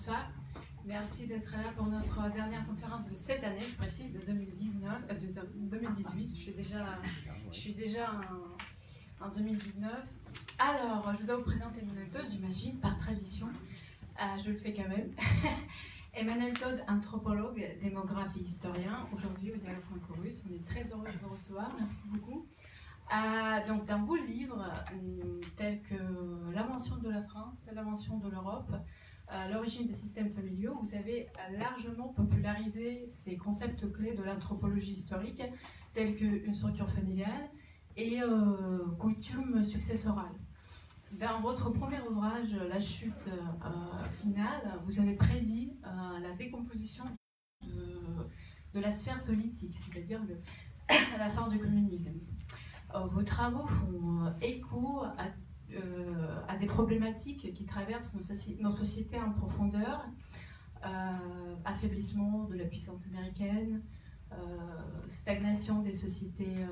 bonsoir. Merci d'être là pour notre dernière conférence de cette année, je précise, de 2019, euh, de 2018. Je suis déjà, je suis déjà en, 2019. Alors, je dois vous présenter Emmanuel Todd, j'imagine, par tradition. Euh, je le fais quand même. Emmanuel Todd, anthropologue, démographe et historien, aujourd'hui au Dialogue franco-russe. On est très heureux de vous recevoir. Merci beaucoup. Euh, donc, dans vos livres, tels que L'invention de la France, L'invention de l'Europe, l'origine des systèmes familiaux, vous avez largement popularisé ces concepts clés de l'anthropologie historique, tels qu'une structure familiale et euh, coutume successorale. Dans votre premier ouvrage, La chute euh, finale, vous avez prédit euh, la décomposition de, la sphère solitique, c'est-à-dire la fin du communisme. vos travaux font écho à euh, à des problématiques qui traversent nos, sociétés en profondeur, euh, affaiblissement de la puissance américaine, euh, stagnation des sociétés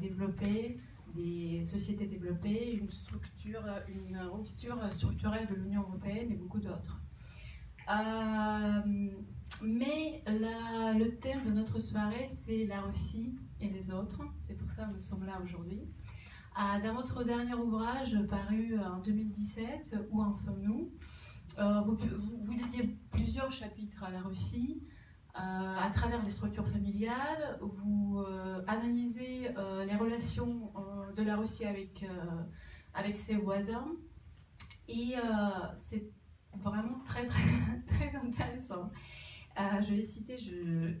développées, des sociétés développées, une rupture structurelle de l'Union européenne et beaucoup d'autres. mais le thème de notre soirée, c'est la Russie et les autres. C'est pour ça que nous sommes là aujourd'hui. Dans votre dernier ouvrage paru en 2017, Où en sommes-nous? Euh, vous, dédiez plusieurs chapitres à la Russie. Euh, à travers les structures familiales, vous euh, analysez les relations de la Russie avec, avec ses voisins. Et c'est vraiment très, très, très intéressant. je vais citer,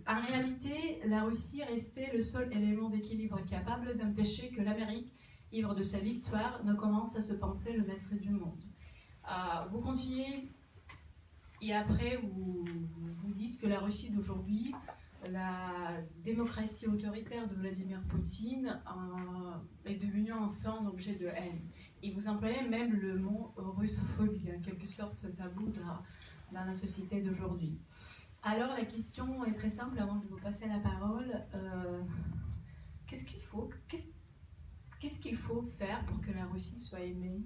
en réalité, la Russie restait le seul élément d'équilibre capable d'empêcher que l'Amérique ivre de sa victoire, ne commence à se penser le maître du monde. Euh, vous continuez, et après vous, dites que la Russie d'aujourd'hui, la démocratie autoritaire de Vladimir Poutine euh, est devenue un centre objet de haine. Et vous employez même le mot russophobie, en quelque sorte ce tabou dans, la société d'aujourd'hui. Alors la question est très simple avant de vous passer la parole. Euh, qu'est-ce qu'il faut qu'est-ce qu'il faut faire pour que la Russie soit aimée?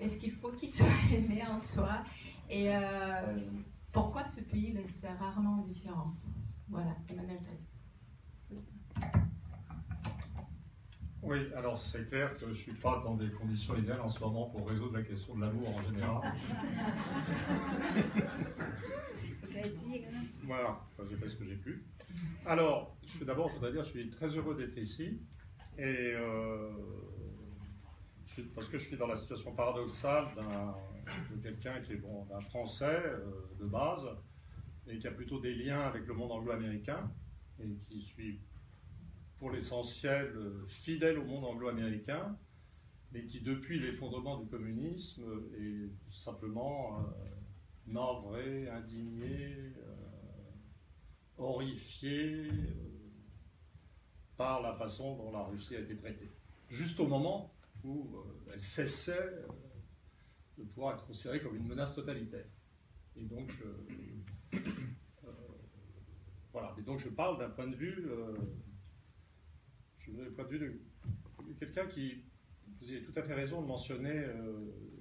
Est-ce qu'il faut qu'il soit aimé en soi? Et euh, pourquoi ce pays est rarement différent? Voilà, Emmanuel Oui, alors c'est clair que je ne suis pas dans des conditions idéales en ce moment pour résoudre la question de l'amour en général. Vous avez essayé Voilà, enfin, j'ai fait ce que j'ai pu. Alors, d'abord, je voudrais dire, je suis très heureux d'être ici. Et euh, parce que je suis dans la situation paradoxale de quelqu'un qui est bon, d'un Français euh, de base et qui a plutôt des liens avec le monde anglo-américain et qui suis pour l'essentiel euh, fidèle au monde anglo-américain, mais qui depuis l'effondrement du communisme est simplement navré, indigné, horrifié par la façon dont la Russie a été traitée. Juste au moment où euh, elle cessait euh, de pouvoir être considérée comme une menace totalitaire. Et donc, je, euh, voilà. Et donc, je parle d'un point de vue, je point de vue de quelqu'un qui, vous avez tout à fait raison de mentionner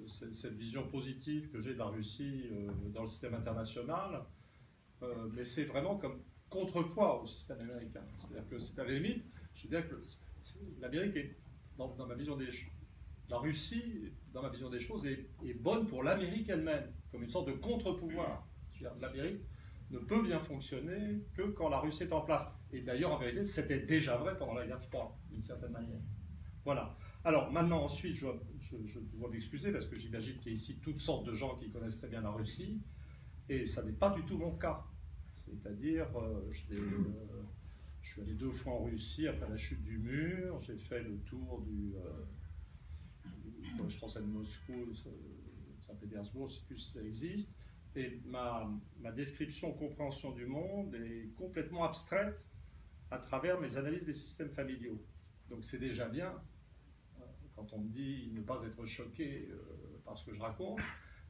cette, vision positive que j'ai de la Russie dans le système international, mais c'est vraiment comme contrepoids au système américain. C'est-à-dire que c'est à la limite, je veux dire que l'Amérique est, dans, ma vision des la Russie, dans ma vision des choses, est, bonne pour l'Amérique elle-même, comme une sorte de contre-pouvoir. L'Amérique ne peut bien fonctionner que quand la Russie est en place. Et d'ailleurs, en vérité, c'était déjà vrai pendant la guerre froide, d'une certaine manière. Voilà. Alors maintenant, ensuite, je, je dois m'excuser parce que j'imagine qu'il y a ici toutes sortes de gens qui connaissent très bien la Russie, et ça n'est pas du tout mon cas. C'est-à-dire, euh, euh, je, suis allé deux fois en Russie après la chute du mur, j'ai fait le tour du, euh, collège français de Moscou, Saint-Pétersbourg, je ne sais plus si ça existe, et ma, ma, description, compréhension du monde est complètement abstraite à travers mes analyses des systèmes familiaux. Donc c'est déjà bien, quand on me dit ne pas être choqué par ce que je raconte,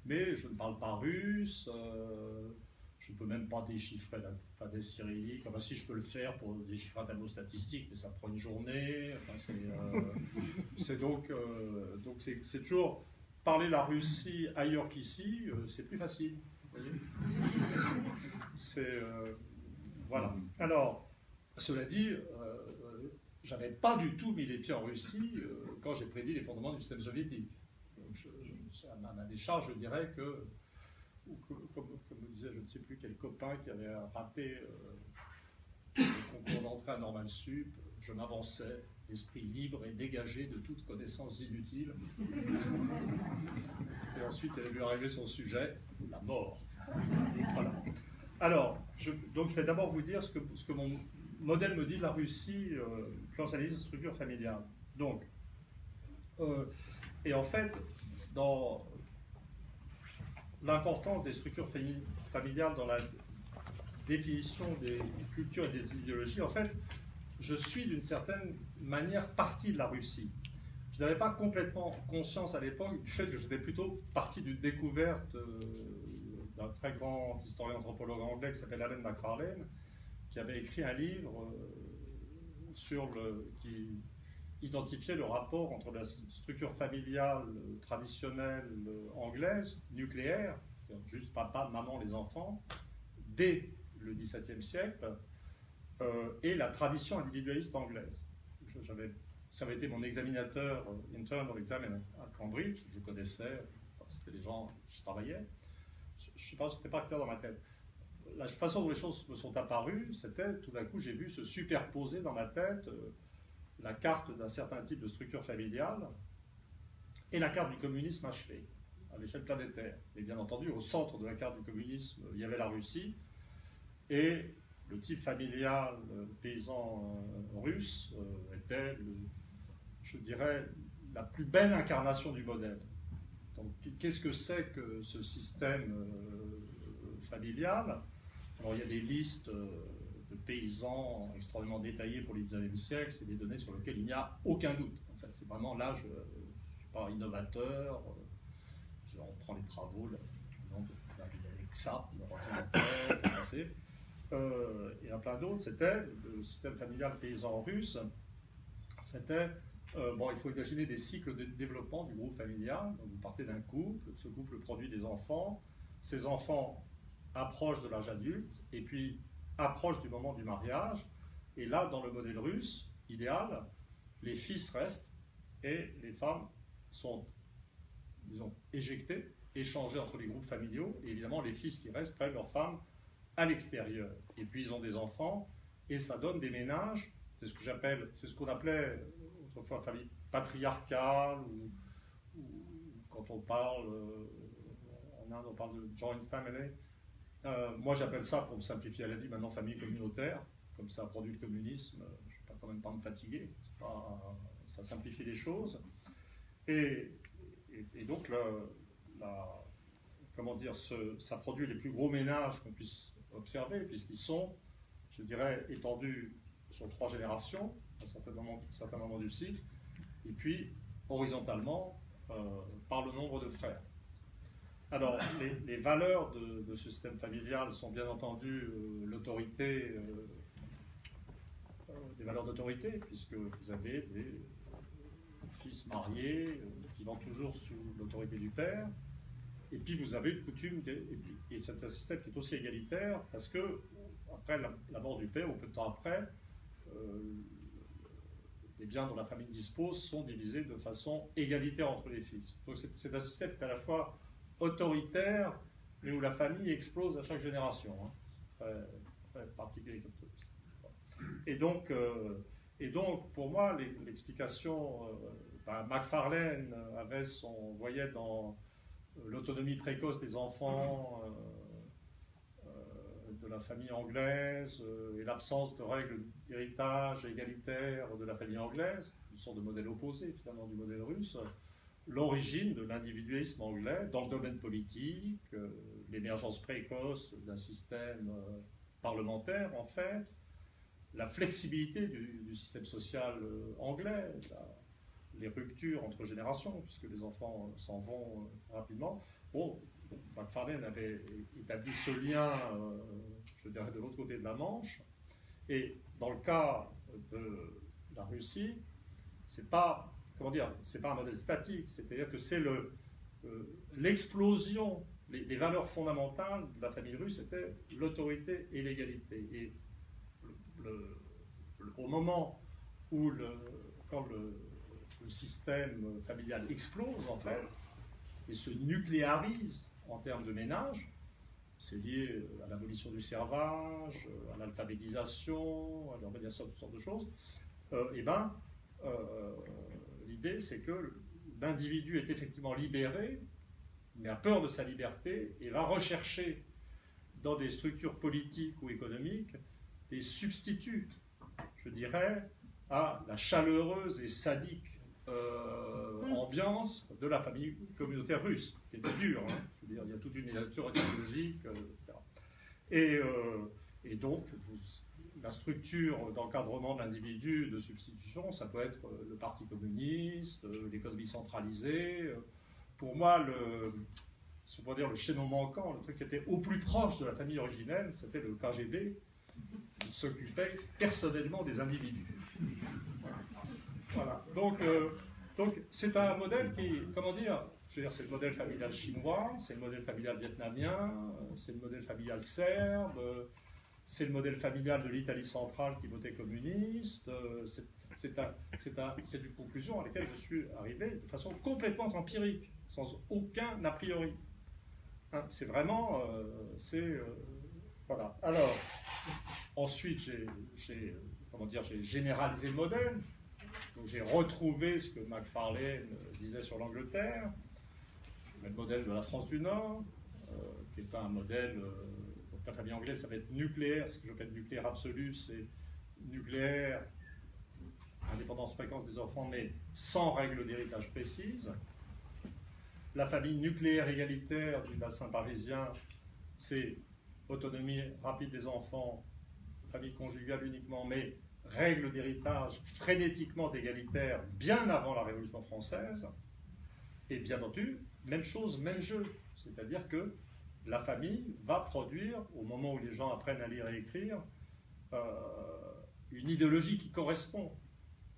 mais je ne parle pas russe, je ne peux même pas déchiffrer l'alphabet cyrillique. Enfin, si je peux le faire pour déchiffrer un tableau statistique, mais ça prend une journée. Enfin, c'est euh, donc, euh, donc c'est toujours parler la Russie ailleurs qu'ici, euh, c'est plus facile. C'est. voilà. Alors, cela dit, j'avais pas du tout mis les pieds en Russie quand j'ai prédit les fondements du système soviétique. Donc, à ma décharge, je dirais que ou comme, me disait je ne sais plus quel copain qui avait raté euh, le concours d'entrée à Normal Sup, je m'avançais, l'esprit libre et dégagé de toute connaissance inutile. Et ensuite, il a vu son sujet, la mort. Alors, je, donc je vais d'abord vous dire ce que, ce que mon modèle me dit de la Russie euh, quand j'analyse la structure familiale. Donc, euh, et en fait, dans l'importance des structures familiales dans la définition des cultures et des idéologies, en fait, je suis d'une certaine manière partie de la Russie. Je n'avais pas complètement conscience à l'époque du fait que j'étais plutôt partie d'une découverte euh, d'un très grand historien anthropologue anglais qui s'appelle Alan McFarlane, qui avait écrit un livre euh, sur le, qui identifier le rapport entre la structure familiale traditionnelle anglaise, nucléaire, c'est-à-dire juste papa, maman, les enfants, dès le XVIIe siècle, euh, et la tradition individualiste anglaise. ça avait été mon examinateur euh, internal examiner à Cambridge, je connaissais, c'était les gens, je travaillais. Je ne sais pas, c'était pas clair dans ma tête. La façon dont les choses me sont apparues, c'était tout d'un coup, j'ai vu se superposer dans ma tête. Euh, la carte d'un certain type de structure familiale et la carte du communisme achevée à l'échelle planétaire. Et bien entendu, au centre de la carte du communisme, il y avait la Russie et le type familial euh, paysan euh, russe euh, était, je dirais, la plus belle incarnation du modèle. Donc, qu'est-ce que c'est que ce système familial? Alors, il y a des listes paysans extrêmement détaillés pour le 19e siècle, c'est des données sur lesquelles il n'y a aucun doute. Enfin, c'est vraiment là, je ne suis pas innovateur, euh, je, on prend les travaux, le nom de Alexa, euh, et un plein d'autres, c'était le système familial paysan russe, c'était euh, bon, il faut imaginer des cycles de développement du groupe familial. Donc, vous partez d'un couple, ce couple produit des enfants, ces enfants approchent de l'âge adulte, et puis approche du moment du mariage. Et là, dans le modèle russe idéal, les fils restent et les femmes sont, disons, éjectées, échangées entre les groupes familiaux. Et évidemment, les fils qui restent prennent leurs femmes à l'extérieur. Et puis, ils ont des enfants et ça donne des ménages. C'est ce que j'appelle, c'est ce qu'on appelait autrefois famille patriarcale ou, quand on parle, euh, en Inde, on parle de joint family. Euh, moi, j'appelle ça, pour me simplifier la vie, maintenant famille communautaire. Comme ça a produit le communisme, euh, je ne vais quand même pas me fatiguer. ça simplifie les choses. Et, donc, comment dire, ça produit les plus gros ménages qu'on puisse observer, puisqu'ils sont, je dirais, étendus sur trois générations, à un certain moment, du cycle, et puis horizontalement euh, par le nombre de frères. Alors, les, valeurs de, ce système familial sont bien entendu euh, l'autorité, euh, euh, des valeurs d'autorité, puisque vous avez des fils mariés vivant toujours sous l'autorité du père, et puis vous avez une coutume, et, c'est un système qui est aussi égalitaire, parce que après la, mort du père, ou peu de temps après, les biens dont la famille dispose sont divisés de façon égalitaire entre les fils. Donc c'est un système qui est à la fois autoritaire, mais où la famille explose à chaque génération. Hein. C'est très, particulier. Et donc, euh, et donc, pour moi, l'explication, euh, ben, McFarlane avait son, voyait dans euh, l'autonomie précoce des enfants de la famille anglaise et l'absence de règles d'héritage égalitaire de la famille anglaise, une sorte de modèle opposé finalement du modèle russe l'origine de l'individualisme anglais dans le domaine politique, euh, l'émergence précoce d'un système euh, parlementaire en fait, la flexibilité du, système social euh, anglais, les ruptures entre générations, puisque les enfants s'en vont rapidement. Bon, McFarlane avait établi ce lien, je dirais, de l'autre côté de la Manche. Et dans le cas de la Russie, c'est pas comment dire, c'est pas un modèle statique, c'est-à-dire que c'est le, euh, l'explosion les, valeurs fondamentales de la famille russe étaient l'autorité et l'égalité. Et au moment où, le, quand le, système familial explose, en fait, et se nucléarise en termes de ménage, c'est lié à l'abolition du servage, à l'alphabétisation, à l'organisation, toutes sortes de choses, euh, et eh ben, euh, l'idée c'est que l'individu est effectivement libéré, mais a peur de sa liberté et va rechercher dans des structures politiques ou économiques des substituts, je dirais, à la chaleureuse et sadique euh, mm. ambiance de la famille communautaire russe, qui était dure. Hein. je veux dire, il y a toute une nature idéologique, euh, etc. Et, euh, et donc, la structure d'encadrement de l'individu, de substitution, ça peut être le Parti communiste, l'économie centralisée. Pour moi, le, dire le chaînon manquant, le truc qui était au plus proche de la famille originelle, c'était le KGB, qui s'occupait personnellement des individus. Voilà. Donc, euh, donc c'est un modèle qui, comment dire, je veux dire, c'est le modèle familial chinois, c'est le modèle familial vietnamien, c'est le modèle familial serbe, c'est le modèle familial de l'Italie centrale qui votait communiste. C'est un, une conclusion à laquelle je suis arrivé de façon complètement empirique, sans aucun a priori. Hein, c'est vraiment, euh, c'est euh, voilà. Alors, ensuite, j'ai, comment dire, j'ai généralisé le modèle. Donc j'ai retrouvé ce que McFarlane disait sur l'Angleterre, le modèle de la France du Nord, euh, qui est un modèle, la famille anglaise, ça va être nucléaire, ce que j'appelle nucléaire absolu, c'est nucléaire, indépendance fréquence des enfants, mais sans règle d'héritage précise. La famille nucléaire égalitaire du bassin parisien, c'est autonomie rapide des enfants, famille conjugale uniquement, mais règles d'héritage frénétiquement égalitaires bien avant la Révolution française. Et bien entendu, même chose, même jeu. C'est-à-dire que la famille va produire, au moment où les gens apprennent à lire et écrire, euh, une idéologie qui correspond.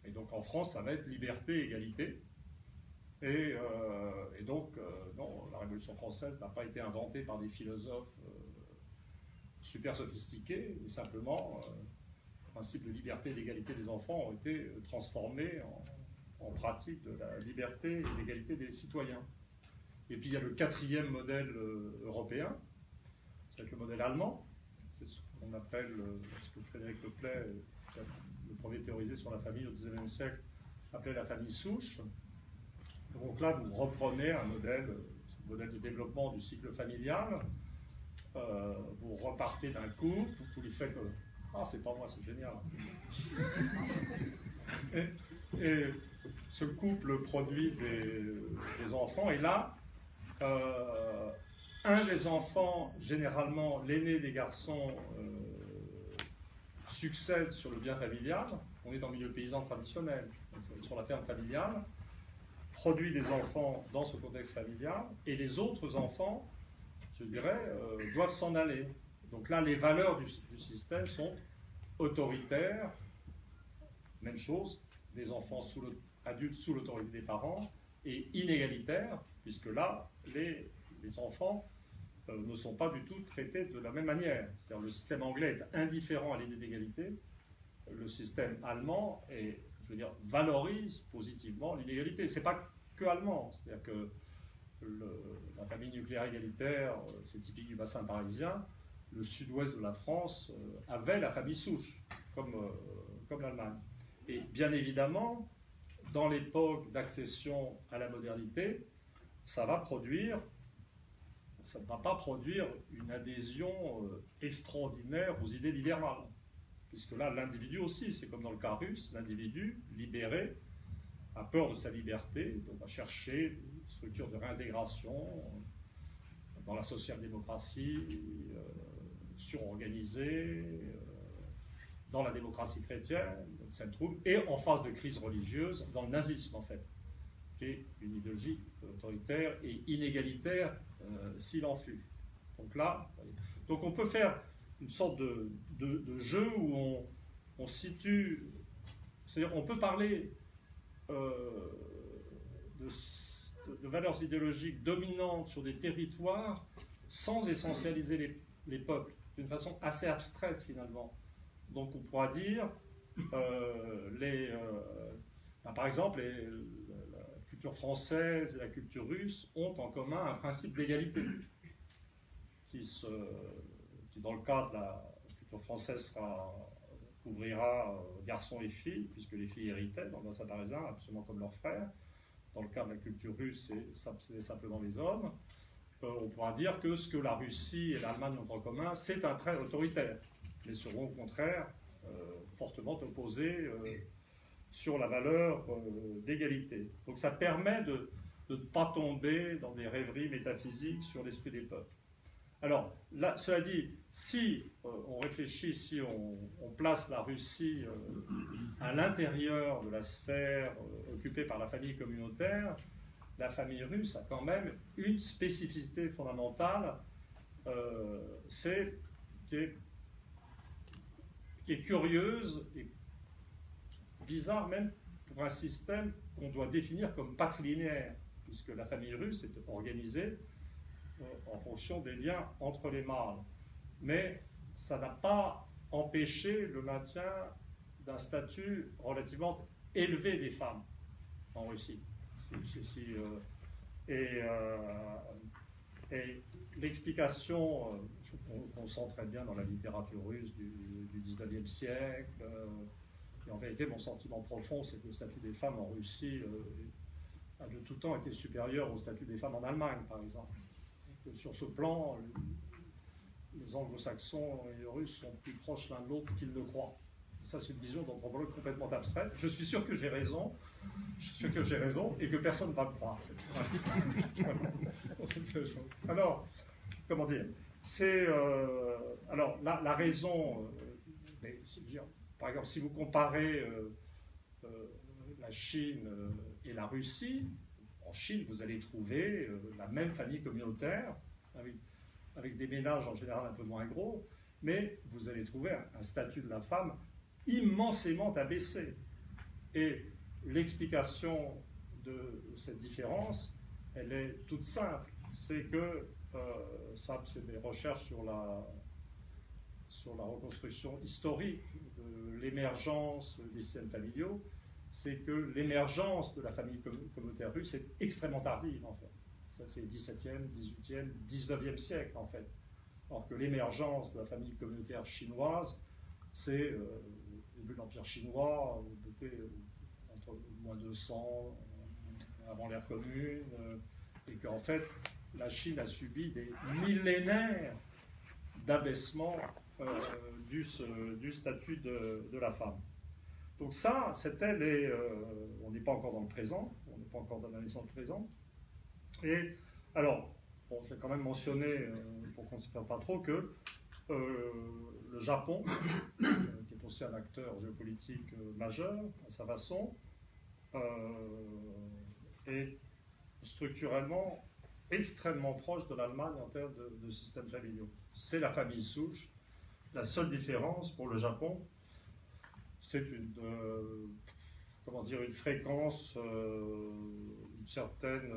Et donc en France, ça va être liberté, égalité. Et, euh, donc, euh, non, la Révolution française n'a pas été inventée par des philosophes super sophistiqués, mais simplement principes de liberté et d'égalité des enfants ont été euh, transformés en, pratique de la liberté et l'égalité des citoyens. Et puis il y a le quatrième modèle euh, européen, c'est le modèle allemand. C'est ce qu'on appelle, euh, ce que Frédéric Leclerc, le premier théorisé sur la famille au XIXe siècle, appelait la famille souche. Donc là, vous reprenez un modèle, un modèle de développement du cycle familial. vous repartez d'un couple, vous lui faites ah, c'est pas moi, c'est génial. Et, ce couple produit des, enfants, et là, euh, un des enfants, généralement l'aîné des garçons, euh, succède sur le bien familial. On est en milieu paysan traditionnel, sur la ferme familiale, produit des enfants dans ce contexte familial, et les autres enfants, je dirais, euh, doivent s'en aller. Donc là, les valeurs du, système sont autoritaires, même chose, des enfants adultes sous l'autorité des parents, et inégalitaires, puisque là, les, enfants euh, ne sont pas du tout traités de la même manière. C'est-à-dire le système anglais est indifférent à l'idée d'égalité, le système allemand est, je veux dire, valorise positivement l'inégalité. C'est pas que allemand, c'est-à-dire que la famille nucléaire égalitaire, euh, c'est typique du bassin parisien, le sud-ouest de la France euh, avait la famille souche, comme, comme l'Allemagne. Et bien évidemment, dans l'époque d'accession à la modernité, ça va produire, ça ne va pas produire une adhésion euh, extraordinaire aux idées libérales. Puisque là, l'individu aussi, c'est comme dans le cas russe, l'individu libéré a peur de sa liberté, donc va chercher des structures de réintégration dans la social-démocratie, euh, dans la démocratie chrétienne, et en phase de crise religieuse dans le nazisme en fait, est une idéologie autoritaire et inégalitaire euh, s'il en fut. Donc là, on peut faire une sorte de, jeu où on, situe, c'est-à-dire on peut parler euh, de, valeurs idéologiques dominantes sur des territoires sans essentialiser les, les peuples, d'une façon assez abstraite finalement. Donc on pourra dire, euh, les, ben, par exemple, la culture française et la culture russe ont en commun un principe d'égalité qui, dans le cas de la culture française, couvrira euh, garçons et filles, puisque les filles héritaient dans un parisien, absolument comme leurs frères. Dans le cas de la culture russe, c'est simplement les hommes. on pourra dire que ce que la Russie et l'Allemagne ont en commun, c'est un trait autoritaire, mais seront au contraire euh, fortement opposés euh, sur la valeur euh, d'égalité. Donc ça permet de ne pas tomber dans des rêveries métaphysiques sur l'esprit des peuples. Alors, cela dit, si on réfléchit, si on, place la Russie à l'intérieur de la sphère occupée par la famille communautaire, la famille russe a quand même une spécificité fondamentale, c'est qui est qui est curieuse et bizarre même pour un système qu'on doit définir comme patrilinéaire, puisque la famille russe est organisée euh, en fonction des liens entre les mâles. Mais ça n'a pas empêché le maintien d'un statut relativement élevé des femmes en Russie. Euh, et, euh, et l'explication, qu'on sent très bien dans la littérature russe du, du 19e siècle, et en vérité, mon sentiment profond, c'est que le statut des femmes en Russie euh, a de tout temps été supérieur au statut des femmes en Allemagne, par exemple. Sur ce plan, les anglo-saxons et les russes sont plus proches l'un de l'autre qu'ils ne croient. Ça, c'est une vision d'anthropologue complètement abstraite. Je suis sûr que j'ai raison, je suis sûr que j'ai raison et que personne ne va me croire. alors, comment dire? C'est euh, alors la, raison. Euh, par exemple, si vous comparez euh, la Chine et la Russie, en Chine, vous allez trouver la même famille communautaire avec, des ménages en général un peu moins gros, mais vous allez trouver un statut de la femme immensément abaissé. Et l'explication de cette différence, elle est toute simple. C'est que, euh, ça, c'est des recherches sur la, sur la reconstruction historique l'émergence des systèmes familiaux, c'est que l'émergence de la famille communautaire russe est extrêmement tardive, en fait. Ça, c'est 17e, 18e, 19e siècle, en fait. Or que l'émergence de la famille communautaire chinoise, c'est euh, début de l'Empire chinois, euh, entre moins 200 euh, avant l'ère commune, euh, et qu'en fait, la Chine a subi des millénaires d'abaissement du, du, statut de, de, la femme. Donc ça, c'était les... on n'est pas encore dans le présent, on n'est pas encore dans la naissance présente. Et alors, bon, je vais quand même mentionner, pour qu'on ne se perde pas trop, que le Japon, aussi un acteur géopolitique euh, majeur à sa façon, euh, et structurellement extrêmement proche de l'Allemagne en termes de, systèmes familiaux. C'est la famille souche. La seule différence pour le Japon, c'est une, euh, une fréquence, une certaine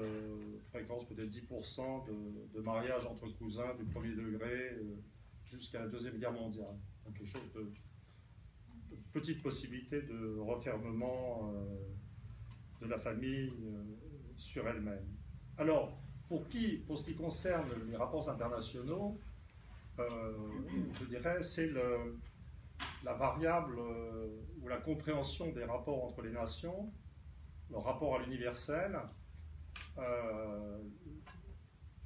fréquence, peut-être 10% de, mariages entre cousins du premier degré jusqu'à la Deuxième Guerre mondiale. Donc quelque chose de petite possibilité de refermement euh, de la famille euh, sur elle-même. Alors, pour, qui, pour ce qui concerne les rapports internationaux, euh, je dirais c'est la variable ou la compréhension des rapports entre les nations, le rapport à l'universel,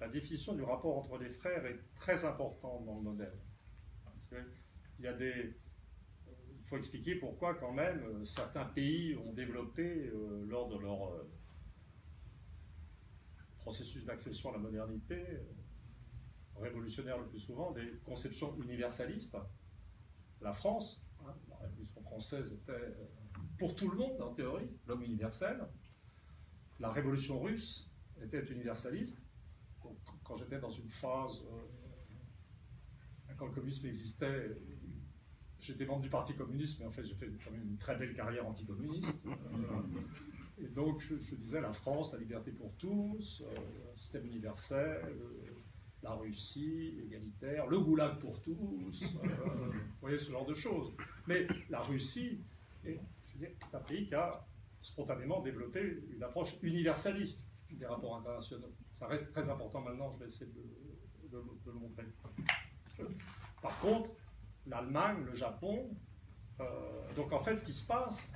la définition du rapport entre les frères est très importante dans le modèle. Il faut expliquer pourquoi quand même euh, certains pays ont développé euh, lors de leur euh, processus d'accession à la modernité, révolutionnaire le plus souvent, des conceptions universalistes. La France, hein, la révolution française était pour tout le monde en théorie, l'homme universel. La révolution russe était universaliste. Quand j'étais dans une phase, quand le communisme existait, J'étais membre du Parti communiste, mais en fait, j'ai fait quand même une très belle carrière anticommuniste. Euh, et donc, je, disais la France, la liberté pour tous, euh, un système universel, euh, la Russie, égalitaire, le goulag pour tous, euh, vous voyez ce genre de choses. Mais la Russie est, je un pays qui a spontanément développé une approche universaliste des rapports internationaux. Ça reste très important maintenant, je vais essayer de, le montrer. Par contre, l'Allemagne, le Japon, donc en fait, ce qui se passe,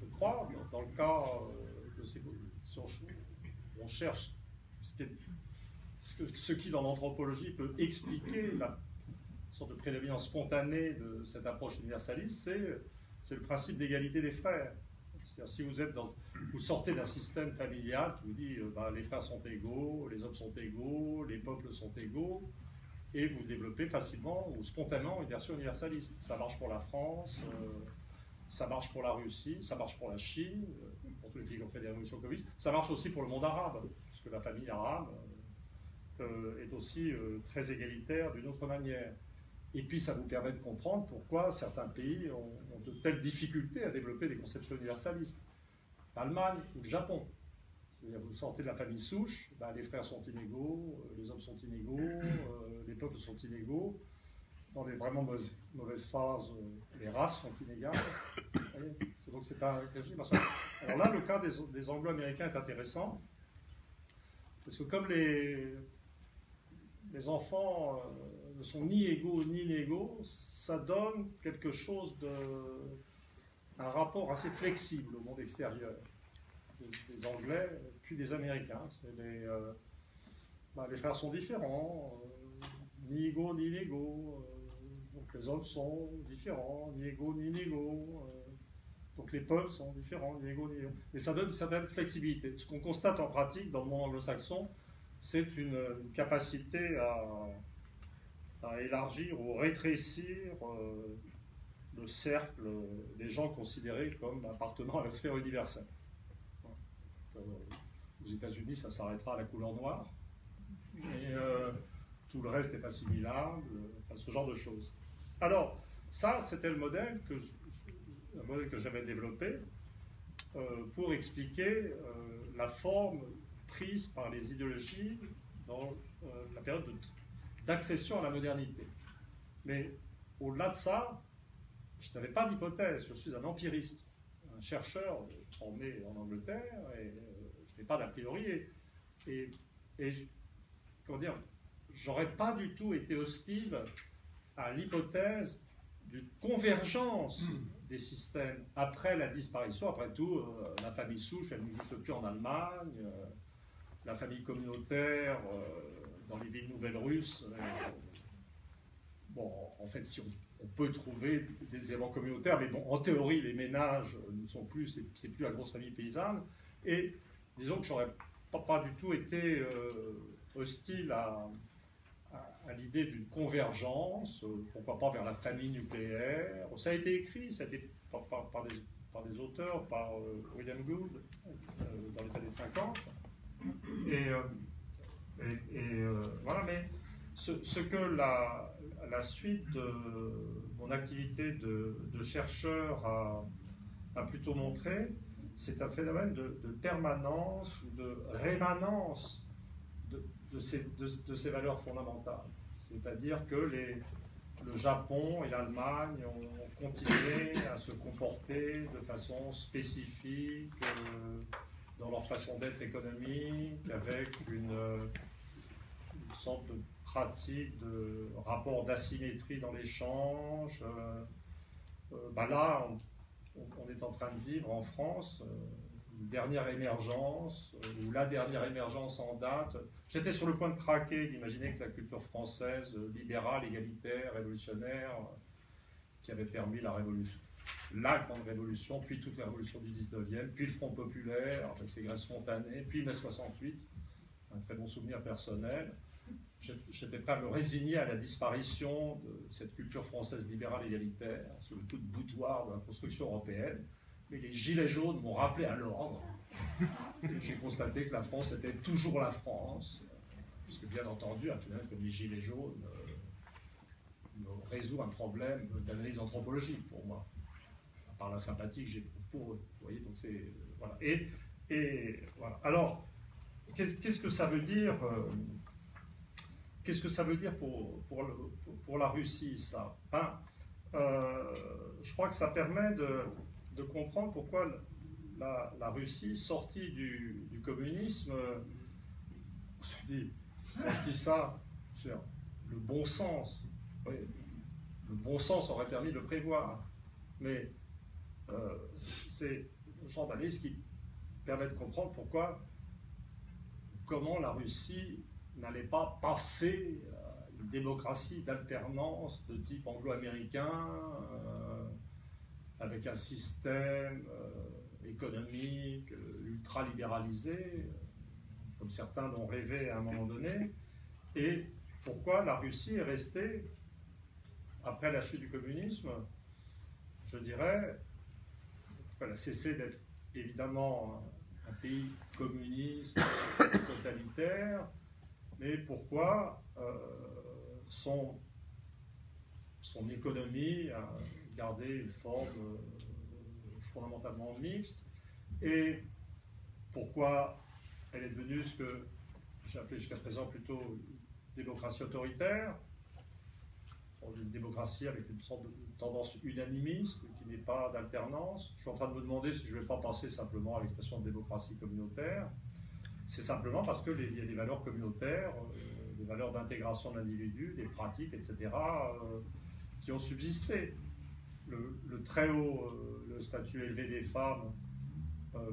je crois, dans le cas de ces, si on, cherche ce qui, ce qui dans l'anthropologie peut expliquer la sorte de prédominance spontanée de cette approche universaliste, c'est le principe d'égalité des frères. C'est-à-dire si vous, sortez d'un système familial qui vous dit bah, les frères sont égaux, les hommes sont égaux, les peuples sont égaux, et vous développez facilement ou spontanément une version universaliste. Ça marche pour la France, euh, ça marche pour la Russie, ça marche pour la Chine, euh, pour tous les pays qui ont fait des révolutions communistes, ça marche aussi pour le monde arabe, puisque la famille arabe est aussi euh, très égalitaire d'une autre manière. Et puis ça vous permet de comprendre pourquoi certains pays ont, de telles difficultés à développer des conceptions universalistes. L'Allemagne ou le Japon. C'est-à-dire vous sortez de la famille souche, ben, les frères sont inégaux, les hommes sont inégaux, les peuples sont inégaux dans les vraiment mauvaises, phases, euh, les races sont inégales. c'est donc c'est pas Alors là, le cas des, Anglo-Américains est intéressant parce que comme les, les enfants euh, ne sont ni égaux ni inégaux, ça donne quelque chose de un rapport assez flexible au monde extérieur. des Anglais puis des Américains. Les, euh, bah, les, frères sont différents, ni égaux ni inégaux donc les hommes sont différents, ni égaux ni inégaux. Euh, donc les peuples sont différents, ni égaux ni inégaux. Et ça donne une certaine flexibilité. Ce qu'on constate en pratique dans le monde anglo-saxon, c'est une, capacité à, élargir ou rétrécir euh, le cercle des gens considérés comme appartenant à la sphère universelle. Euh, aux États-Unis, ça s'arrêtera à la couleur noire. Et tout le reste est assimilable, enfin, ce genre de choses. Alors, ça, c'était le modèle que, que j'avais développé euh, pour expliquer euh, la forme prise par les idéologies dans euh, la période d'accession à la modernité. Mais au-delà de ça, je n'avais pas d'hypothèse, je suis un empiriste, un chercheur formé en Angleterre, et je n'ai pas d'a priori. Et, et, et, comment dire, j'aurais pas du tout été hostile à l'hypothèse d'une convergence hmm. des systèmes après la disparition. Après tout, euh, la famille souche, elle n'existe plus en Allemagne. Euh, la famille communautaire euh, dans les villes nouvelles russes. bon, en fait, si on, peut trouver des éléments communautaires, mais bon, en théorie, les ménages ne sont plus, c'est plus la grosse famille paysanne. Et disons que j'aurais pas, pas, du tout été hostile à, l'idée d'une convergence, euh, pourquoi pas vers la famille nucléaire. Ça a été écrit, ça a été par, des, auteurs, par euh, William Gould euh, dans les années 50. Et, et, voilà, mais ce, que la, suite de mon activité de, chercheur a, plutôt montré, c'est un phénomène de, permanence ou de rémanence de ces, valeurs fondamentales. C'est-à-dire que le Japon et l'Allemagne ont continué à se comporter de façon spécifique euh, dans leur façon d'être économique, avec une, sorte de pratique de rapport d'asymétrie dans l'échange. Euh, euh, bah là, on, on, est en train de vivre en France une dernière émergence, ou la dernière émergence en date J'étais sur le point de craquer, d'imaginer que la culture française, euh, libérale, égalitaire, révolutionnaire, euh, qui avait permis la révolution, la grande révolution, puis toute la révolution du 19e, puis le Front populaire, avec ses grèves spontanées, puis mai 68, un très bon souvenir personnel. J'étais prêt à me résigner à la disparition de cette culture française libérale égalitaire, sous le coup de boutoir de la construction européenne. Mais les gilets jaunes m'ont rappelé à l'ordre. J'ai constaté que la France était toujours la France, puisque bien entendu, un phénomène comme les gilets jaunes euh, résout un problème d'analyse anthropologique pour moi. Par la sympathie que j'éprouve pour eux. Vous voyez, donc c'est voilà. Et, et voilà. Alors, qu'est-ce que ça veut dire Qu'est-ce que ça veut dire pour, pour, pour, la Russie, ça? Ben, Je crois que ça permet de, de comprendre pourquoi la, Russie, sortie du, du communisme, on se dit, quand je dis ça, le bon sens, le bon sens aurait permis de prévoir, mais euh, c'est le genre d'analyse qui permet de comprendre pourquoi, comment la Russie n'allait pas passer à une démocratie d'alternance de type anglo-américain, euh, avec un système euh, économique ultra-libéralisé, comme certains l'ont rêvé à un moment donné, et pourquoi la Russie est restée, après la chute du communisme, je dirais, a cessé d'être évidemment un pays communiste, totalitaire, mais pourquoi euh, son, son économie a gardé une forme euh, fondamentalement mixte et pourquoi elle est devenue ce que j'ai appelé jusqu'à présent plutôt démocratie autoritaire, une démocratie avec une sorte de tendance unanimiste qui n'est pas d'alternance. Je suis en train de me demander si je ne vais pas passer simplement à l'expression de démocratie communautaire. C'est simplement parce qu'il y a des valeurs communautaires, euh, des valeurs d'intégration de l'individu, des pratiques, etc., euh, qui ont subsisté. Le, très haut, euh, le statut élevé des femmes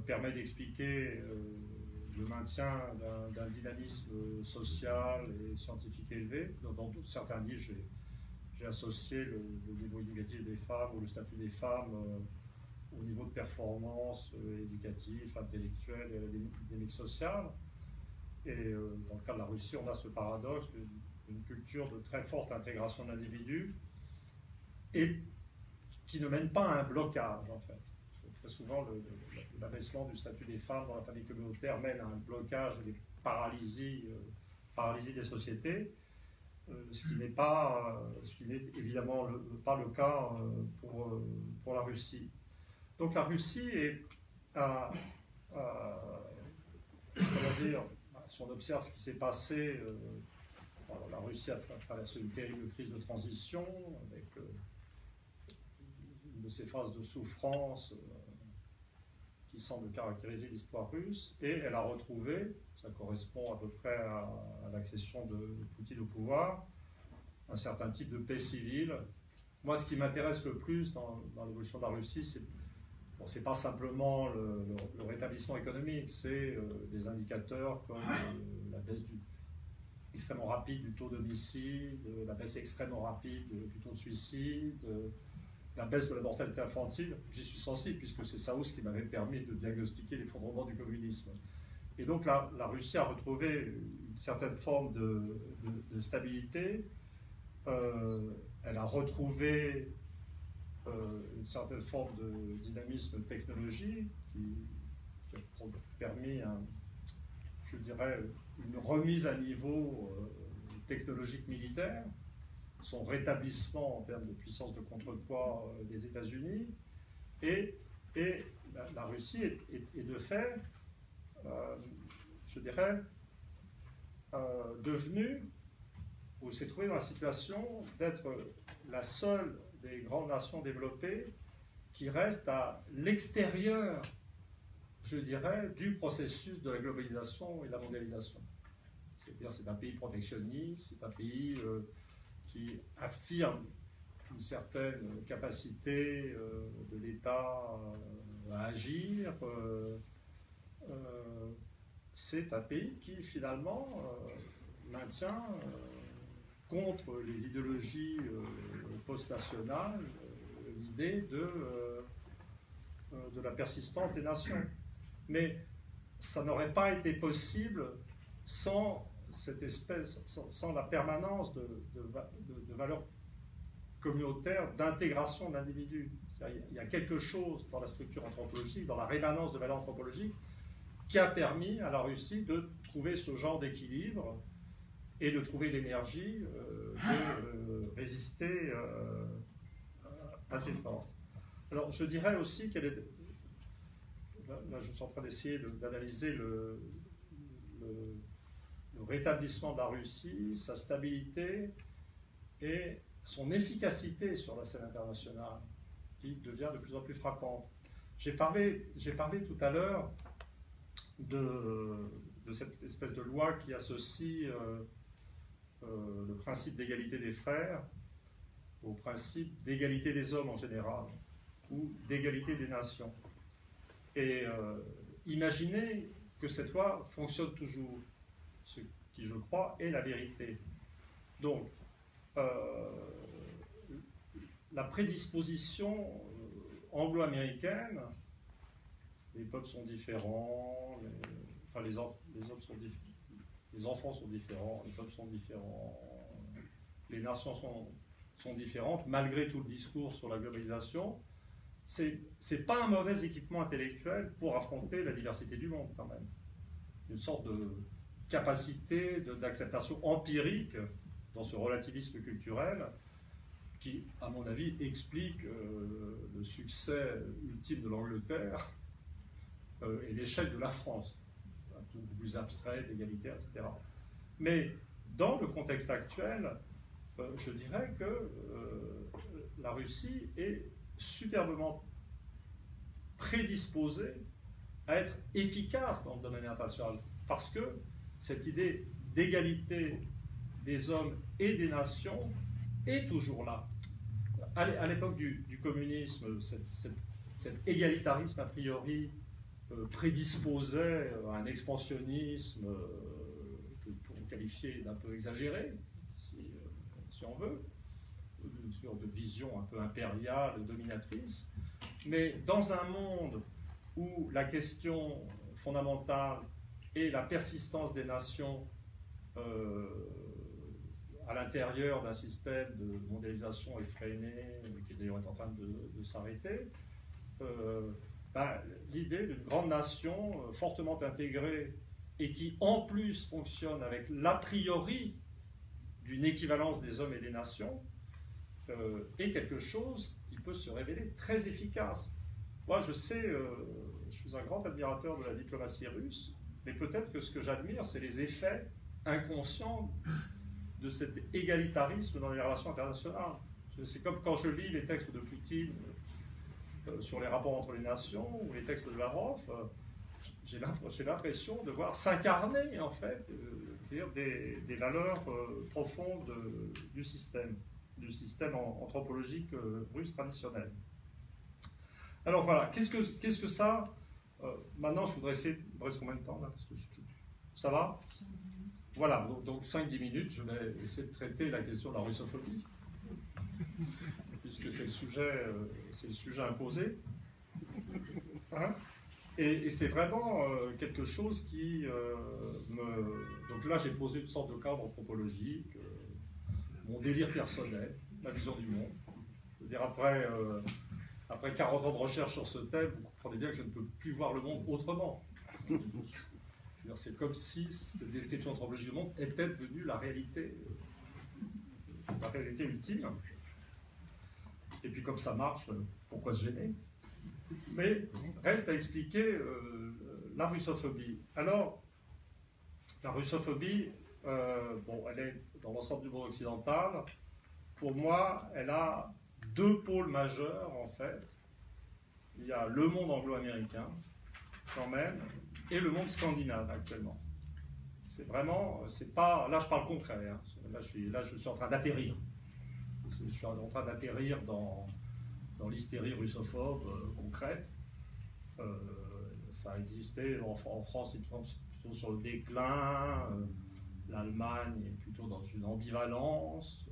permet d'expliquer le maintien d'un dynamisme social et scientifique élevé. Dans, certains livres, j'ai associé le, niveau éducatif des femmes ou le statut des femmes au niveau de performance euh, éducative, intellectuelle et académique sociale. Et euh, dans le cas de la Russie, on a ce paradoxe d'une culture de très forte intégration de l'individu et qui ne mène pas à un blocage, en fait. Très souvent, l'abaissement du statut des femmes dans la famille communautaire mène à un blocage et des paralysies, euh, paralysie des sociétés, ce qui n'est pas, ce qui n'est évidemment pas le cas pour, pour la Russie. Donc la Russie est, comment dire, si on observe ce qui s'est passé, euh, la Russie a traversé une terrible crise de transition avec euh, une de ces phases de souffrance euh, qui semble caractériser l'histoire russe, et elle a retrouvé, ça correspond à peu près à, l'accession de Poutine au pouvoir, un certain type de paix civile. Moi, ce qui m'intéresse le plus dans, l'évolution de la Russie, c'est Bon, ce n'est pas simplement le, rétablissement économique, c'est euh, des indicateurs comme euh, la baisse du, extrêmement rapide du taux d'homicide, euh, la baisse extrêmement rapide du taux de suicide, la baisse de la mortalité infantile. J'y suis sensible puisque c'est Saous qui m'avait permis de diagnostiquer l'effondrement du communisme. Et donc la, la, Russie a retrouvé une certaine forme de, stabilité. elle a retrouvé euh, une certaine forme de dynamisme technologique qui, a permis, je dirais, une remise à niveau euh, technologique militaire, son rétablissement en termes de puissance de contrepoids euh, des États-Unis, et, la, Russie est, de fait, je dirais, devenue, ou s'est trouvée dans la situation d'être la seule des grandes nations développées qui restent à l'extérieur, je dirais, du processus de la globalisation et de la mondialisation. C'est-à-dire c'est un pays protectionniste, c'est un pays euh, qui affirme une certaine capacité euh, de l'État euh, à agir. c'est un pays qui finalement maintient contre les idéologies post-nationale euh, l'idée de, euh, euh, de la persistance des nations. Mais ça n'aurait pas été possible sans cette espèce, sans, la permanence de, valeurs communautaires d'intégration de l'individu. Il y a quelque chose dans la structure anthropologique, dans la rémanence de valeurs anthropologiques, qui a permis à la Russie de trouver ce genre d'équilibre et de trouver l'énergie de résister euh, à ces forces. Alors, je dirais aussi qu'elle est. Là, je suis en train d'essayer d'analyser le, rétablissement de la Russie, sa stabilité et son efficacité sur la scène internationale, qui devient de plus en plus frappante. J'ai parlé, parlé tout à l'heure de, de, cette espèce de loi qui associe euh, euh, le principe d'égalité des frères au principe d'égalité des hommes en général, ou d'égalité des nations. Et euh, imaginez que cette loi fonctionne toujours, ce qui, je crois, est la vérité. Donc, euh, la prédisposition euh, anglo-américaine, les peuples sont différents, les, enfants sont différents, les peuples sont différents, les nations sont, différentes, malgré tout le discours sur la globalisation. C'est pas un mauvais équipement intellectuel pour affronter la diversité du monde, quand même. Une sorte de capacité d'acceptation empirique dans ce relativisme culturel qui, à mon avis, explique euh, le succès ultime de l'Angleterre euh, et l'échec de la France, un peu plus abstrait, d'égalitaire, etc. Mais dans le contexte actuel, euh, je dirais que la Russie est superbement prédisposée à être efficace dans le domaine international, parce que cette idée d'égalité des hommes et des nations est toujours là. À l'époque du, communisme, cet égalitarisme a priori euh, prédisposait à un expansionnisme euh, que pour qualifier d'un peu exagéré, si, euh, si, on veut, une sorte de vision un peu impériale, dominatrice. Mais dans un monde où la question fondamentale est la persistance des nations euh, à l'intérieur d'un système de mondialisation effréné, qui d'ailleurs est en train de, s'arrêter, euh, ben, l'idée d'une grande nation euh, fortement intégrée et qui en plus fonctionne avec l'a priori d'une équivalence des hommes et des nations, est quelque chose qui peut se révéler très efficace. Moi, je sais, je suis un grand admirateur de la diplomatie russe, mais peut-être que ce que j'admire, c'est les effets inconscients de cet égalitarisme dans les relations internationales. C'est comme quand je lis les textes de Poutine euh, sur les rapports entre les nations ou les textes de Lavrov, euh, j'ai l'impression de voir s'incarner en fait euh, des, valeurs profondes du système, du système anthropologique russe traditionnel. Alors voilà, qu'est-ce que, qu'est-ce que ça Maintenant, je voudrais essayer. Il me reste combien de temps là Parce que Ça va voilà, donc, 5-10 minutes, je vais essayer de traiter la question de la russophobie, puisque c'est le, sujet, euh, c'est le sujet imposé. Hein et, c'est vraiment euh, quelque chose qui euh, me... Donc là, j'ai posé une sorte de cadre anthropologique, mon délire personnel, ma vision du monde. Je veux dire, après, après 40 ans de recherche sur ce thème, vous comprenez bien que je ne peux plus voir le monde autrement. C'est comme si cette description anthropologique du monde était devenue la réalité, la réalité ultime. Et puis comme ça marche, pourquoi se gêner? Mais reste à expliquer euh, la russophobie. Alors, la russophobie, euh, bon, elle est dans l'ensemble du monde occidental. Pour moi, elle a deux pôles majeurs en fait. Il y a le monde anglo-américain, quand même, et le monde scandinave actuellement. C'est vraiment, c'est pas, là je parle concret, hein. là, je suis, là je suis en train d'atterrir. Je suis en train d'atterrir dans, dans l'hystérie russophobe euh, concrète. Euh, ça a existé en, France, c'est plutôt, sur le déclin. Euh, L'Allemagne est plutôt dans une ambivalence.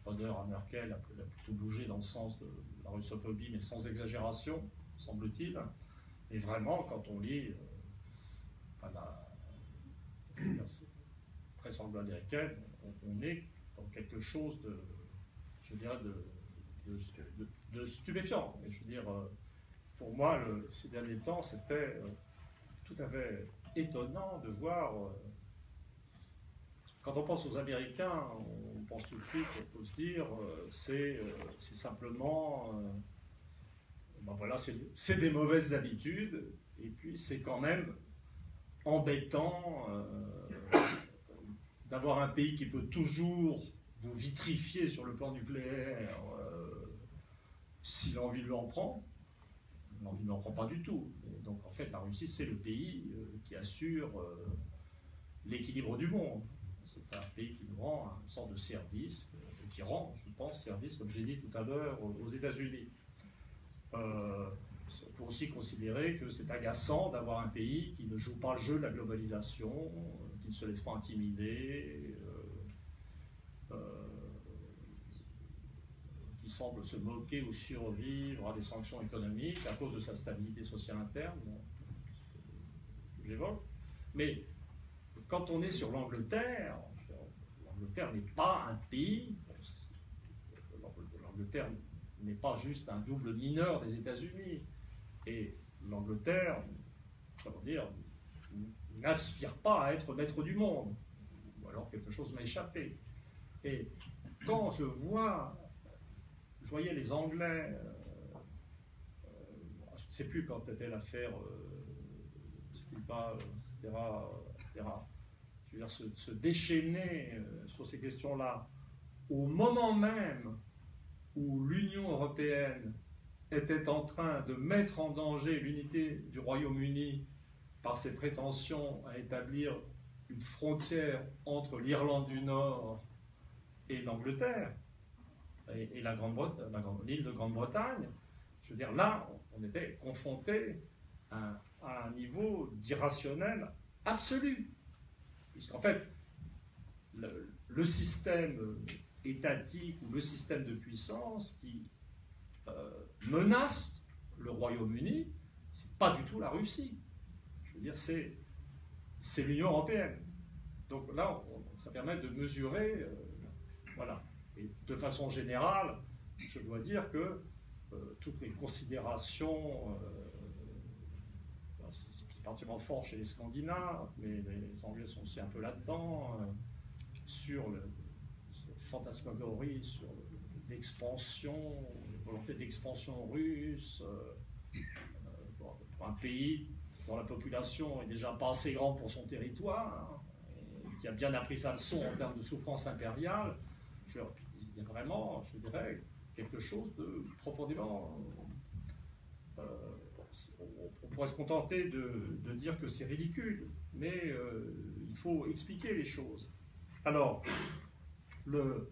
Schröder à Merkel a plutôt bougé dans le sens de la russophobie, mais sans exagération, semble-t-il. Et vraiment, quand on lit euh, la, presse anglo-américaine, on, est dans quelque chose de, je dirais, de, stupéfiant. Et je veux dire, euh, pour moi, ces derniers temps, c'était euh, tout à fait étonnant de voir. Quand on pense aux Américains, on pense tout de suite, on peut se dire, c'est simplement ben voilà, c'est des mauvaises habitudes, et puis c'est quand même embêtant d'avoir un pays qui peut toujours vous vitrifier sur le plan nucléaire si l'envie l'en prend. L'envie ne l'en prend pas du tout. donc en fait, la Russie, c'est le pays qui assure l'équilibre du monde. C'est un pays qui nous rend une sorte de service, euh, qui rend, je pense, service, comme j'ai dit tout à l'heure, aux États-Unis. Euh, on peut aussi considérer que c'est agaçant d'avoir un pays qui ne joue pas le jeu de la globalisation, qui ne se laisse pas intimider, euh, qui semble se moquer ou survivre à des sanctions économiques à cause de sa stabilité sociale interne, j'évoque. Mais quand on est sur l'Angleterre, l'Angleterre n'est pas un pays, l'Angleterre n'est pas juste un double mineur des États-Unis. Et l'Angleterre, comment dire, n'aspire pas à être maître du monde. Ou alors quelque chose m'a échappé. Et quand je vois, je voyais les Anglais, euh, euh, je ne sais plus quand était l'affaire euh, etc., etc je veux dire, se, déchaîner euh, sur ces questions-là au moment même où l'Union européenne était en train de mettre en danger l'unité du Royaume-Uni par ses prétentions à établir une frontière entre l'Irlande du Nord et l'Angleterre, et, la Grande l'île de Grande-Bretagne, je veux dire, là, on était confronté à un niveau d'irrationnel absolu. Puisqu'en fait, le, système étatique ou le système de puissance qui euh, menace le Royaume-Uni, c'est pas du tout la Russie. Je veux dire, c'est, l'Union européenne. Donc là, ça permet de mesurer, euh, voilà. Et de façon générale, je dois dire que euh, toutes les considérations particulièrement fort chez les Scandinaves, mais les Anglais sont aussi un peu là-dedans, euh, sur le, cette fantasmagorie, sur l'expansion, la volonté d'expansion russe, euh, euh, pour un pays dont la population est déjà pas assez grande pour son territoire, hein, qui a bien appris sa leçon en termes de souffrance impériale, il y a vraiment, je dirais, quelque chose de profondément on pourrait se contenter de, dire que c'est ridicule, mais euh, il faut expliquer les choses. Alors, euh,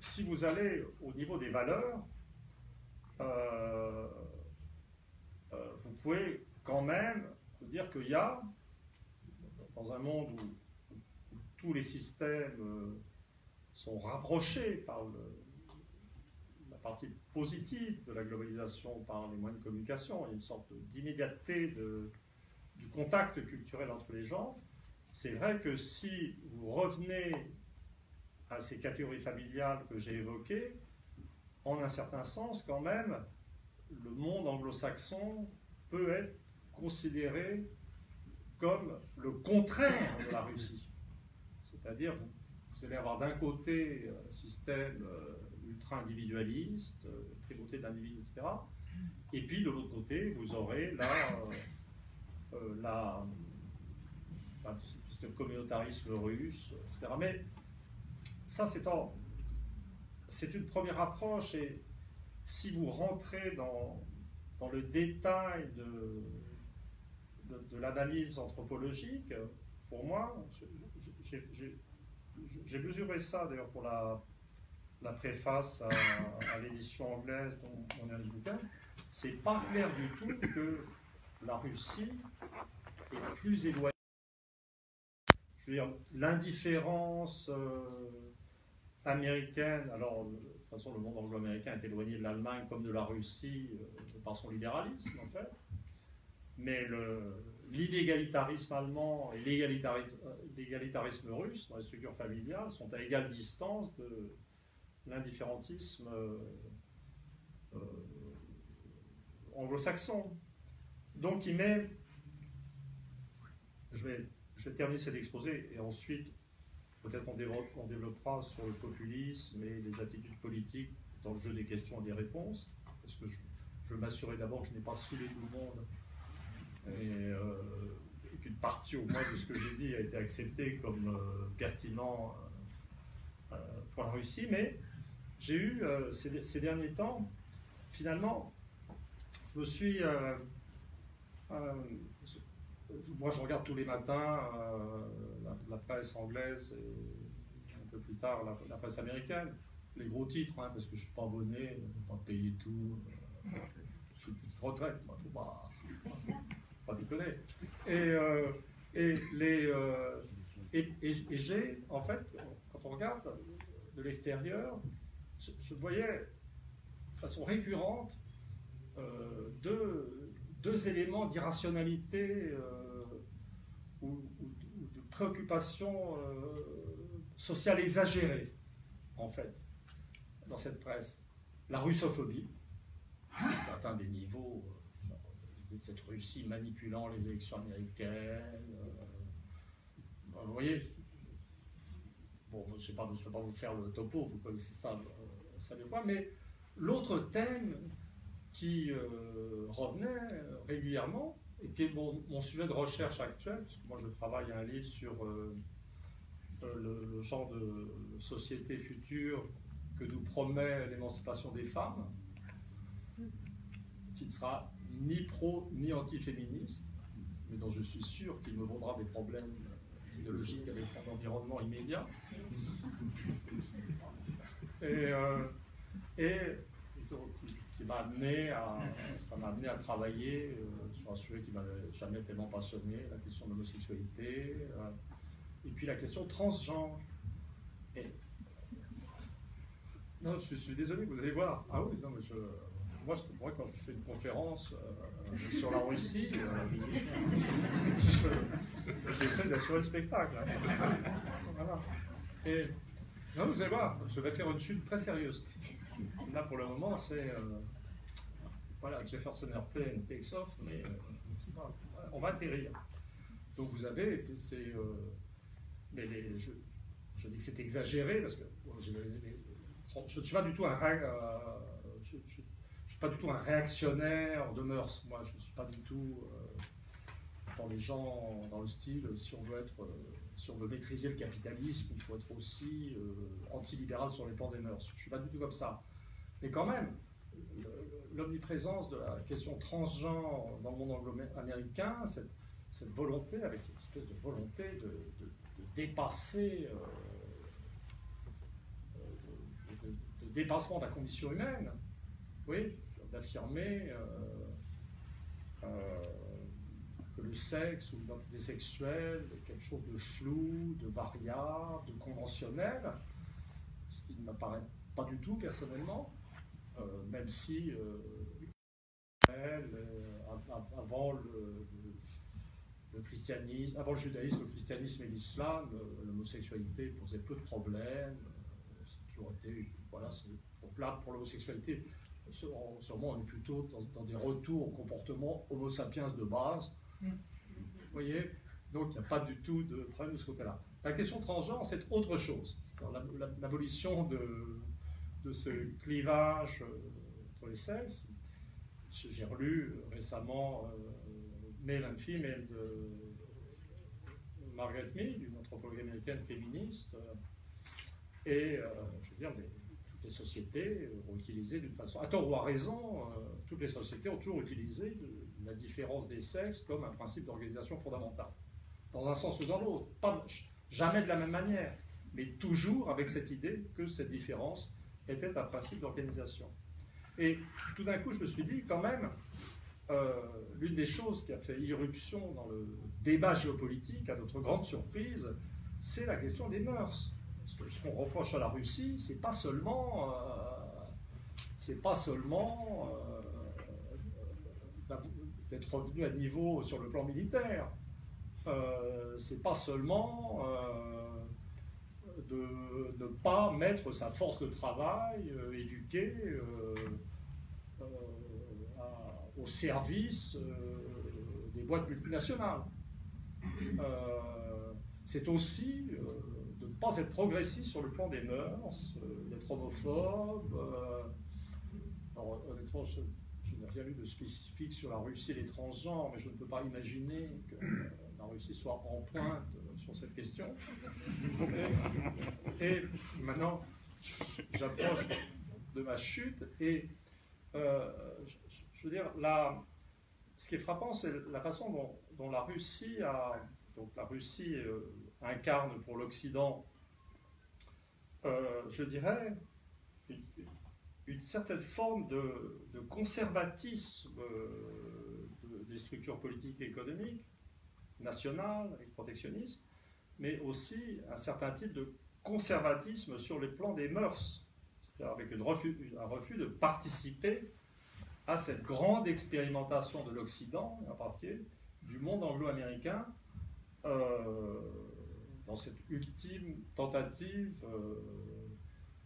si vous allez au niveau des valeurs, euh, vous pouvez quand même dire qu'il y a, dans un monde où tous les systèmes sont rapprochés par le, partie positive de la globalisation par les moyens de communication, il y a une sorte d'immédiateté du contact culturel entre les gens. C'est vrai que si vous revenez à ces catégories familiales que j'ai évoquées, en un certain sens, quand même, le monde anglo-saxon peut être considéré comme le contraire de la Russie. C'est-à-dire, vous, allez avoir d'un côté un système euh, ultra-individualiste, euh, primauté de l'individu, etc. Et puis de l'autre côté, vous aurez là euh, euh, la, communautarisme russe, etc. Mais ça, c'est c'est une première approche et si vous rentrez dans, dans le détail de, de, l'analyse anthropologique, pour moi, j'ai mesuré ça d'ailleurs pour la, la préface à, l'édition anglaise dont on a bouquin, c'est pas clair du tout que la Russie est plus éloignée. Je veux dire, l'indifférence euh, américaine, alors de toute façon le monde anglo-américain est éloigné de l'Allemagne comme de la Russie euh, par son libéralisme en fait, mais l'inégalitarisme allemand et l'égalitarisme russe dans les structures familiales sont à égale distance de, l'indifférentisme euh, euh, anglo-saxon. Donc il met, je vais, je terminer cet exposé et ensuite peut-être on, développera sur le populisme et les attitudes politiques dans le jeu des questions et des réponses, parce que je veux m'assurer d'abord que je n'ai pas saoulé tout le monde et, qu'une partie au moins de ce que j'ai dit a été acceptée comme pertinent pour la Russie. Mais j'ai eu ces, derniers temps, finalement, je me suis moi, je regarde tous les matins euh, la, presse anglaise et un peu plus tard la, presse américaine, les gros titres, hein, parce que je ne suis pas abonné, je ne pas payer tout. Euh, je suis plus de retraite, ne faut pas, pas déconner. Et, euh, et, les, et, j'ai, en fait, quand on regarde de l'extérieur, je, voyais de façon récurrente deux, deux éléments d'irrationalité ou, de préoccupations euh, sociales exagérées, en fait, dans cette presse. La russophobie, qui atteint des niveaux, euh, cette Russie manipulant les élections américaines. Euh, vous voyez, bon, je ne vais, pas vous faire le topo, vous connaissez ça, mais l'autre thème qui revenait régulièrement, et qui est mon, sujet de recherche actuel, puisque moi je travaille un livre sur euh, euh, le, genre de société future que nous promet l'émancipation des femmes, qui ne sera ni pro ni anti-féministe, mais dont je suis sûr qu'il me vaudra des problèmes idéologiques avec mon environnement immédiat. Et, euh, et m'a amené à, ça m'a amené à travailler euh, sur un sujet qui m'avait jamais tellement passionné, la question de l'homosexualité, euh, et puis la question transgenre. non, je suis désolé, vous allez voir. Ah oui, non, mais je, moi, moi, quand je fais une conférence euh, sur la Russie, j'essaie d'assurer le spectacle. Hein. Voilà. Et non, vous allez voir, je vais faire une chute très sérieuse. Là, pour le moment, c'est. Euh, voilà, Jefferson Airplane takes off, mais euh, on va atterrir. Donc vous avez. C'est, euh, mais les, je, je, dis que c'est exagéré parce que je ne suis pas du tout un. Je, suis pas du tout un réactionnaire de mœurs. Moi, je ne suis pas du tout dans les gens, dans le style, si on veut être si on veut maîtriser le capitalisme, il faut être aussi euh, antilibéral sur les plans des mœurs. Je ne suis pas du tout comme ça. Mais quand même, l'omniprésence de la question transgenre dans le monde anglo-américain, cette, volonté, avec cette espèce de volonté de, dépasser, euh, de, dépassement de la condition humaine, oui, d'affirmer euh, le sexe ou l'identité sexuelle est quelque chose de flou, de variable, de conventionnel, ce qui ne m'apparaît pas du tout personnellement, euh, même si euh, euh, avant le, christianisme, avant le judaïsme, le christianisme et l'islam, l'homosexualité posait peu de problèmes. C'est toujours été, voilà, donc là pour l'homosexualité, sûrement on est plutôt dans, dans, des retours au comportement homo sapiens de base, vous voyez Donc il n'y a pas du tout de problème de ce côté-là. La question transgenre, c'est autre chose. L'abolition de, ce clivage euh, entre les sexes. J'ai relu récemment euh, Male and Female de Margaret Mead, une anthropologue américaine féministe. Euh, et je veux dire, toutes les sociétés ont utilisé d'une façon, à tort ou à raison, toutes les sociétés ont toujours utilisé la différence des sexes comme un principe d'organisation fondamental. Dans un sens ou dans l'autre. Pas, jamais de la même manière, mais toujours avec cette idée que cette différence était un principe d'organisation. Et tout d'un coup, je me suis dit, quand même, euh, l'une des choses qui a fait irruption dans le débat géopolitique, à notre grande surprise, c'est la question des mœurs. Parce que ce qu'on reproche à la Russie, c'est pas seulement, euh, c'est pas seulement euh, d'être revenu à niveau sur le plan militaire. Euh, c'est pas seulement euh, de ne pas mettre sa force de travail euh, éduquée au service des boîtes multinationales. c'est aussi de ne pas être progressiste sur le plan des mœurs, d'être homophobe. je, n'ai rien lu de spécifique sur la Russie et les transgenres, mais je ne peux pas imaginer que la Russie soit en pointe sur cette question. Et, maintenant, j'approche de ma chute et euh, je, veux dire, ce qui est frappant, c'est la façon dont, la Russie a, donc la Russie euh, incarne pour l'Occident, euh, je dirais, une, certaine forme de, conservatisme des structures politiques et économiques nationales, avec protectionnisme, mais aussi un certain type de conservatisme sur les plans des mœurs, c'est-à-dire avec un refus de participer à cette grande expérimentation de l'Occident, en particulier du monde anglo-américain, euh, dans cette ultime tentative, euh,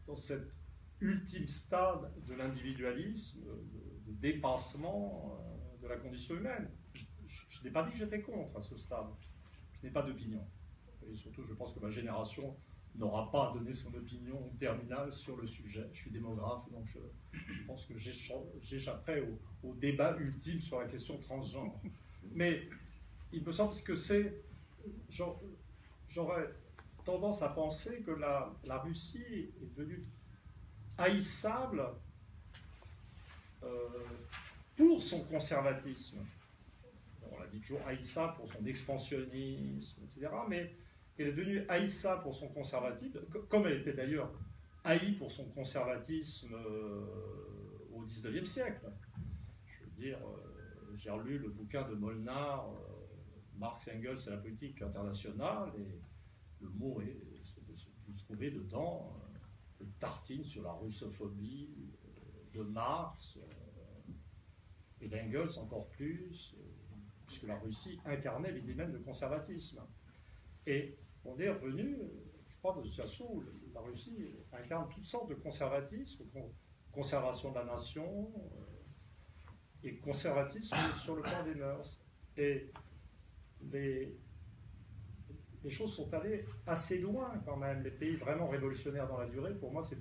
dans cet ultime stade de l'individualisme, de, dépassement euh, de la condition humaine. Je, n'ai pas dit que j'étais contre à ce stade. Je n'ai pas d'opinion. Et surtout, je pense que ma génération n'aura pas donné son opinion terminale sur le sujet. Je suis démographe, donc je, pense que j'échapperai au, débat ultime sur la question transgenre. Mais il me semble que c'est... J'aurais tendance à penser que la, la Russie est devenue haïssable euh, pour son conservatisme. On l'a dit toujours haïssable pour son expansionnisme, etc. Mais elle est devenue haïssa pour son conservatisme, comme elle était d'ailleurs haïe pour son conservatisme euh, au XIXe siècle. Je veux dire, euh, j'ai relu le bouquin de Molnar, Marx Engels et la politique internationale, et le mot est, vous trouvez dedans des tartines sur la russophobie de Marx et d'Engels encore plus, puisque la Russie incarnait l'idée même de conservatisme. Et on est revenu, je crois, dans une situation la Russie incarne toutes sortes de conservatisme, conservation de la nation euh, et conservatisme sur le plan des mœurs. Et les, les choses sont allées assez loin quand même. Les pays vraiment révolutionnaires dans la durée, pour moi, c'est,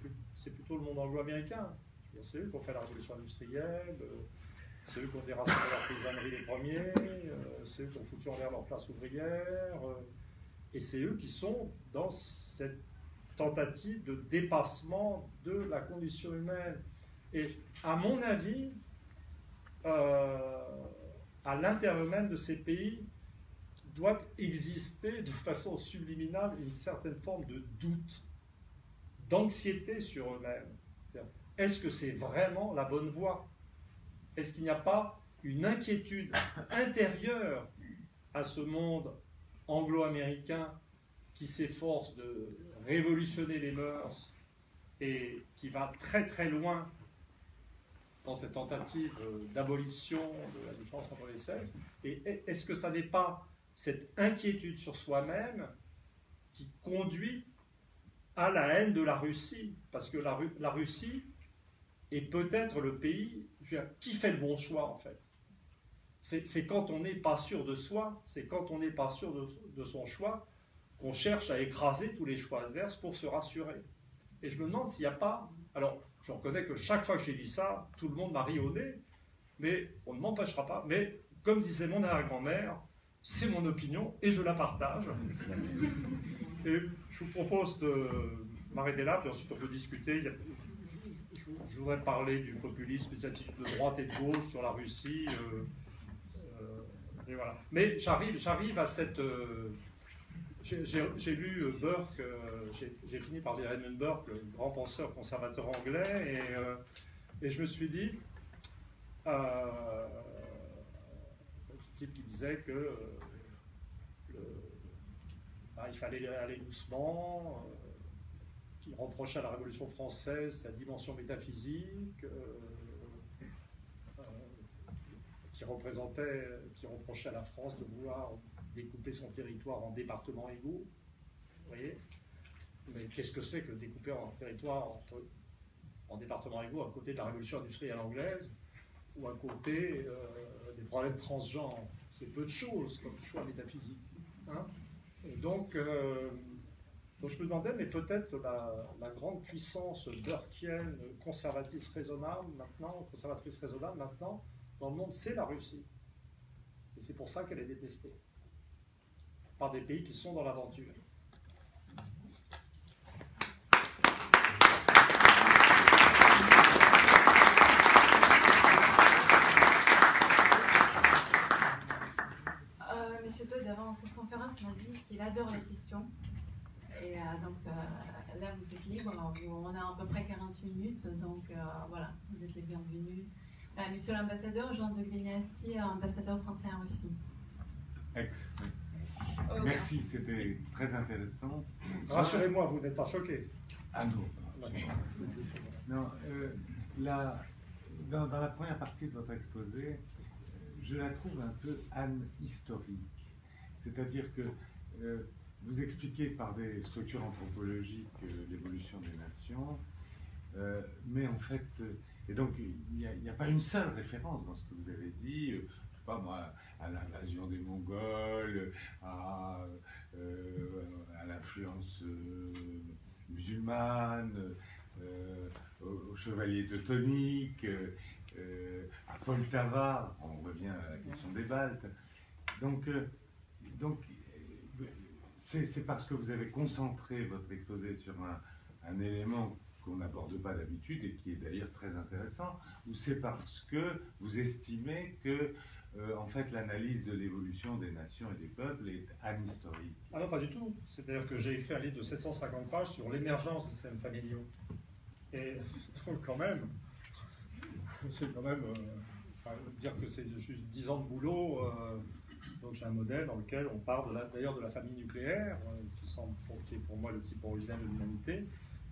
plutôt le monde anglo-américain. C'est eux qui ont fait la révolution industrielle, euh, c'est eux qui ont déraciné la paysannerie les premiers, euh, c'est eux qui ont foutu en l'air leur place ouvrière. Et c'est eux qui sont dans cette tentative de dépassement de la condition humaine. Et à mon avis, euh, à l'intérieur même de ces pays, doit exister de façon subliminale une certaine forme de doute, d'anxiété sur eux-mêmes. Est-ce que c'est vraiment la bonne voie? Est-ce qu'il n'y a pas une inquiétude intérieure à ce monde anglo-américain qui s'efforce de révolutionner les mœurs et qui va très très loin dans cette tentative d'abolition de la différence entre les sexes? Et est-ce que ça n'est pas cette inquiétude sur soi-même qui conduit à la haine de la Russie Parce que la, Russie est peut-être le pays qui fait le bon choix en fait c'est quand on n'est pas sûr de soi, c'est quand on n'est pas sûr de, son choix, qu'on cherche à écraser tous les choix adverses pour se rassurer. Et je me demande s'il n'y a pas. Alors, je reconnais que chaque fois que j'ai dit ça, tout le monde m'a ri au nez, mais on ne m'empêchera pas. Mais comme disait mon arrière-grand-mère, c'est mon opinion et je la partage. Et je vous propose de m'arrêter là, puis ensuite on peut discuter. Je, voudrais parler du populisme, des attitudes de droite et de gauche sur la Russie. Euh, mais j'arrive, j'arrive à cette. Euh, j'ai lu euh, Burke, euh, j'ai fini par lire Edmund Burke, le grand penseur conservateur anglais, et, et je me suis dit, euh, type qui disait que bah, il fallait aller doucement, qui reprochait à la Révolution française sa dimension métaphysique qui représentait, qui reprochait à la France de vouloir découper son territoire en départements égaux. Vous voyez? Mais qu'est-ce que c'est que découper un territoire en départements égaux à côté de la révolution industrielle anglaise? Ou à côté euh, des problèmes transgenres C'est peu de choses comme choix métaphysique. Hein donc, euh, Donc je me demandais, mais peut-être la, la, grande puissance burkienne, conservatrice raisonnable maintenant, conservatrice raisonnable maintenant, dans le monde, c'est la Russie. Et c'est pour ça qu'elle est détestée par des pays qui sont dans l'aventure. Todd, avant cette conférence, m'a dit qu'il adore les questions. Et euh, donc euh, là, vous êtes libre. On a à peu près 40 minutes. Donc euh, voilà, vous êtes les bienvenus. monsieur l'ambassadeur, Jean de Glignasti, ambassadeur français en Russie. Ex. Merci, c'était très intéressant. Rassurez-moi, vous n'êtes pas choqué. Ah non. Dans, dans, la première partie de votre exposé, je la trouve un peu historique. C'est-à-dire que euh, vous expliquez par des structures anthropologiques euh, l'évolution des nations, euh, mais en fait, et donc il n'y a, pas une seule référence dans ce que vous avez dit, je sais pas moi, à l'invasion des Mongols, à, l'influence musulmane, aux chevaliers teutoniques, à Poltava, on revient à la question des Baltes. Donc, donc, c'est parce que vous avez concentré votre exposé sur un, élément qu'on n'aborde pas d'habitude et qui est d'ailleurs très intéressant, ou c'est parce que vous estimez que, euh, en fait, l'analyse de l'évolution des nations et des peuples est anhistorique Ah non, pas du tout. C'est-à-dire que j'ai écrit un livre de 750 pages sur l'émergence des systèmes familiaux. Et quand même, c'est quand même. Euh, dire que c'est juste 10 ans de boulot. Euh, donc j'ai un modèle dans lequel on parle d'ailleurs de, la famille nucléaire, euh, qui, semble, qui est pour moi le type originel de l'humanité.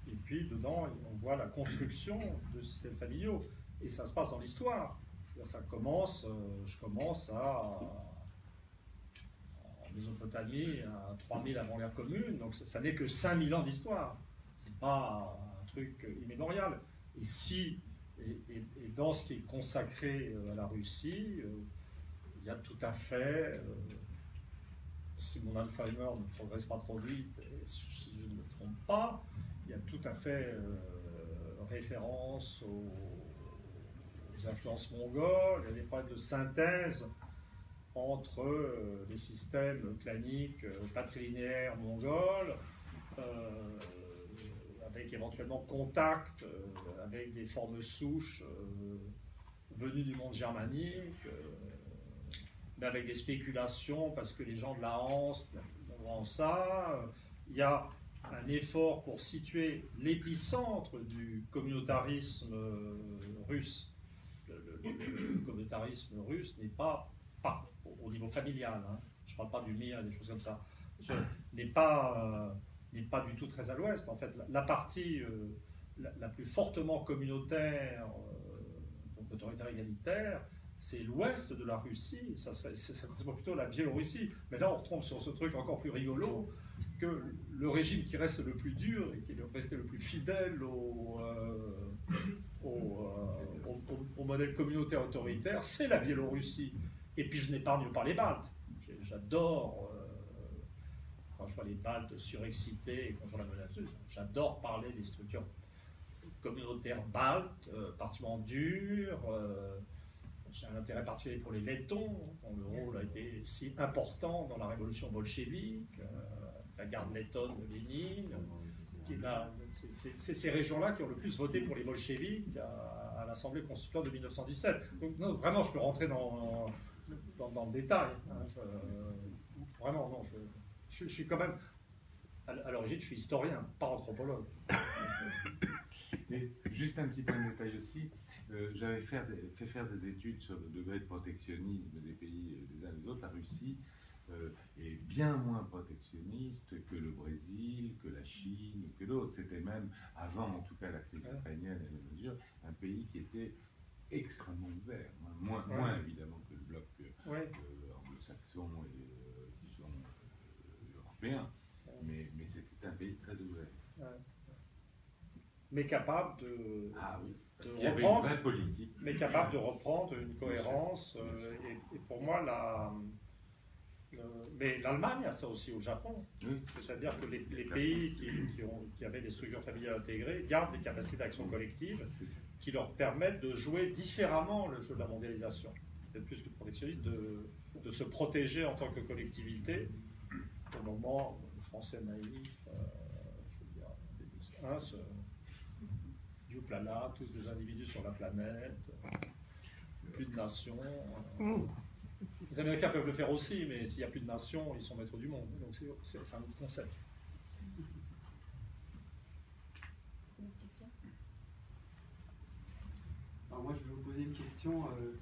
Et puis dedans, on voit la construction de systèmes familiaux. Et ça se passe dans l'histoire. Ça commence, euh, je commence à, en Mésopotamie, à 3000 avant l'ère commune. Donc ça, n'est que 5000 ans d'histoire. C'est pas un truc immémorial. Et si, et, et, dans ce qui est consacré euh, à la Russie, il y a tout à fait, euh, si mon Alzheimer ne progresse pas trop vite, et si je ne me trompe pas, il y a tout à fait euh, référence aux, influences mongoles, il y a des problèmes de synthèse entre euh, les systèmes claniques patrilinéaires mongols, avec éventuellement contact avec des formes souches venues du monde germanique avec des spéculations, parce que les gens de la Hanse ont ça. Il y a un effort pour situer l'épicentre du communautarisme euh, russe. Le, communautarisme russe n'est pas, au niveau familial, hein. je ne parle pas du mire et des choses comme ça, n'est pas, euh, pas du tout très à l'ouest. En fait, la, partie euh, la, plus fortement communautaire, donc autoritaire égalitaire, c'est l'ouest de la Russie, ça, ça, plutôt la Biélorussie. Mais là, on retombe sur ce truc encore plus rigolo, que le régime qui reste le plus dur et qui est resté le plus fidèle au, euh, euh, au, modèle communautaire autoritaire, c'est la Biélorussie. Et puis je n'épargne pas les Baltes. J'adore, euh, quand je vois les Baltes surexcités contre la menace, j'adore parler des structures communautaires baltes, particulièrement dures j'ai un intérêt particulier pour les Lettons, dont le rôle a été si important dans la révolution bolchevique, euh, la garde lettonne de Lénine. C'est ces régions-là qui ont le plus voté pour les bolcheviks à, l'Assemblée constituante de 1917. Donc, non, vraiment, je peux rentrer dans, dans, le détail. Hein, vraiment, non, je, suis quand même. À, l'origine, je suis historien, pas anthropologue. Mais juste un petit point de détail aussi. Euh, j'avais fait, fait, faire des études sur le degré de protectionnisme des pays euh, des uns des autres. La Russie euh, est bien moins protectionniste que le Brésil, que la Chine, que d'autres. C'était même, avant en tout cas la crise ukrainienne et les mesures, un pays qui était extrêmement ouvert, moins, moins évidemment que le bloc anglo-saxon et disons européen, mais, mais c'était un pays très ouvert. Mais capable de, ah, oui reprendre, mais capable de reprendre une cohérence. Euh, et, pour moi, la, Euh, mais l'Allemagne a ça aussi au Japon. C'est-à-dire que les, pays qui, ont, qui, avaient des structures familiales intégrées gardent des capacités d'action collective qui leur permettent de jouer différemment le jeu de la mondialisation. Peut-être plus que protectionniste, de, de, se protéger en tant que collectivité. Au moment, français naïf, euh, je veux dire, ce, Youplala, tous des individus sur la planète, plus de nations. Euh, les Américains peuvent le faire aussi, mais s'il n'y a plus de nations, ils sont maîtres du monde. Donc c'est un autre concept. Alors moi, je vais vous poser une question euh,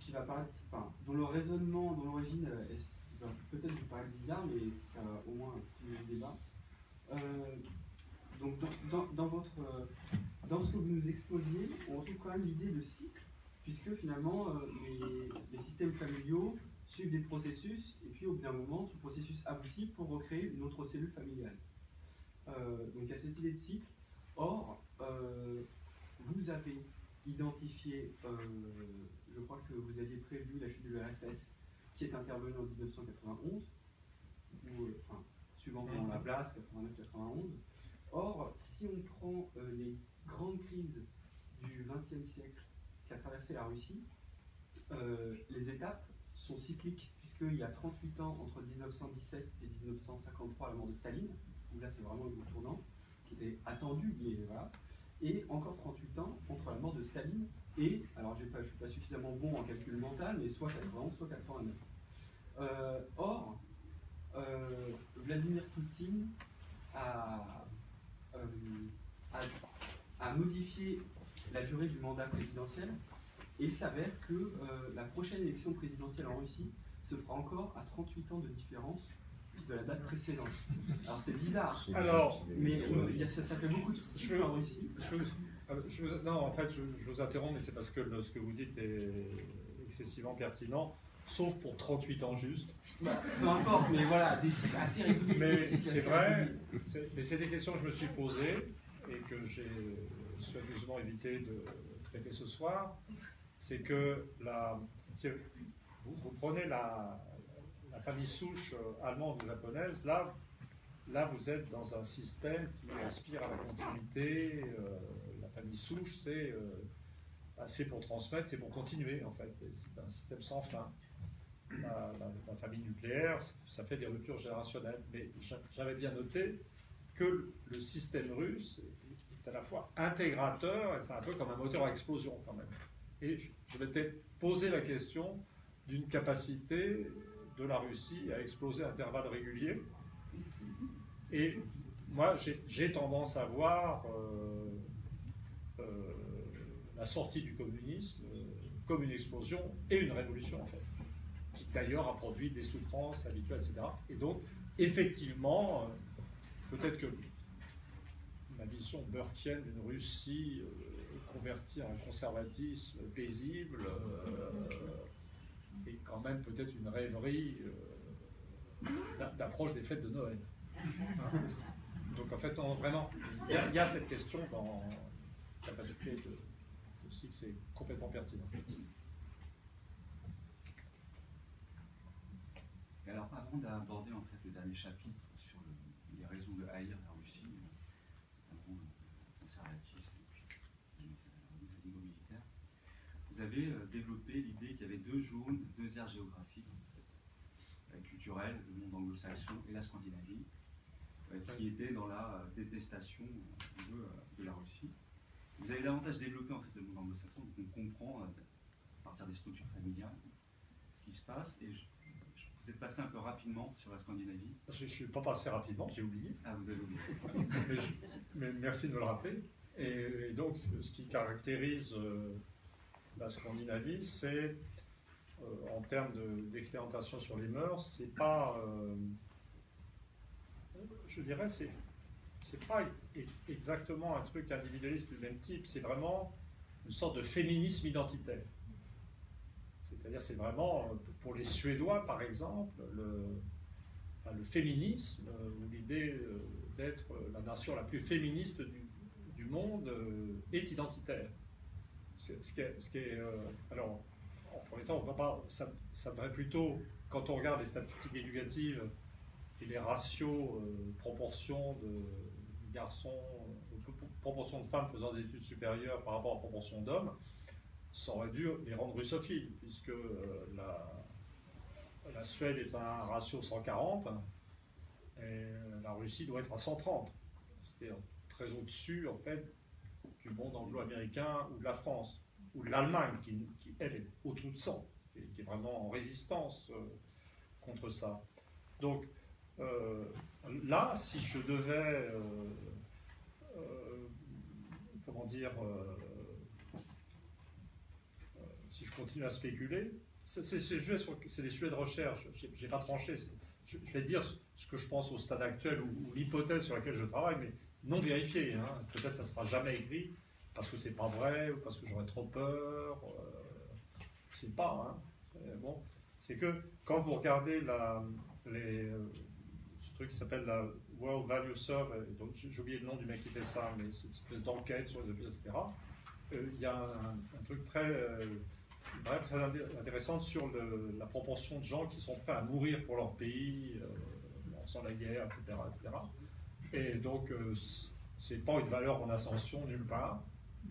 qui va paraître, enfin, dont le raisonnement, dont l'origine euh, va peut-être vous paraître bizarre, mais ça va au moins stimuler le débat. Euh, donc dans, dans, votre, dans ce que vous nous exposiez, on retrouve quand même l'idée de cycle puisque finalement, euh, les, systèmes familiaux suivent des processus, et puis au bout d'un moment, ce processus aboutit pour recréer une autre cellule familiale. Euh, donc il y a cette idée de cycle. Or, euh, vous avez identifié, je crois que vous aviez prévu la chute de l'URSS qui est intervenue en 1991, ou, enfin, suivant dans la place, 89-91. Or, si on prend les grandes crises du XXe siècle, qui a traversé la Russie, euh, les étapes sont cycliques, puisqu'il y a 38 ans entre 1917 et 1953, la mort de Staline, où là c'est vraiment le tournant, qui était attendu, mais voilà, et encore 38 ans entre la mort de Staline et, alors je ne suis pas suffisamment bon en calcul mental, mais soit 91, soit 89. Euh, or, euh, Vladimir Poutine a, a modifié la durée du mandat présidentiel. Et il s'avère que euh, la prochaine élection présidentielle en Russie se fera encore à 38 ans de différence de la date précédente. Alors c'est bizarre. Alors, mais euh, ça, fait beaucoup de choses en Russie. Euh, non, en fait, je, vous interromps, mais c'est parce que ce que vous dites est excessivement pertinent, sauf pour 38 ans juste. Bah, peu importe, mais voilà, des cycles assez réguliers. Mais c'est vrai, mais c'est des questions que je me suis posées et que j'ai soigneusement évité de traiter ce soir, c'est que la, vous, prenez la, famille souche euh, allemande ou japonaise, là, là vous êtes dans un système qui aspire à la continuité. Euh, la famille souche, c'est assez euh, pour transmettre, c'est pour continuer en fait. C'est un système sans fin. La, la, famille nucléaire, ça fait des ruptures générationnelles. Mais j'avais bien noté que le système russe à la fois intégrateur, et c'est un peu comme un moteur à explosion quand même. Et je, m'étais posé la question d'une capacité de la Russie à exploser à intervalles réguliers. Et moi, j'ai tendance à voir euh, euh, la sortie du communisme comme une explosion et une révolution, en fait, qui d'ailleurs a produit des souffrances habituelles, etc. Et donc, effectivement, peut-être que la vision burkienne d'une Russie euh, convertie à un conservatisme paisible euh, et quand même peut-être une rêverie euh, d'approche des fêtes de Noël. Donc en fait, vraiment, il y, a cette question dans la capacité de, aussi que c'est complètement pertinent. Alors, avant d'aborder en fait le dernier chapitre sur les raisons de haïr vous avez euh, développé l'idée qu'il y avait deux zones, deux aires géographiques, euh, culturelles, le monde anglo-saxon et la Scandinavie, euh, qui étaient dans la détestation de, la Russie. Vous avez davantage développé en fait le monde anglo-saxon, donc on comprend à partir des structures familiales ce qui se passe. Et je, êtes passé un peu rapidement sur la Scandinavie. Je ne suis pas passé rapidement, j'ai oublié. Ah, vous avez oublié. mais, merci de me le rappeler. Et, donc, ce qui caractérise la Scandinavie, c'est, euh, en termes d'expérimentation sur les mœurs, c'est pas, euh, je dirais, c'est, c'est pas exactement un truc individualiste du même type, c'est vraiment une sorte de féminisme identitaire. C'est-à-dire, c'est vraiment, pour les Suédois par exemple, le, féminisme, ou l'idée euh, d'être la nation la plus féministe du, monde, est identitaire. Ce qui est, euh, alors, en premier temps, on pas, ça, devrait plutôt quand on regarde les statistiques éducatives et les ratios, euh, proportions de garçons, euh, proportion de femmes faisant des études supérieures par rapport à proportion d'hommes, ça aurait dû les rendre russophiles, puisque euh, la, la Suède est à un ratio 140 et la Russie doit être à 130. C'est très au-dessus, en fait, du monde anglo-américain ou de la France, ou de l'Allemagne, qui, elle, est au-dessous de 100, et qui est vraiment en résistance euh, contre ça. Donc, euh, là, si je devais, comment dire, si je continue à spéculer, c'est des sujets de recherche. Je n'ai pas tranché. Je, vais dire ce que je pense au stade actuel ou, l'hypothèse sur laquelle je travaille, mais non vérifié. Hein. Peut-être ça ne sera jamais écrit parce que c'est pas vrai ou parce que j'aurais trop peur. Euh, c'est pas. Hein. Bon, c'est que quand vous regardez la, euh, ce truc qui s'appelle la World Value Survey, j'ai oublié le nom du mec qui fait ça, mais c'est une espèce d'enquête sur les etc. Euh, il y a un, truc très très intéressante sur la proportion de gens qui sont prêts à mourir pour leur pays, euh, sans la guerre, etc. etc. Et donc, euh, c'est pas une valeur en ascension nulle part.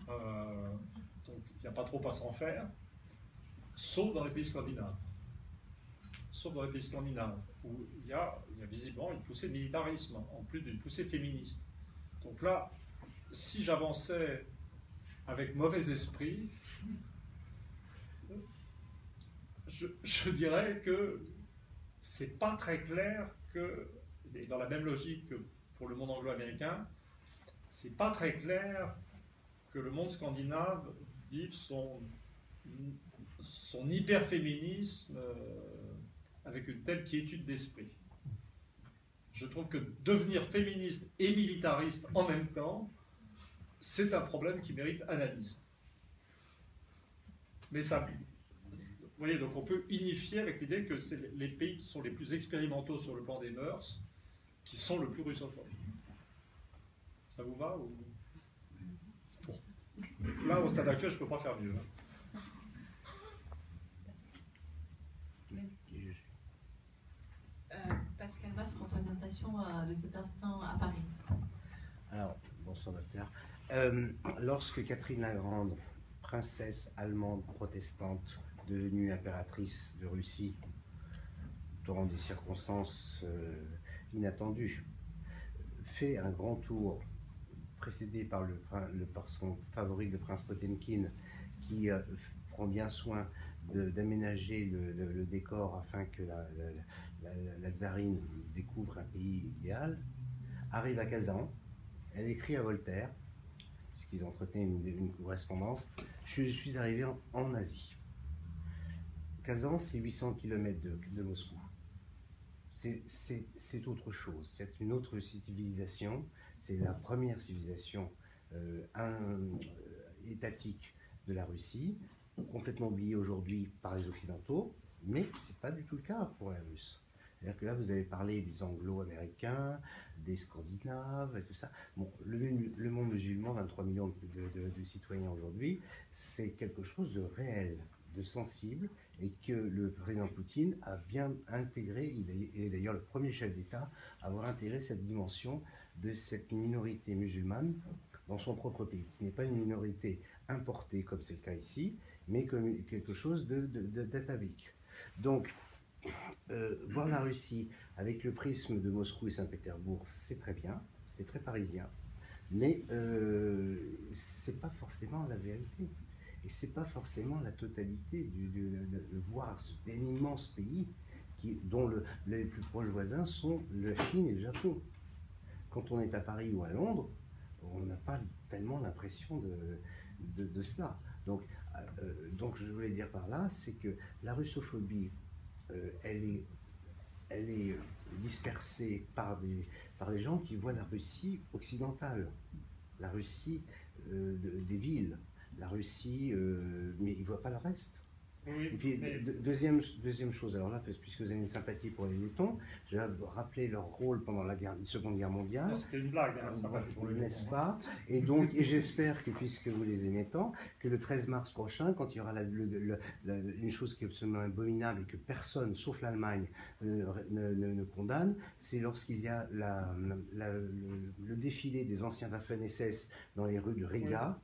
Euh, donc, il n'y a pas trop à s'en faire, sauf dans les pays scandinaves. Sauf dans les pays scandinaves, où il y a, il y a visiblement une poussée de militarisme, en plus d'une poussée féministe. Donc là, si j'avançais avec mauvais esprit, je, dirais que c'est pas très clair que, dans la même logique que pour le monde anglo-américain, c'est pas très clair que le monde scandinave vive son, son hyperféminisme euh, avec une telle quiétude d'esprit. Je trouve que devenir féministe et militariste en même temps, c'est un problème qui mérite analyse. Mais ça, vous voyez, donc on peut unifier avec l'idée que c'est les pays qui sont les plus expérimentaux sur le plan des mœurs qui sont le plus russophones. Ça vous va ou... bon. Là, au stade actuel, je ne peux pas faire mieux. Hein. Euh, Pascal Basse, représentation euh, de cet instant à Paris. Alors, bonsoir docteur. Euh, lorsque Catherine la Grande, princesse allemande protestante, devenue impératrice de Russie dans des circonstances euh, inattendues, fait un grand tour précédé par, le, son favori, le prince Potemkin, qui euh, prend bien soin d'aménager le, décor afin que la, la, tsarine découvre un pays idéal, arrive à Kazan, elle écrit à Voltaire, puisqu'ils entretenaient une, une, correspondance, je suis arrivé en Asie. Kazan, c'est 800 km de, Moscou. C'est autre chose, c'est une autre civilisation, c'est la première civilisation euh, euh, étatique de la Russie, complètement oubliée aujourd'hui par les Occidentaux, mais ce n'est pas du tout le cas pour les Russes. C'est-à-dire que là, vous avez parlé des Anglo-Américains, des Scandinaves et tout ça. Bon, le, monde musulman, 23 millions de citoyens aujourd'hui, c'est quelque chose de réel, de sensible, et que le président Poutine a bien intégré, il est d'ailleurs le premier chef d'État à avoir intégré cette dimension de cette minorité musulmane dans son propre pays, qui n'est pas une minorité importée comme c'est le cas ici, mais comme quelque chose d'atavique. Donc, euh, voir la Russie avec le prisme de Moscou et Saint-Pétersbourg, c'est très bien, c'est très parisien, mais euh, c'est pas forcément la vérité. Et pas forcément la totalité de, voir cet immense pays qui, dont les plus proches voisins sont la Chine et le Japon. Quand on est à Paris ou à Londres, on n'a pas tellement l'impression de, de, cela. Donc, euh, donc, je voulais dire par là, c'est que la russophobie, euh, elle, est, elle est dispersée par des, par des gens qui voient la Russie occidentale, la Russie euh, des villes, la Russie, euh, mais ils ne voient pas le reste. Oui, Et puis, mais- de- deuxième, deuxième chose, alors là, puisque vous avez une sympathie pour les Lettons, je vais rappeler leur rôle pendant la guerre- Seconde Guerre mondiale. C'était une blague, hein, sympathique pour les N'est-ce Lettons. pas? Et donc, et j'espère que, puisque vous les aimez tant, que le 13 mars prochain, quand il y aura la- le- le- la- une chose qui est absolument abominable et que personne, sauf l'Allemagne, ne, ne- ne- ne condamne, c'est lorsqu'il y a le défilé des anciens Waffen-SS dans les rues de Riga,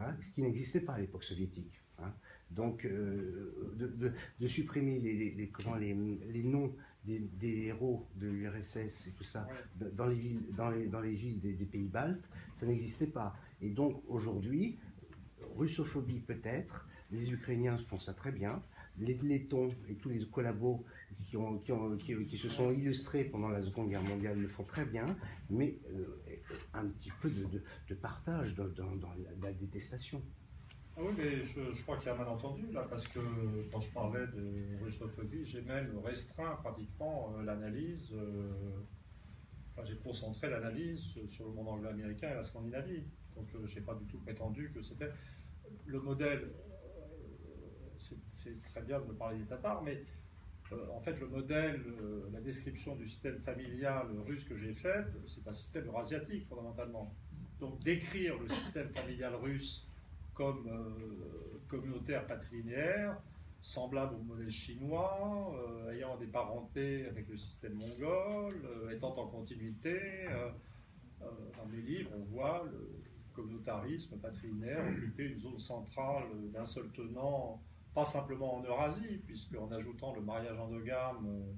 hein, ce qui n'existait pas à l'époque soviétique. hein. Donc, euh, de, de- de supprimer les, les- les- comment, les, les noms des, des héros de l'URSS et tout ça Ouais. dans les villes, dans les, dans les villes des, des pays baltes, ça n'existait pas. Et donc aujourd'hui, russophobie peut-être, les Ukrainiens font ça très bien, les Lettons et tous les collabos qui, ont, qui, se sont illustrés pendant la Seconde Guerre mondiale le font très bien, mais euh, un petit peu de, partage dans, la, détestation. Ah oui, mais je, je crois qu'il y a un malentendu là, parce que quand je parlais de russophobie, j'ai même restreint pratiquement euh, l'analyse, euh, enfin, j'ai concentré l'analyse sur le monde anglo-américain et la Scandinavie. Donc je n'ai pas du tout prétendu que c'était le modèle. C'est- très bien de me parler des Tatars, mais euh, en fait le modèle, euh, la description du système familial russe que j'ai faite, c'est un système eurasiatique fondamentalement. Donc décrire le système familial russe comme euh, communautaire patrilinéaire, semblable au modèle chinois, ayant des parentés avec le système mongol, étant en continuité. dans mes livres, on voit le communautarisme patrilinéaire occuper une zone centrale d'un seul tenant, pas simplement en Eurasie, puisque en ajoutant le mariage endogame euh,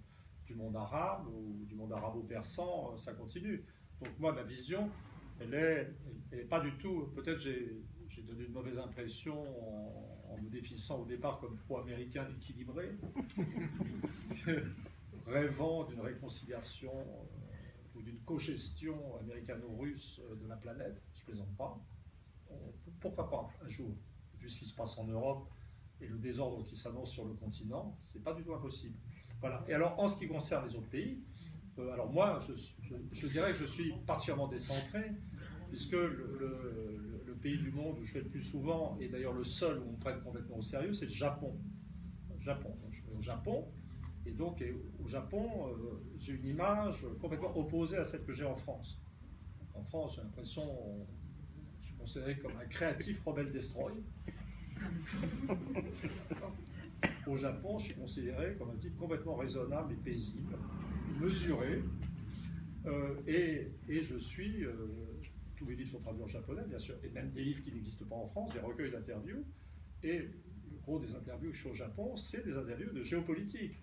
du monde arabe ou du monde arabo-persan, euh, ça continue. Donc moi, ma vision, elle est, pas du tout. Peut-être j'ai donné une mauvaise impression en, me définissant au départ comme pro-américain équilibré, rêvant d'une réconciliation euh, ou d'une co-gestion américano-russe euh, de la planète. Je plaisante pas. Pourquoi pas un jour, vu ce qui se passe en Europe et le désordre qui s'annonce sur le continent, c'est pas du tout impossible. Voilà. Et alors, en ce qui concerne les autres pays, euh, alors moi, je, dirais que je suis particulièrement décentré, puisque le, pays du monde où je vais le plus souvent, et d'ailleurs le seul où on me prenne complètement au sérieux, c'est le Japon. Japon. Je vais au Japon, et donc au Japon, euh, j'ai une image complètement opposée à celle que j'ai en France. En France, j'ai l'impression, je suis considéré comme un créatif rebelle destroy. Au Japon, je suis considéré comme un type complètement raisonnable et paisible, mesuré, euh, et, et je suis, euh, tous mes livres sont traduits en japonais, bien sûr, et même des livres qui n'existent pas en France, des recueils d'interviews, et le gros des interviews que je fais au Japon, c'est des interviews de géopolitique.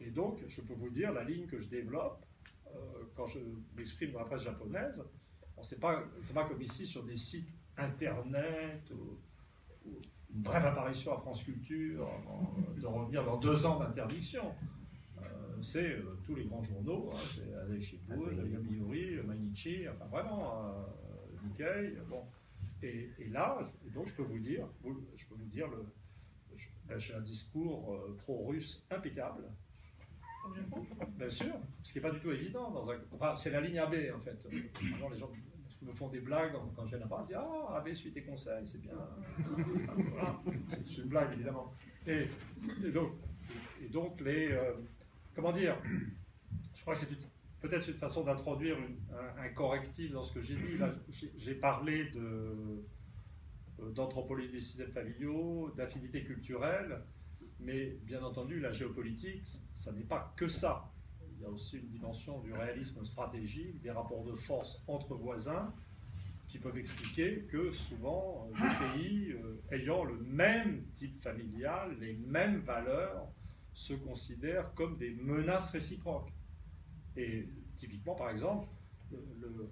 Et donc, je peux vous dire, la ligne que je développe, euh, quand je m'exprime dans la presse japonaise, c'est pas, pas comme ici sur des sites internet, ou une brève apparition à France Culture, avant de revenir dans deux ans d'interdiction. Euh, c'est euh, tous les grands journaux, hein, c'est Shimbun, Asahi. Yomiuri, Mainichi, enfin vraiment, euh, Nikkei, bon. Et, et là, et donc je peux vous dire, vous- je peux vous dire, le, ben, j'ai un discours euh, pro-russe impeccable. Bien sûr, ce qui n'est pas du tout évident. Dans un... enfin, c'est la ligne AB en fait. Maintenant, les gens me font des blagues quand je viens là-bas, ils disent Ah, AB suit tes conseils, c'est bien. C'est une blague évidemment. Et, donc, les. euh, comment dire Je crois que c'est peut-être une façon d'introduire un, correctif dans ce que j'ai dit. J'ai parlé de euh, d'anthropologie des systèmes familiaux, d'affinités culturelles, mais bien entendu, la géopolitique, ça n'est pas que ça. Il y a aussi une dimension du réalisme stratégique, des rapports de force entre voisins, qui peuvent expliquer que souvent, euh, les pays euh, ayant le même type familial, les mêmes valeurs, se considèrent comme des menaces réciproques. Et typiquement, par exemple, le,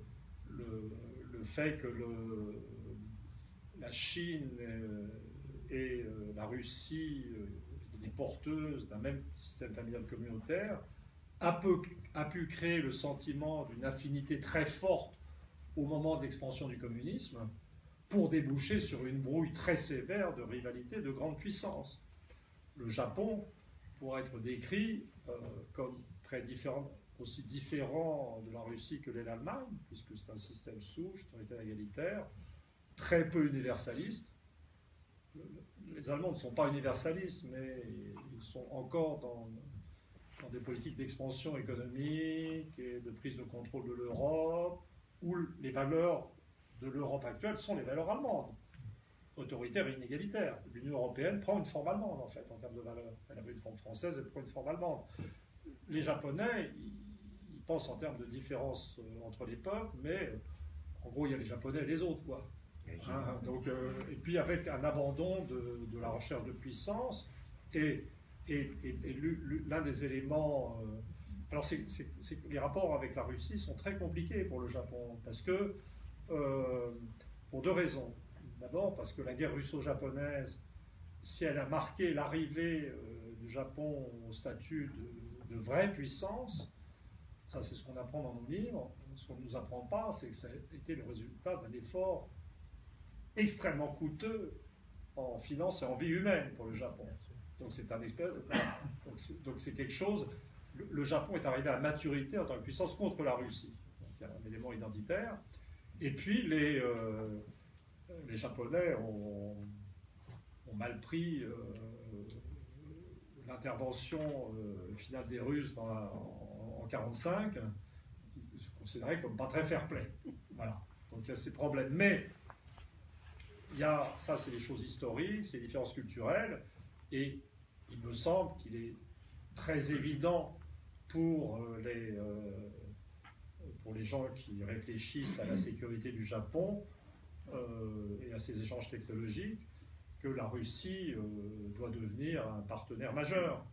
fait que la Chine euh, et euh, la Russie, euh, des porteuses d'un même système familial communautaire, a, pu créer le sentiment d'une affinité très forte au moment de l'expansion du communisme pour déboucher sur une brouille très sévère de rivalité de grande puissance. Le Japon pourrait être décrit euh, comme très différent, aussi différent de la Russie que l'est l'Allemagne, puisque c'est un système souche, autoritaire égalitaire, très peu universaliste. les Allemands ne sont pas universalistes, mais ils sont encore dans, des politiques d'expansion économique et de prise de contrôle de l'Europe, où les valeurs de l'Europe actuelle sont les valeurs allemandes, autoritaires et inégalitaires. L'Union européenne prend une forme allemande, en fait, en termes de valeurs. Elle avait une forme française, elle prend une forme allemande. Les Japonais, ils, pensent en termes de différence euh, entre les peuples, mais euh, en gros, il y a les Japonais et les autres, quoi. Hein, donc, euh, et puis avec un abandon de, de, la recherche de puissance et, et, l'un des éléments. alors, c'est, les rapports avec la Russie sont très compliqués pour le Japon parce que euh, pour deux raisons. D'abord parce que la guerre russo-japonaise, si elle a marqué l'arrivée euh, du Japon au statut de, vraie puissance, ça c'est ce qu'on apprend dans nos livres, ce qu'on ne nous apprend pas, c'est que ça a été le résultat d'un effort extrêmement coûteux en finance et en vie humaine pour le Japon. Donc c'est un donc c'est quelque chose. Le, Japon est arrivé à maturité en tant que puissance contre la Russie. il y a un élément identitaire. Et puis les, euh, les Japonais ont, mal pris euh, l'intervention euh, finale des Russes en 1945, qui considérée comme pas très fair-play. Voilà. Donc il y a ces problèmes. Mais il y a, ça c'est des choses historiques, c'est des différences culturelles, et il me semble qu'il est très évident pour les pour les gens qui réfléchissent à la sécurité du Japon euh, et à ses échanges technologiques, que la Russie euh, doit devenir un partenaire majeur.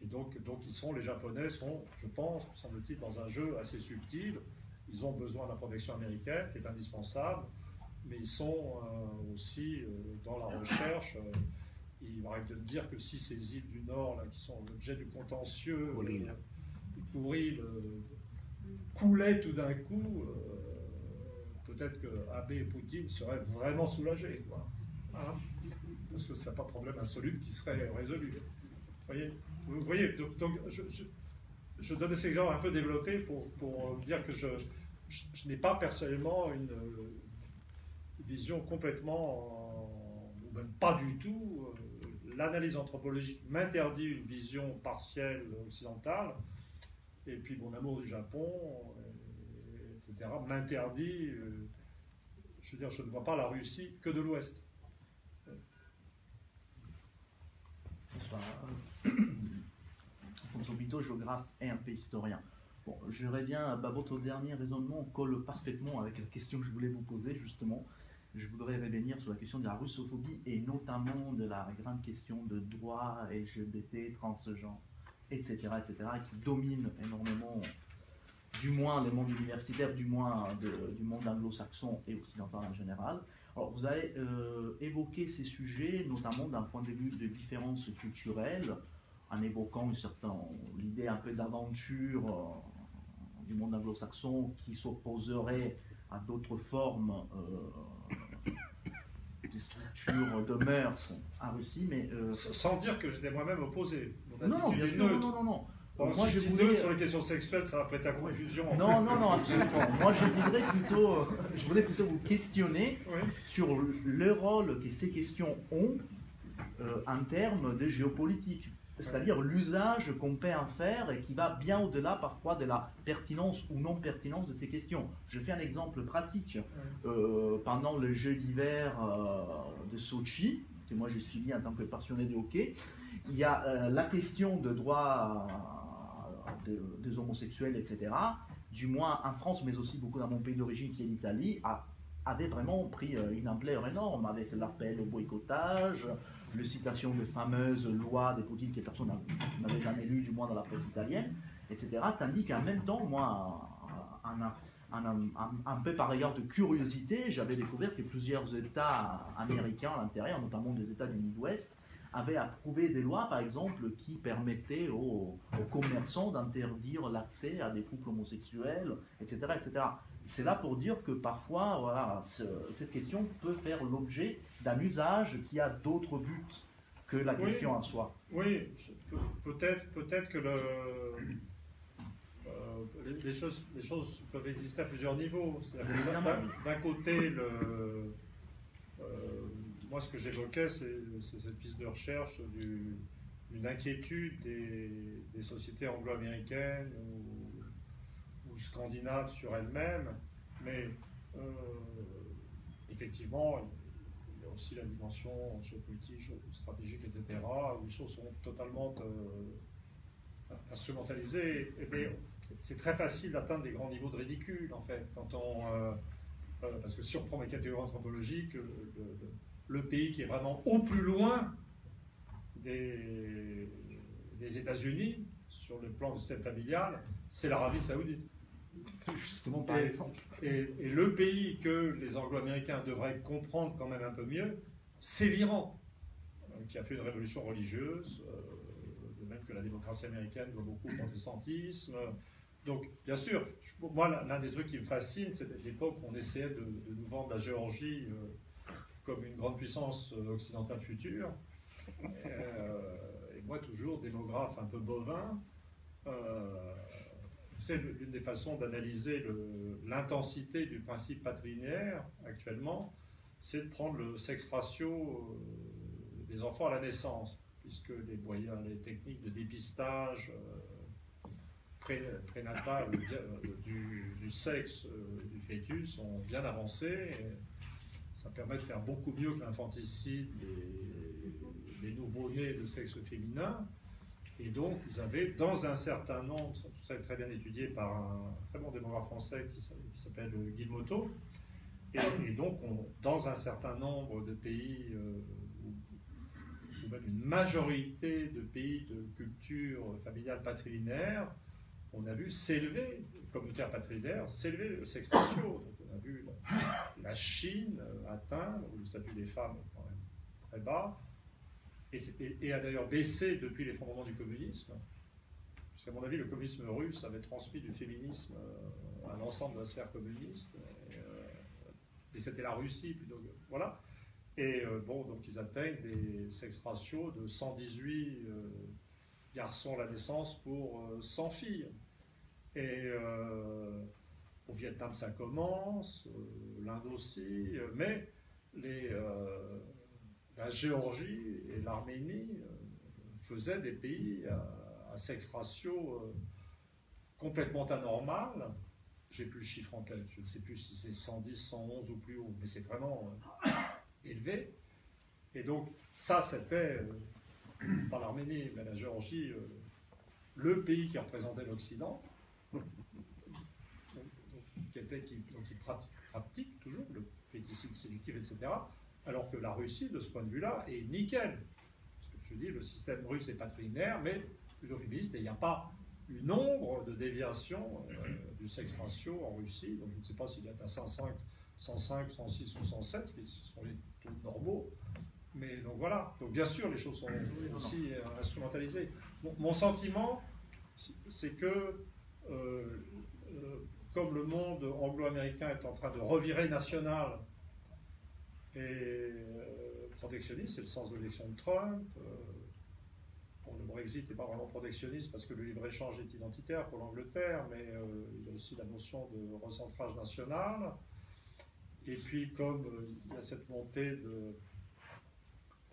Et donc, donc ils sont, les Japonais sont, je pense, semble-t-il, dans un jeu assez subtil. Ils ont besoin de la protection américaine, qui est indispensable, mais ils sont euh, aussi dans la recherche. Il va de dire que si ces îles du Nord, là, qui sont l'objet du contentieux, Kouril, coulait tout d'un coup, euh, peut-être que Abe et Poutine seraient vraiment soulagés. Quoi. Hein? Parce que ce n'est pas un problème insoluble qui serait résolu. Vous voyez, Vous voyez donc, je, je, je, donne ces exemples un peu développés pour, pour dire que je, je, n'ai pas personnellement une vision complètement, ou même pas du tout, euh, l'analyse anthropologique m'interdit une vision partielle occidentale. Et puis mon amour du Japon, etc., m'interdit. Euh, je veux dire, je ne vois pas la Russie que de l'Ouest. Bonsoir. François Bito, géographe et un peu historien. Bon, je bien, bah, votre dernier raisonnement colle parfaitement avec la question que je voulais vous poser, justement. Je voudrais revenir sur la question de la russophobie et notamment de la grande question de droit LGBT, transgenre etc., etc., qui domine énormément, du moins les mondes universitaires, du moins du monde anglo-saxon et occidental en général. Alors, vous avez euh, évoqué ces sujets, notamment d'un point de vue de différences culturelles, en évoquant l'idée un peu d'aventure euh, du monde anglo-saxon qui s'opposerait à d'autres formes euh, de structures de mœurs en Russie, mais... Sans dire que j'étais moi-même opposé. Non, non, bien sûr, non, non, non. moi, je voulais sur les questions sexuelles, ça va prêter à confusion. Non, non, non, absolument. moi, je voudrais plutôt, euh, je voudrais plutôt vous questionner sur le rôle que ces questions ont euh, en termes de géopolitique. C'est-à-dire l'usage qu'on peut en faire et qui va bien au-delà parfois de la pertinence ou non pertinence de ces questions. Je fais un exemple pratique. Euh, pendant le jeu d'hiver de Sochi, que moi j'ai suivi en tant que passionné de hockey, il y a euh, la question de droits euh, des homosexuels, etc., du moins en France, mais aussi beaucoup dans mon pays d'origine qui est l'Italie, avait vraiment pris euh, une ampleur énorme avec l'appel au boycottage, le citation de fameuses lois des Poutine que personne n'avait jamais lues, du moins dans la presse italienne, etc. Tandis qu'en même temps, moi, un, peu par égard de curiosité, j'avais découvert que plusieurs États américains à l'intérieur, notamment des États du Midwest, avait approuvé des lois, par exemple, qui permettaient aux, commerçants d'interdire l'accès à des couples homosexuels, etc. etc. C'est là pour dire que parfois, voilà, cette question peut faire l'objet d'un usage qui a d'autres buts que la question en soi. Oui, peut-être peut que le, euh, les, choses, les choses peuvent exister à plusieurs niveaux. D'un côté, le, euh, moi, ce que j'évoquais, c'est cette piste de recherche d'une inquiétude des, sociétés anglo-américaines ou, scandinaves sur elles-mêmes. Mais euh, effectivement, il y a aussi la dimension géopolitique, stratégique, etc., où les choses sont totalement euh, instrumentalisées. c'est très facile d'atteindre des grands niveaux de ridicule, en fait, quand on. Euh, parce que si on prend mes catégories anthropologiques, le pays qui est vraiment au plus loin des, des États-Unis sur le plan du système familial, c'est l'Arabie Saoudite. Justement, par et, exemple. Et, le pays que les Anglo-Américains devraient comprendre quand même un peu mieux, c'est l'Iran, euh, qui a fait une révolution religieuse, euh, de même que la démocratie américaine doit beaucoup au protestantisme. Donc, bien sûr, moi, l'un des trucs qui me fascine, c'est l'époque où on essayait de, nous vendre la Géorgie. Euh, comme une grande puissance occidentale future. Euh, et moi, toujours démographe un peu bovin, euh, c'est l'une des façons d'analyser l'intensité du principe patrilinéaire actuellement, c'est de prendre le sexe ratio des enfants à la naissance, puisque les moyens, les techniques de dépistage prénatal du, du, sexe du fœtus sont bien avancées. Ça permet de faire beaucoup mieux que l'infanticide des, nouveaux-nés de sexe féminin. Et donc, vous avez dans un certain nombre, tout ça est très bien étudié par un très bon démographe français qui s'appelle Guy Moto, et, donc, dans un certain nombre de pays, euh, ou, même une majorité de pays de culture familiale patrilinéaire, on a vu s'élever, communautaire patrilinéaire, s'élever le sexe ratio. Donc, on a vu la Chine euh, atteindre, où le statut des femmes est quand même très bas, et, a d'ailleurs baissé depuis l'effondrement du communisme. Parce qu'à mon avis, le communisme russe avait transmis du féminisme euh, à l'ensemble de la sphère communiste. Et, euh, c'était la Russie plutôt que. Voilà. Et bon, donc ils atteignent des sex ratios de 118 garçons à la naissance pour 100 filles. Et au Vietnam, ça commence, euh, l'Inde aussi, euh, mais les, euh, la Géorgie et l'Arménie faisaient des pays à, sexe ratio complètement anormal. J'ai plus le chiffre en tête, je ne sais plus si c'est 110, 111 ou plus haut, mais c'est vraiment élevé. Et donc, ça, c'était, pas l'Arménie, mais la Géorgie, le pays qui représentait l'Occident qui, était, qui, pratique, toujours le féticide sélectif, etc. Alors que la Russie, de ce point de vue-là, est nickel. Parce que je dis, le système russe est patrinaire, mais plutôt féministe, et il n'y a pas une ombre de déviation euh, du sexe ratio en Russie. Donc je ne sais pas s'il est à 105, 105, 106 ou 107, ce qui sont les taux normaux. Mais donc voilà. Donc bien sûr, les choses sont aussi euh, instrumentalisées. mon sentiment, c'est que euh, comme le monde anglo-américain est en train de revirer national et euh, protectionniste, c'est le sens de l'élection de Trump. Euh, le Brexit n'est pas vraiment protectionniste parce que le libre-échange est identitaire pour l'Angleterre, mais euh, il y a aussi la notion de recentrage national. Et puis, comme il y a cette montée de.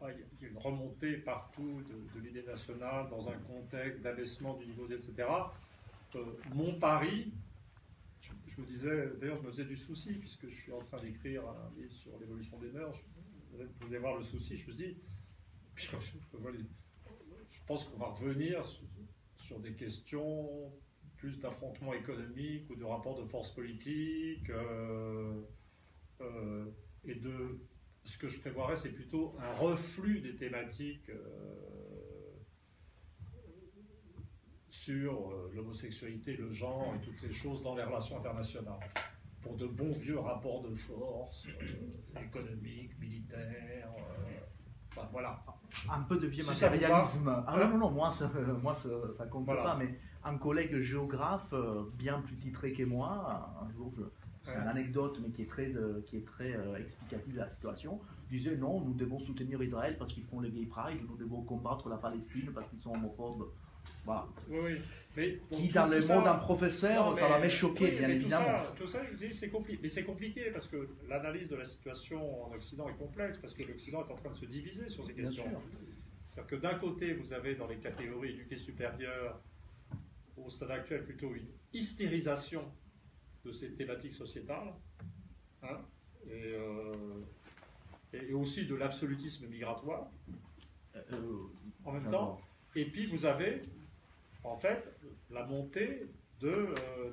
il y a une remontée partout de, de l'idée nationale dans un contexte d'abaissement du niveau, etc. mon pari, disais, d'ailleurs, je me faisais du souci, puisque je suis en train d'écrire un livre sur l'évolution des mœurs. Vous allez voir le souci, je me dis, je, pense qu'on va revenir sur, des questions plus d'affrontements économiques ou de rapports de force politique. Euh, euh, et de ce que je prévoirais, c'est plutôt un reflux des thématiques. Euh, sur euh, l'homosexualité, le genre et toutes ces choses dans les relations internationales, pour de bons vieux rapports de force euh, économiques, militaires. Euh, voilà. Un peu de vieux matérialisme. Ah non, non, non, moi, ça, moi, ça, ça compte pas, mais un collègue géographe, bien plus titré que moi, un jour, je, c'est une anecdote, mais qui est très, qui est très explicative de la situation, disait non, nous devons soutenir Israël parce qu'ils font les gay pride, nous devons combattre la Palestine parce qu'ils sont homophobes Voilà. Oui, oui. Mais, bon, Qui, dans tout le ça- monde d'un professeur, Non, ça va oui, bien mais évidemment. Tout ça, tout ça, c'est compliqué. Mais c'est compliqué parce que l'analyse de la situation en Occident est complexe, parce que l'Occident est en train de se diviser sur ces Bien questions. C'est-à-dire que d'un côté, vous avez dans les catégories éduquées supérieures, au stade actuel, plutôt une hystérisation de ces thématiques sociétales, hein, et, euh, et aussi de l'absolutisme migratoire Euh, en même temps. Et puis vous avez en fait la montée de, euh,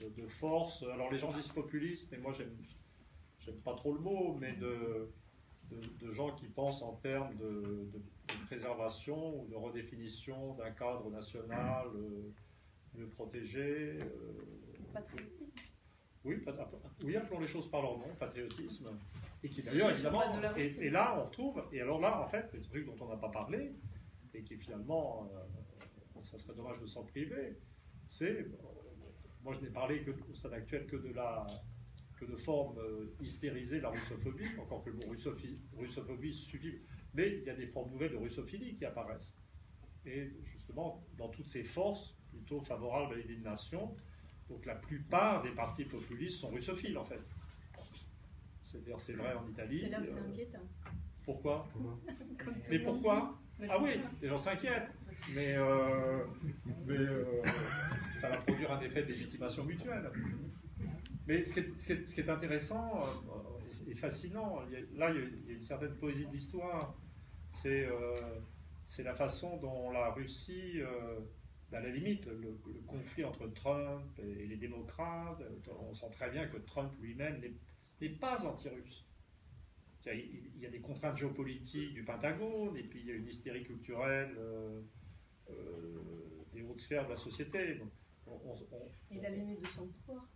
de, de forces. Alors les gens disent populistes, mais moi j'aime, pas trop le mot, mais de, de, de gens qui pensent en termes de, de- de préservation ou de redéfinition d'un cadre national euh, mieux protégé. euh, Patriotisme. oui, pat- oui, appelons les choses par leur nom, patriotisme. Et qui d'ailleurs, évidemment, et, là, on retrouve, et alors là, en fait, le truc dont on n'a pas parlé, et qui finalement, euh, ça serait dommage de s'en priver, c'est, euh, moi je n'ai parlé que, au stade actuel que de la que de formes euh, hystérisées de la russophobie, encore que le mot russophi- russophobie suffit, mais il y a des formes nouvelles de russophilie qui apparaissent. Et justement, dans toutes ces forces plutôt favorables à l'idée de nation, donc la plupart des partis populistes sont russophiles en fait. C'est-à-dire c'est vrai en Italie. C'est là où c'est euh, inquiétant. pourquoi? Mais pourquoi dit. Ah oui, les gens s'inquiètent. Mais, euh, mais euh, ça va produire un effet de légitimation mutuelle. Mais ce qui est, intéressant euh, et fascinant, là il y a- une certaine poésie de l'histoire, c'est la façon dont la Russie, euh, à la limite, le, le conflit entre Trump et les démocrates, on sent très bien que Trump lui-même n'est pas anti-russe. Il y a des contraintes géopolitiques du Pentagone, et puis il y a une hystérie culturelle euh, euh, des hautes sphères de la société. Donc, on- on- on- Il a limite de son pouvoir.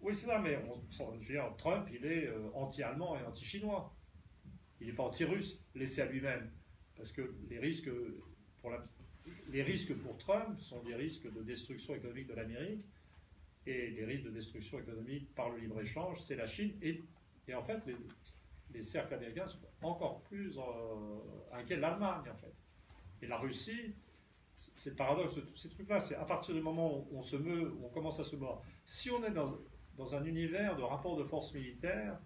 oui, c'est ça, mais on, je veux dire, Trump, il est euh, anti-allemand et anti-chinois. Il n'est pas anti-russe, laissé à lui-même. Parce que les risques, pour la- les risques pour Trump sont des risques de destruction économique de l'Amérique. Et les risques de destruction économique par le libre-échange, c'est la Chine. Et, et en fait, les, les cercles américains sont encore plus euh, inquiets de l'Allemagne, en fait. Et la Russie, c'est le paradoxe de tous ces trucs-là. C'est à partir du moment où on se meut, où on commence à se mordre. Si on est dans, un univers de rapport de force militaire,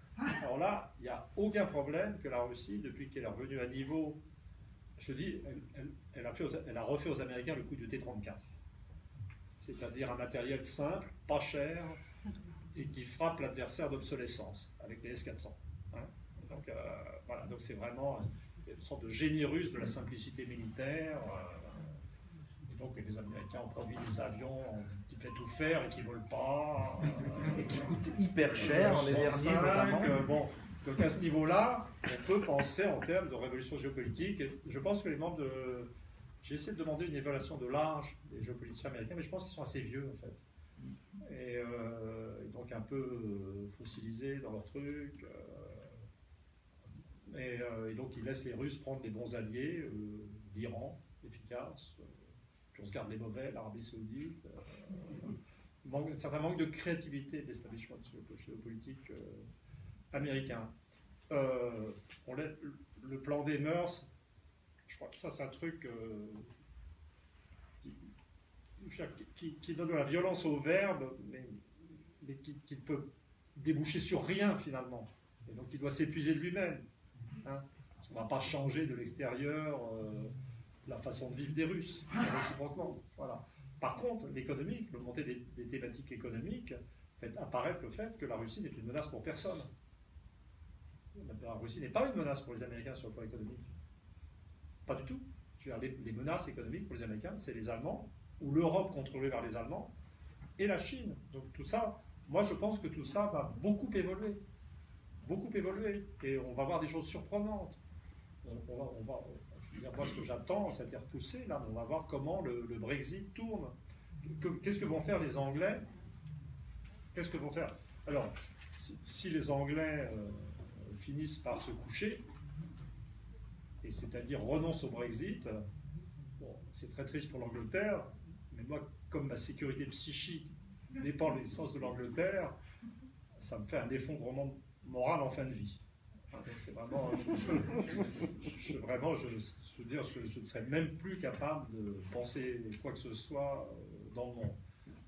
alors là, il n'y a aucun problème que la Russie, depuis qu'elle est revenue à niveau, je dis, elle a refait aux Américains le coup du T-34. C'est-à-dire un matériel simple, pas cher, et qui frappe l'adversaire d'obsolescence, avec les S-400. Donc, euh, voilà, donc c'est vraiment une sorte de génie russe de la simplicité militaire. euh, et donc les Américains ont produit des avions qui fait tout faire et qui ne volent pas. euh, Et qui coûte hyper cher, les derniers 35, notamment. bon, donc à ce niveau-là, on peut penser en termes de révolution géopolitique. Et je pense que les membres de. J'ai essayé de demander une évaluation de l'âge des géopoliticiens américains, mais je pense qu'ils sont assez vieux en fait. Et, euh, donc un peu fossilisés dans leur truc. Euh, et, donc ils laissent les Russes prendre les bons alliés, euh, l'Iran, efficace, euh, puis on se garde les mauvais, l'Arabie Saoudite. manque, un certain manque de créativité de l'establishment géopo- géopolitique américain. On le plan des mœurs, je crois que ça c'est un truc qui, donne de la violence au verbe, mais, qui ne peut déboucher sur rien finalement. Et donc il doit s'épuiser de lui-même. Hein. Parce qu'on ne va pas changer de l'extérieur euh, la façon de vivre des Russes, réciproquement. Par contre, l'économique, le montée des, thématiques économiques, fait apparaître le fait que la Russie n'est une menace pour personne. La Russie n'est pas une menace pour les Américains sur le plan économique. Pas du tout. Les menaces économiques pour les Américains, c'est les Allemands, ou l'Europe contrôlée par les Allemands, et la Chine. Donc tout ça, moi je pense que tout ça va beaucoup évoluer. Beaucoup évoluer. Et on va voir des choses surprenantes. On, va, on je veux dire, moi ce que j'attends, ça a été repoussé là, mais on va voir comment le, Brexit tourne. Que- Qu'est-ce que vont faire les Anglais? Qu'est-ce que vont faire? Alors, si, les Anglais euh, finissent par se coucher, et c'est-à-dire renoncent au Brexit, c'est très triste pour l'Angleterre, mais moi, comme ma sécurité psychique dépend de l'essence de l'Angleterre, ça me fait un effondrement moral en fin de vie. Hein. c'est vraiment, je, vraiment, je, veux dire, je, ne serais même plus capable de penser quoi que ce soit euh, dans le monde.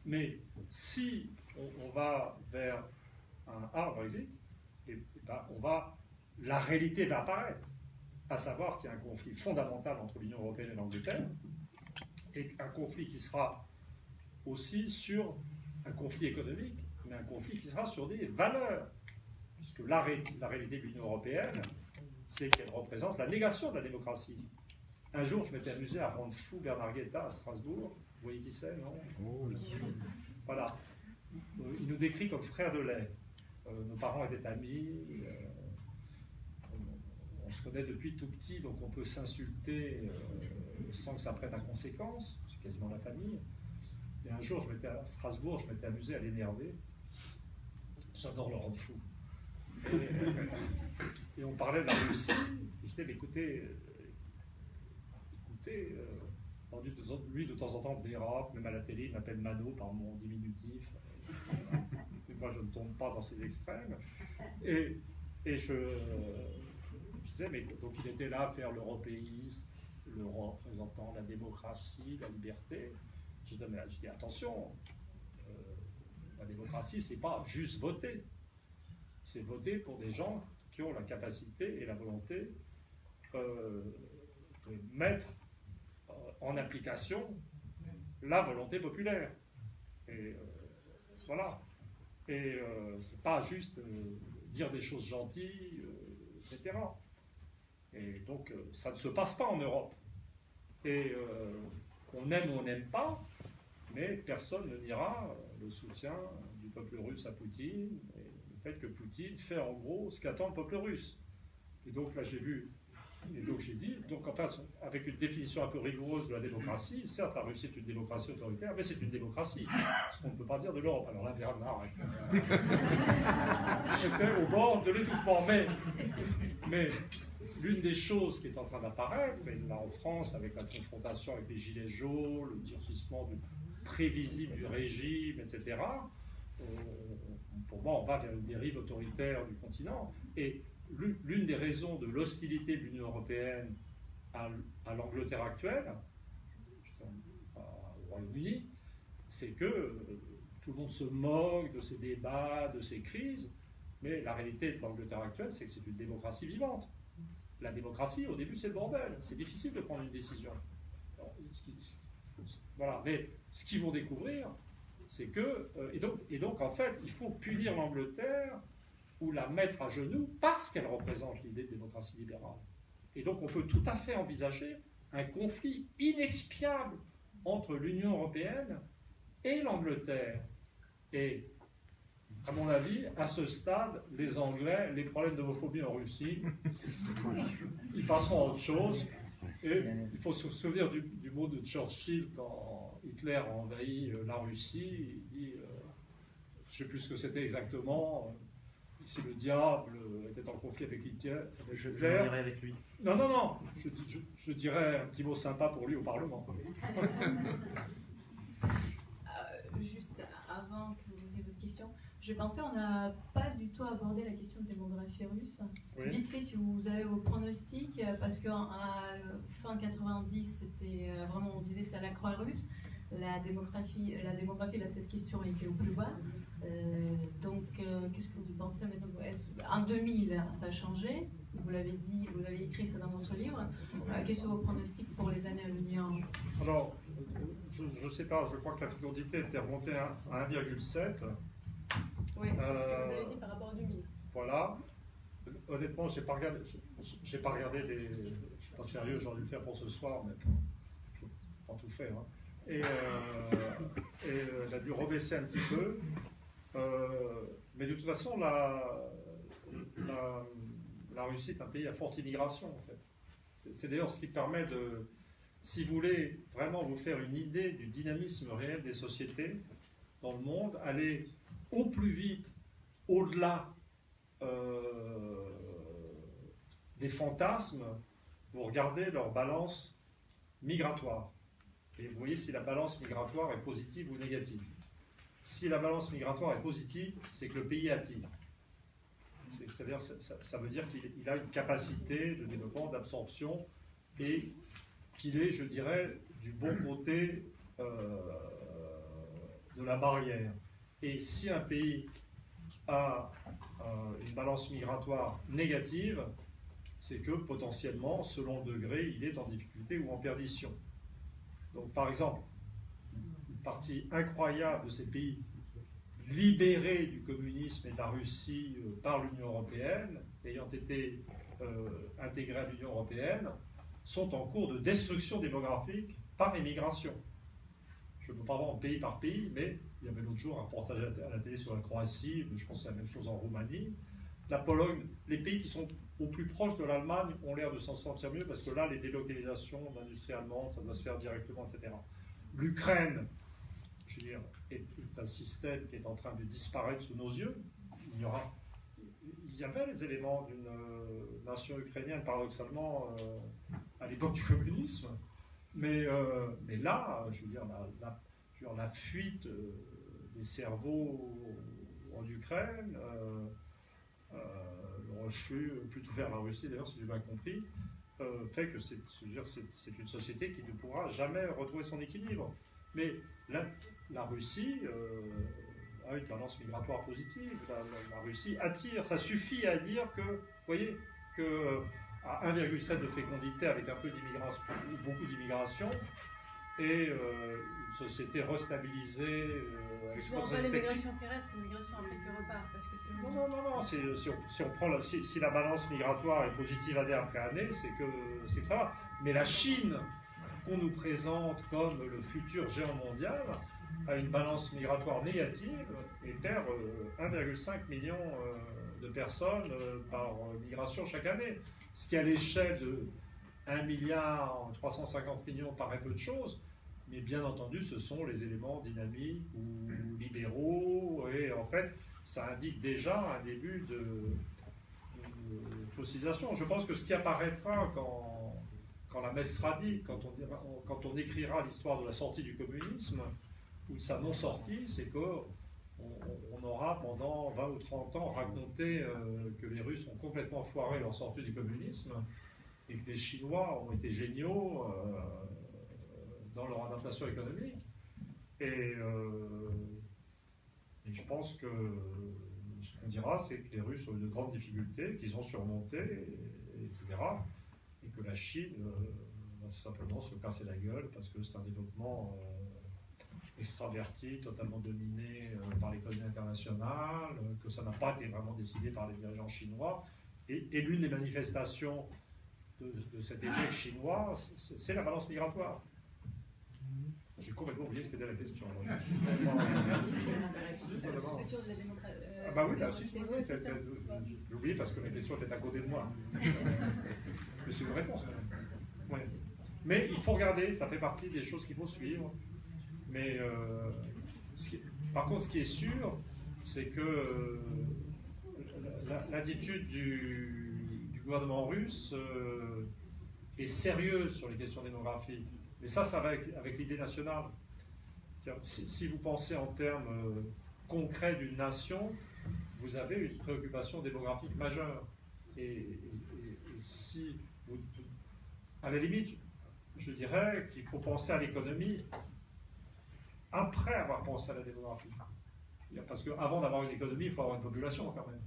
Mais si on, va vers un hard Brexit, et, ben, on va, la réalité va apparaître, à savoir qu'il y a un conflit fondamental entre l'Union européenne et l'Angleterre, et un conflit qui sera aussi sur un conflit économique, mais un conflit qui sera sur des valeurs. Puisque la, la réalité de l'Union européenne, c'est qu'elle représente la négation de la démocratie. Un jour, je m'étais amusé à rendre fou Bernard Guetta à Strasbourg. Vous voyez qui c'est, non? Oh Voilà. Il nous décrit comme frère de lait. Euh, nos parents étaient amis. Euh, on, se connaît depuis tout petit, donc on peut s'insulter euh, sans que ça prête à conséquence. C'est quasiment la famille. Et un jour, je m'étais à Strasbourg, je m'étais amusé à l'énerver. J'adore le rendre fou. Et, on parlait de la Russie. je disais, écoutez, euh, écoutez, euh, lui de temps en temps dérape, même à la télé, il m'appelle Mano par mon diminutif. Moi, je ne tombe pas dans ces extrêmes. Et, je, disais, mais donc il était là à faire l'européisme, le représentant la démocratie, la liberté. Je dis, mais, attention, euh, la démocratie, c'est pas juste voter. C'est voter pour des gens qui ont la capacité et la volonté euh, de mettre euh, en application la volonté populaire. Et voilà. Et c'est pas juste dire des choses gentilles, etc. Et donc, ça ne se passe pas en Europe. Et on aime ou on n'aime pas, mais personne ne niera le soutien du peuple russe à Poutine fait que Poutine fait en gros ce qu'attend le peuple russe. Et donc là j'ai vu, et donc j'ai dit, donc enfin avec une définition un peu rigoureuse de la démocratie, certes la Russie est une démocratie autoritaire, mais c'est une démocratie, ce qu'on ne peut pas dire de l'Europe. Alors là Bernard était au bord de l'étouffement, mais, mais l'une des choses qui est en train d'apparaître, et là en France avec la confrontation avec les gilets jaunes, le durcissement du prévisible du régime, etc., pour moi, on va vers une dérive autoritaire du continent. Et l'une des raisons de l'hostilité de l'Union européenne à, l'Angleterre actuelle, au Royaume-Uni, c'est que euh, tout le monde se moque de ces débats, de ces crises, mais la réalité de l'Angleterre actuelle, c'est que c'est une démocratie vivante. La démocratie, au début, c'est le bordel. C'est difficile de prendre une décision. Voilà. Mais ce qu'ils vont découvrir, c'est que. Euh, et, donc, en fait, il faut punir l'Angleterre ou la mettre à genoux parce qu'elle représente l'idée de démocratie libérale. Et donc, on peut tout à fait envisager un conflit inexpiable entre l'Union européenne et l'Angleterre. Et, à mon avis, à ce stade, les Anglais, les problèmes d'homophobie en Russie, ils passeront à autre chose. Et il faut se souvenir du, mot de Churchill quand Hitler a envahi euh, la Russie. Il dit, euh, je ne sais plus ce que c'était exactement, euh, si le diable était en conflit avec Hitler. je, dirais avec lui. Non, non, non, je, je, dirais un petit mot sympa pour lui au Parlement. juste avant que vous posiez votre question, je pensais, on n'a pas du tout abordé la question de démographie russe. Vite fait, si vous avez vos pronostics, parce qu'à fin 90, c'était euh, vraiment, on disait c'est la croix russe. La démographie, la démographie, là, cette question était au plus bas. Euh, donc, euh, qu'est-ce que vous pensez maintenant En 2000, ça a changé? Vous l'avez dit, vous l'avez écrit ça dans votre livre. quels sont vos pronostics pour les années à venir? Alors, je ne sais pas, je crois que la fécondité était remontée à 1,7. Oui, c'est ce que vous avez dit par rapport à 2000. Voilà. Honnêtement, j'ai pas regardé, j'ai pas regardé les. Je suis pas sérieux, j'aurais dû le faire pour ce soir, mais je vais pas tout faire. Hein. Et, euh, et elle a dû rebaisser un petit peu. Euh, mais de toute façon, la, la, Russie est un pays à forte immigration, en fait. C'est d'ailleurs ce qui permet de, si vous voulez vraiment vous faire une idée du dynamisme réel des sociétés dans le monde, aller au plus vite au-delà euh, des fantasmes, vous regardez leur balance migratoire. Et vous voyez si la balance migratoire est positive ou négative. Si la balance migratoire est positive, c'est que le pays attire. Ça, ça- ça veut dire qu'il il a une capacité de développement, d'absorption, et qu'il est, je dirais, du bon côté euh, de la barrière. Et si un pays a euh, une balance migratoire négative, c'est que potentiellement, selon le degré, il est en difficulté ou en perdition. Donc, par exemple, une partie incroyable de ces pays libérés du communisme et de la Russie euh, par l'Union européenne, ayant été euh, intégrés à l'Union européenne, sont en cours de destruction démographique par émigration. Je ne peux pas voir pays par pays, mais il y avait l'autre jour un reportage à la- télé sur la Croatie, je pense que c'est la même chose en Roumanie. La Pologne, les pays qui sont au plus proches de l'Allemagne ont l'air de s'en sortir mieux parce que là, les délocalisations d'industrie allemande, ça doit se faire directement, etc. L'Ukraine, je veux dire, est, un système qui est en train de disparaître sous nos yeux. Il y aura, il y avait les éléments d'une euh, nation ukrainienne, paradoxalement, euh, à l'époque du communisme. Mais, euh, mais là, je veux dire, la, fuite des cerveaux en Ukraine, euh, le reflux plutôt vers la Russie, d'ailleurs, si j'ai bien compris, euh, fait que c'est une société qui ne pourra jamais retrouver son équilibre. Mais la, Russie euh, a une balance migratoire positive. La, Russie attire. Ça suffit à dire que, vous voyez, que à 1,7 de fécondité avec un peu d'immigration, ou beaucoup d'immigration, et euh, une société restabilisée. euh, C'est souvent pas l'immigration qui reste, c'est l'immigration après qui repart. Parce que non, non, non, non. Si, on, si on prend la, si, si la balance migratoire est positive année après année, c'est que, que ça va. Mais la Chine, qu'on nous présente comme le futur géant mondial, a une balance migratoire négative et perd euh, 1,5 million euh, de personnes euh, par euh, migration chaque année. Ce qui, à l'échelle de 1 milliard 350 millions, paraît peu de choses. Mais bien entendu, ce sont les éléments dynamiques ou libéraux. Et en fait, ça indique déjà un début de, fossilisation. Je pense que ce qui apparaîtra quand, la messe sera dite, quand on, dira- écrira l'histoire de la sortie du communisme ou de sa non-sortie, c'est que on, on aura pendant 20 ou 30 ans raconté euh, que les Russes ont complètement foiré leur sortie du communisme et que les Chinois ont été géniaux euh, dans leur adaptation économique. Et, euh, et je pense que ce qu'on dira, c'est que les Russes ont eu de grandes difficultés, qu'ils ont surmontées, et- etc. Et que la Chine euh, va simplement se casser la gueule parce que c'est un développement euh, extraverti, totalement dominé par l'économie internationale, que ça n'a pas été vraiment décidé par les dirigeants chinois. Et, l'une des manifestations de, cet échec chinois, c'est la balance migratoire. J'ai complètement oublié ce qu'était la question. je suis vraiment- Le futur de la démocratie. Ah bah oui, là, si, c'est- j'ai oublié parce que mes questions étaient à côté de moi. Mais c'est une réponse. quand même. Ouais. Mais il faut regarder, ça fait partie des choses qu'il faut suivre. Mais euh, ce qui- par contre, ce qui est sûr, c'est que euh, la- la- l'attitude du, du gouvernement russe euh, est sérieuse sur les questions démographiques. Mais ça, ça va avec, l'idée nationale. Si, vous pensez en termes euh, concrets d'une nation, vous avez une préoccupation démographique majeure. Et, si vous, à la limite, je dirais qu'il faut penser à l'économie après avoir pensé à la démographie. Parce qu'avant d'avoir une économie, il faut avoir une population quand même.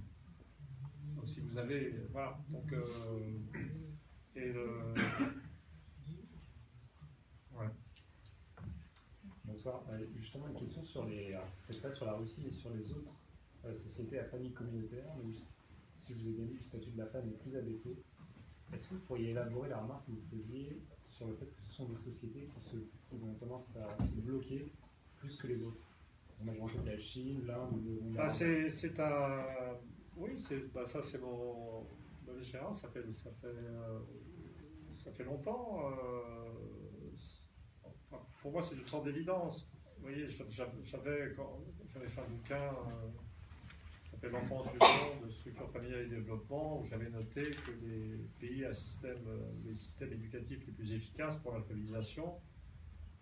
Si vous avez. Voilà. Donc. euh, et le. Ouais. Bonsoir. Euh, justement, une question sur les. Peut-être pas sur la Russie, mais sur les autres euh, sociétés à famille communautaire. si je vous ai bien dit, le statut de la femme est plus abaissé. Est-ce que vous pourriez élaborer la remarque que vous faisiez sur le fait que ce sont des sociétés qui, se, qui tendance à se bloquer plus que les autres? On a pensé la Chine, l'Inde, Bah, arabe. c'est, c'est un. Oui, c'est, bah, ça c'est mon, échéance. Ça fait, ça fait, euh, ça fait longtemps. Euh, pour moi, c'est une sorte d'évidence. Vous voyez, j'a- j'a- j'avais, quand j'avais fait un bouquin euh, qui s'appelle L'enfance du monde, structure familiale et développement, où j'avais noté que les pays à système, euh, les systèmes éducatifs les plus efficaces pour l'alphabétisation,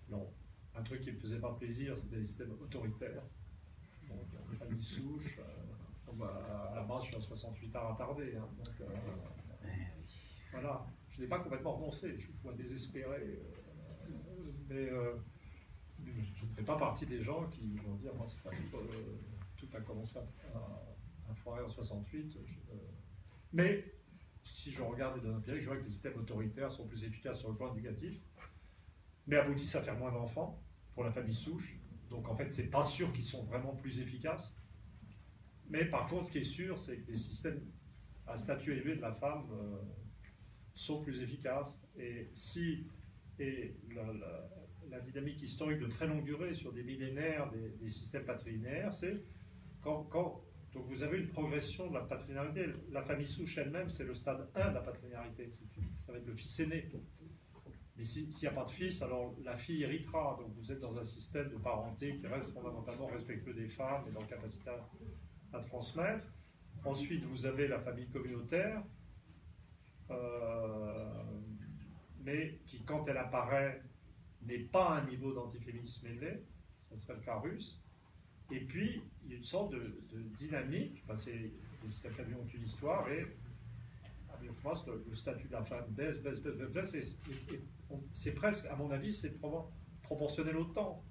non, un truc qui ne me faisait pas plaisir, c'était les systèmes autoritaires. Donc, famille souche, euh, bah, à la base, je suis à 68 ans attardé. hein, donc, euh, voilà. Je n'ai pas complètement renoncé. Je vois désespéré. Mais euh, je ne fais pas partie des gens qui vont dire moi, c'est pas tout, euh, tout a commencé à, à- foirer en 68. je- euh, mais si je regarde les données empiriques, je vois que les systèmes autoritaires sont plus efficaces sur le plan éducatif, mais aboutissent à faire moins d'enfants pour la famille souche. Donc en fait, c'est pas sûr qu'ils sont vraiment plus efficaces. Mais par contre, ce qui est sûr, c'est que les systèmes à statut élevé de la femme sont plus efficaces. Et si et la- la dynamique historique de très longue durée sur des millénaires des, systèmes patrilinéaires, c'est quand, donc vous avez une progression de la patrilinéarité. La famille souche elle-même, c'est le stade 1 de la patrilinéarité. Ça va être le fils aîné. Mais si- s'il n'y a pas de fils, alors la fille héritera. Donc vous êtes dans un système de parenté qui reste fondamentalement respectueux des femmes et leur capacité à, à transmettre. Ensuite, vous avez la famille communautaire, euh, mais qui, quand elle apparaît, n'est pas à un niveau d'antiféminisme élevé. Ça serait le cas russe. Et puis, il y a une sorte de, dynamique. Ben, c'est- les familiaux ont une histoire et avec moi, le, le statut de la femme baisse, baisse, baisse, baisse, baisse, c'est presque, à mon avis, c'est propo- proportionnel au temps.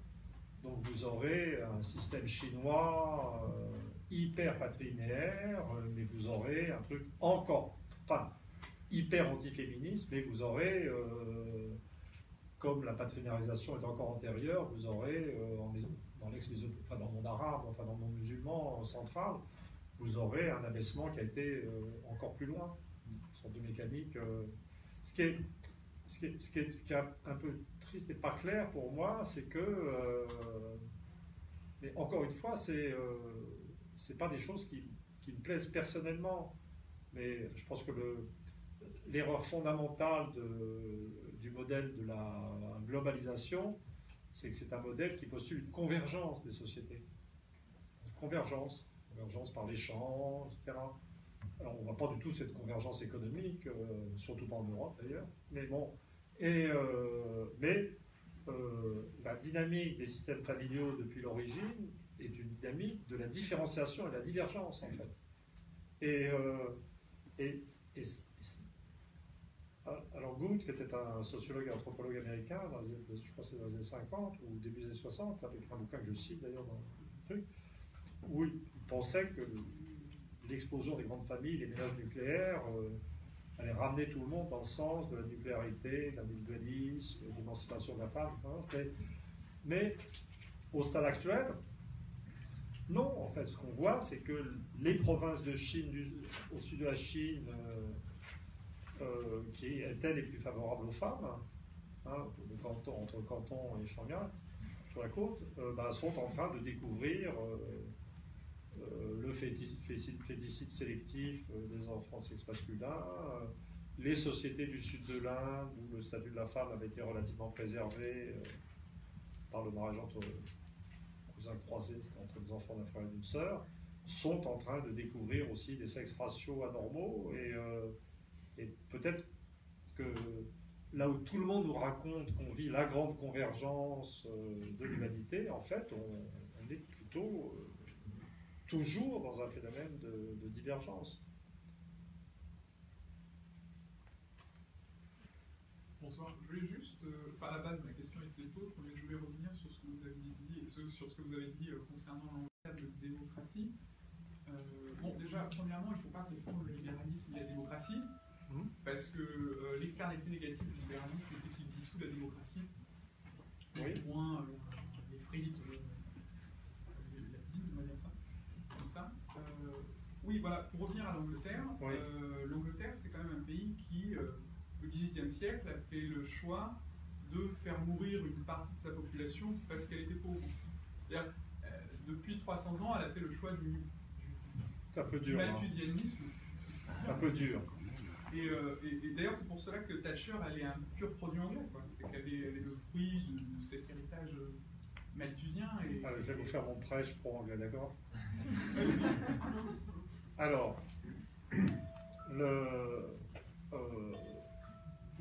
Donc vous aurez un système chinois euh, hyper patrilinéaire, euh, mais vous aurez un truc encore, pas hyper antiféministe, mais vous aurez, euh, comme la patrinarisation est encore antérieure, vous aurez euh, dans l'ex enfin dans le monde arabe, enfin dans le monde musulman central, vous aurez un abaissement qui a été euh, encore plus loin, sorte de mécanique. euh, ce, qui est, ce, qui est, ce, qui est, ce qui est un peu triste et pas clair pour moi, c'est que, euh, mais encore une fois, c'est euh, c'est pas des choses qui, qui me plaisent personnellement, mais je pense que le, l'erreur fondamentale de, modèle de la globalisation, c'est que c'est un modèle qui postule une convergence des sociétés. Convergence, convergence par l'échange, etc. Alors, on ne voit pas du tout cette convergence économique, euh, surtout pas en Europe d'ailleurs. Mais bon, et, euh, mais euh, la dynamique des systèmes familiaux depuis l'origine est une dynamique de la différenciation et de la divergence en fait. Et, et, et alors Good, qui était un sociologue et anthropologue américain, je crois que c'est dans les années 50 ou début des années 60, avec un bouquin que je cite d'ailleurs dans le truc, où il pensait que l'explosion des grandes familles, les ménages nucléaires, euh, allait ramener tout le monde dans le sens de la nucléarité, de l'individualisme, de l'émancipation de la femme. hein, mais, mais au stade actuel, non, en fait, ce qu'on voit, c'est que les provinces de Chine, au sud de la Chine, euh, euh, qui étaient les plus favorables aux femmes, hein, canton, entre Canton et Shanghai, sur la côte, euh, bah, sont en train de découvrir euh, euh, le féti- féti- féticide sélectif des enfants de sexe masculin, les sociétés du sud de l'Inde, où le statut de la femme avait été relativement préservé par le mariage entre cousins croisés, entre des enfants d'un frère et d'une sœur, sont en train de découvrir aussi des sexes ratios anormaux et, et peut-être que là où tout le monde nous raconte qu'on vit la grande convergence euh, de l'humanité, en fait, on, est plutôt euh, toujours dans un phénomène de, divergence. Bonsoir. Je voulais juste, euh, enfin, à la base, ma question était autre, mais je voulais revenir sur ce que vous avez dit, euh, concernant l'engagement de démocratie. Bon, déjà, premièrement, il ne faut pas confondre le libéralisme et la démocratie, Mhm. parce que euh, l'externalité négative du libéralisme, c'est qu'il dissout la démocratie. Oui. Au moins, euh, les frites, euh, la Bible, on va dire ça, comme ça. Euh, oui, voilà, pour revenir à l'Angleterre, Oui. l'Angleterre, c'est quand même un pays qui, au XVIIIe siècle, a fait le choix de faire mourir une partie de sa population parce qu'elle était pauvre. C'est-à-dire, depuis 300 ans, elle a fait le choix du, C'est un peu du dur. hein. malthusianisme. Un peu dur. Et, euh, et- et d'ailleurs, c'est pour cela que Thatcher, elle est un pur produit anglais. quoi. C'est qu'elle est, le fruit de, de cet héritage euh, malthusien. Et, Alors, je vais vous faire mon prêche pro-anglais, d'accord Alors, le, euh,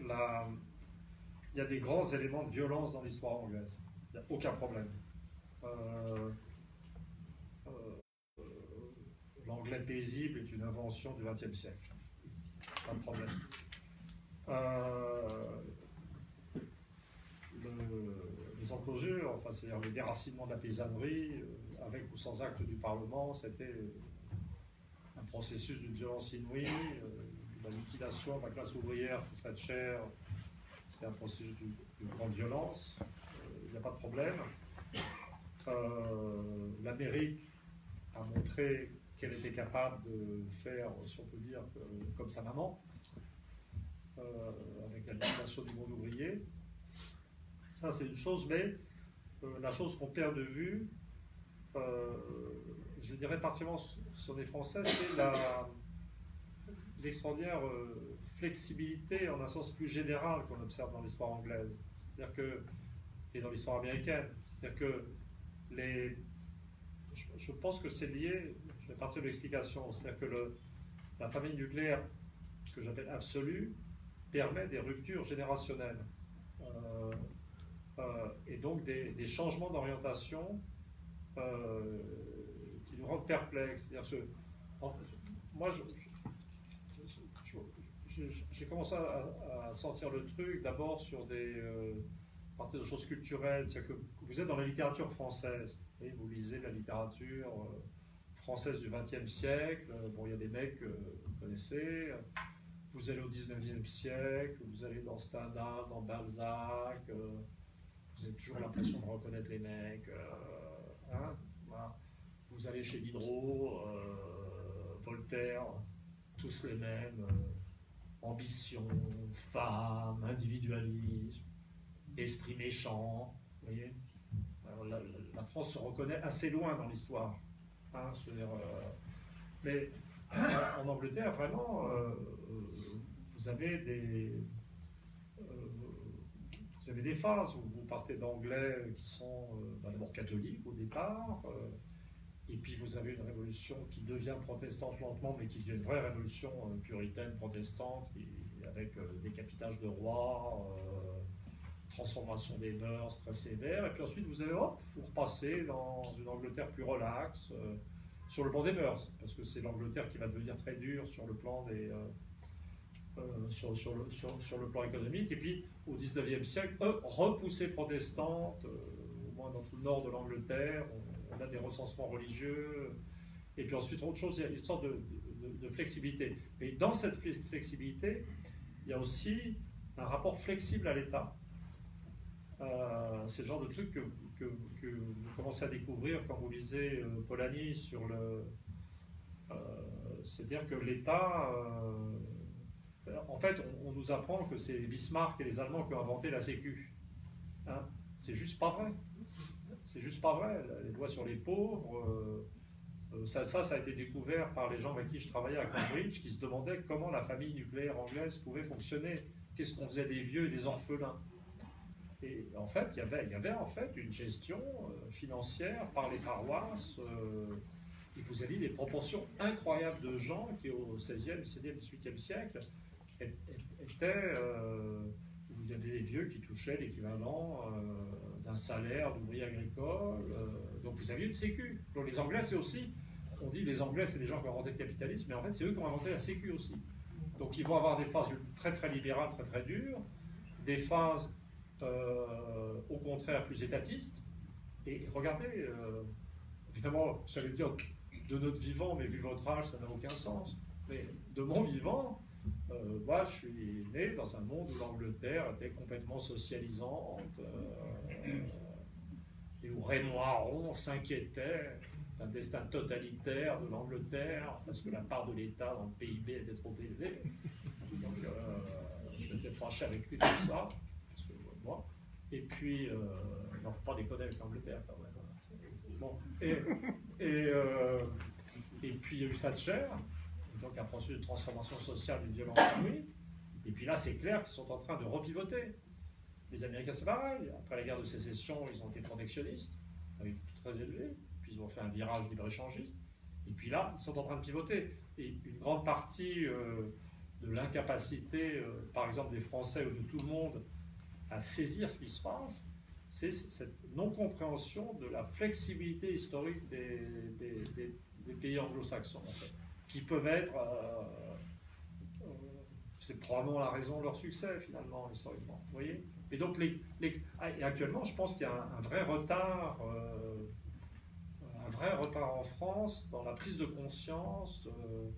la- il y a des grands éléments de violence dans l'histoire anglaise. Il n'y a aucun problème. Euh, euh, euh, l'anglais paisible est une invention du XXe siècle. De problème. Euh, le- les enclosures, enfin, c'est-à-dire le déracinement de la paysannerie, euh, avec ou sans acte du Parlement, c'était euh, un processus d'une violence inouïe, la liquidation de la classe ouvrière sous Thatcher, c'est un processus d'une d'une grande violence, il n'y a pas de problème. L'Amérique a montré qu'elle était capable de faire, si on peut dire, que- comme sa maman, euh, avec la du monde ouvrier. Ça, c'est une chose, mais euh, la chose qu'on perd de vue, euh, je dirais particulièrement sur des Français, c'est l'extraordinaire euh, flexibilité en un sens plus général qu'on observe dans l'histoire anglaise. C'est-à-dire que, et dans l'histoire américaine, c'est-à-dire que les, je, pense que c'est lié, vais partir de l'explication, c'est-à-dire que le, la famille nucléaire, que j'appelle absolue, permet des ruptures générationnelles. Euh, euh, et donc des, des changements d'orientation euh, qui nous rendent perplexes. En- moi, j'ai commencé à, à sentir le truc d'abord sur des partir de choses culturelles. C'est-à-dire que vous êtes dans la littérature française. Et vous lisez la littérature française du XXe siècle. Euh, Bon, il y a des mecs que vous connaissez. Vous allez au XIXe siècle, vous allez dans Stendhal, dans Balzac. euh, vous avez toujours l'impression de reconnaître les mecs. euh, hein. Vous allez chez Diderot, Voltaire, tous les mêmes. ambition, femme, individualisme, esprit méchant. Voyez la France se reconnaît assez loin dans l'histoire. Hein, euh, mais en, Angleterre, vraiment, euh, euh, vous avez des. phases où vous partez d'anglais qui sont bah, d'abord catholiques au départ, et puis vous avez une révolution qui devient protestante lentement, mais qui devient une vraie révolution puritaine, protestante, et- avec décapitage de rois, transformation des mœurs très sévère, et puis ensuite vous allez, hop, vous repassez dans une Angleterre plus relaxe, euh, sur le plan des mœurs, parce que c'est l'Angleterre qui va devenir très dure sur le plan des... euh, euh, sur, le, plan économique, et puis au 19e siècle, repoussée protestante, au moins dans tout le nord de l'Angleterre, on, a des recensements religieux, et puis ensuite autre chose, il y a une sorte de, de- de flexibilité. Mais dans cette fle- flexibilité, il y a aussi un rapport flexible à l'État. Euh, c'est le genre de truc que, vous- commencez à découvrir quand vous lisez euh, Polanyi sur le. euh, C'est-à-dire que l'État. euh, en fait, on, nous apprend que c'est Bismarck et les Allemands qui ont inventé la Sécu. Hein c'est juste pas vrai. C'est juste pas vrai. Les lois sur les pauvres. ça, ça a été découvert par les gens avec qui je travaillais à Cambridge, qui se demandaient comment la famille nucléaire anglaise pouvait fonctionner. Qu'est-ce qu'on faisait des vieux et des orphelins? Et en fait, il y avait, en fait une gestion euh, financière par les paroisses. euh, et vous aviez des proportions incroyables de gens qui, au 16e, 17e, 18e siècle, étaient. euh, il y avait des vieux qui touchaient l'équivalent euh, d'un salaire d'ouvrier agricole. euh, donc vous aviez une sécu. Donc les Anglais, c'est aussi. On dit les Anglais, c'est les gens qui ont inventé le capitalisme, mais en fait, c'est eux qui ont inventé la sécu aussi. Donc ils vont avoir des phases très très libérales, très très dures, des phases euh, au contraire plus étatistes. Et regardez, euh, évidemment, j'allais dire de notre vivant, mais vu votre âge, ça n'a aucun sens. Mais de mon vivant, euh, moi, je suis né dans un monde où l'Angleterre était complètement socialisante, euh, et où Raymond s'inquiétait d'un destin totalitaire de l'Angleterre, parce que la part de l'État dans le PIB était trop élevée. Donc, je m'étais fâché avec lui pour ça, Et puis, euh, ne faut pas déconner avec l'Angleterre quand même. Et, euh, et puis il y a eu Thatcher, donc un processus de transformation sociale d'une violence inouïe. Et puis là, c'est clair qu'ils sont en train de repivoter. Les Américains, c'est pareil. Après la guerre de sécession, ils ont été protectionnistes, avec tout très élevé. Puis ils ont fait un virage libre-échangiste. Et puis là, ils sont en train de pivoter. Et une grande partie euh, de l'incapacité, euh, par exemple, des Français ou de tout le monde à saisir ce qui se passe, c'est cette non-compréhension de la flexibilité historique des, pays anglo-saxons, en fait, qui peuvent être. c'est probablement la raison de leur succès, finalement, historiquement. Vous voyez? Et donc, ah, actuellement, je pense qu'il y a un, vrai retard. un vrai retard en France dans la prise de conscience de,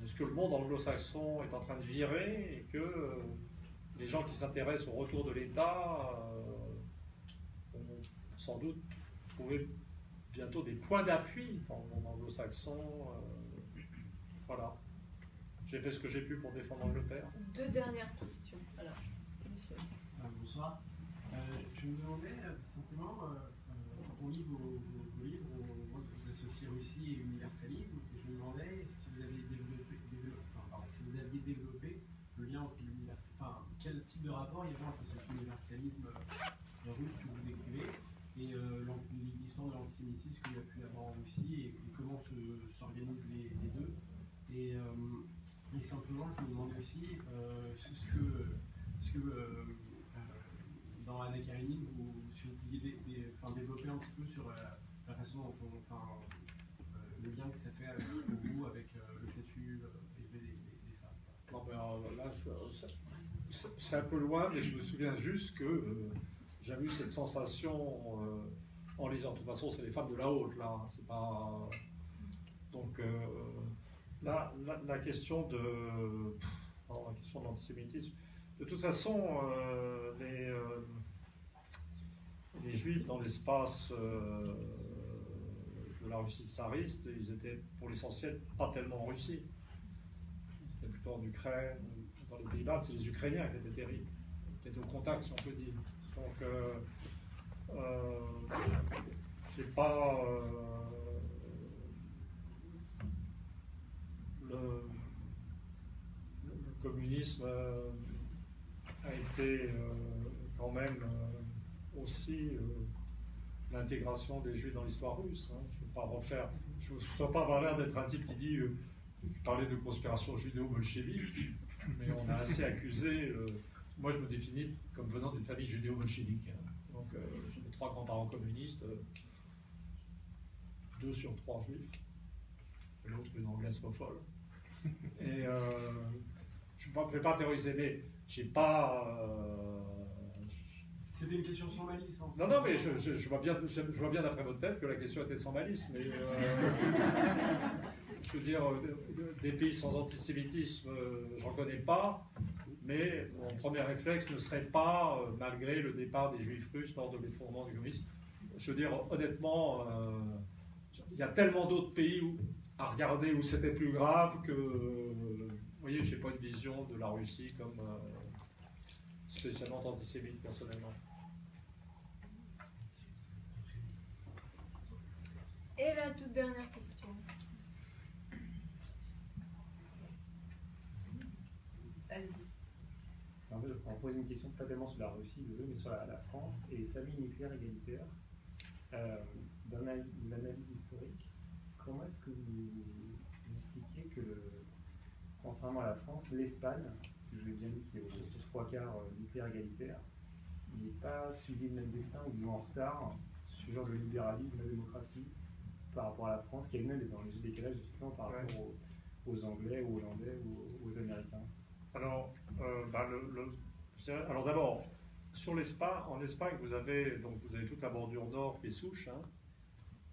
de ce que le monde anglo-saxon est en train de virer et que les gens qui s'intéressent au retour de l'État euh, vont sans doute trouver bientôt des points d'appui dans le monde anglo-saxon. Euh, voilà. J'ai fait ce que j'ai pu pour défendre l'Angleterre. Deux dernières questions. Alors, monsieur. Euh, bonsoir. je me demandais simplement, on lit vos, livres, on voit que vous associez Russie et universalisme, et je me demandais si vous aviez développé, si vous aviez développé le lien entre quel type de rapport il y a entre cet euh, russe que vous décrivez et euh, l'histoire de l'antisémitisme qu'il y a pu avoir en Russie et, comment s'organisent les, deux. Et, euh, et, simplement, je me demandais aussi ce, que, ce que dans Anna Karenine, vous, si vous pouviez développer un petit peu sur la, façon dont le lien que ça fait pour vous avec le statut des, des, femmes. C'est un peu loin, mais je me souviens juste que euh, j'avais eu cette sensation euh, en lisant. De toute façon, c'est les femmes de la haute, là. Hein. Donc, euh, là, la, question de. la question de l'antisémitisme. De toute façon, les, les juifs dans l'espace de la Russie tsariste, ils étaient pour l'essentiel pas tellement en Russie. C'était plutôt en Ukraine, dans les Pays-Bas, c'est les Ukrainiens qui étaient terribles, qui étaient au contact, si on peut dire. Donc, euh, euh, j'ai pas. Euh, le, communisme a été quand même aussi l'intégration des Juifs dans l'histoire russe. Hein. Je ne veux pas. Je ne veux pas avoir l'air d'être un type qui dit. parler de conspiration judéo-bolchevique mais on a assez accusé. Euh, moi, je me définis comme venant d'une famille judéo-bolchevique. Hein. Donc, euh, j'ai trois grands-parents communistes, euh, deux sur trois juifs, l'autre une anglaise folle. Et je ne vais pas terroriser, mais j'ai pas. C'était une question sans malice. Hein, non, non, mais je, vois bien, je, vois bien d'après votre tête que la question était sans malice, mais je veux dire, euh, des pays sans antisémitisme, euh, j'en connais pas, mais mon premier réflexe ne serait pas, euh, malgré le départ des juifs russes lors de l'effondrement du communisme, je veux dire, honnêtement, il y a tellement d'autres pays où, à regarder où c'était plus grave que, vous voyez, je n'ai pas une vision de la Russie comme spécialement antisémite personnellement. Et la toute dernière question. En fait, on pose une question pas tellement sur la Russie, mais sur la, France et les familles nucléaires égalitaires. Euh, dans l'analyse historique, comment est-ce que vous, expliquez que, contrairement à la France, l'Espagne, si je l'ai bien dit, qui est aux, trois quarts euh, nucléaire égalitaire, n'est pas suivi le même destin ou disons en retard sur de libéralisme, de démocratie par rapport à la France, qui elle-même est dans les décalage justement par rapport aux, aux, Anglais, aux Hollandais ou aux Américains alors, euh, bah, alors d'abord, sur l'Espagne, en Espagne, vous avez, donc vous avez toute la bordure nord qui est souche, hein,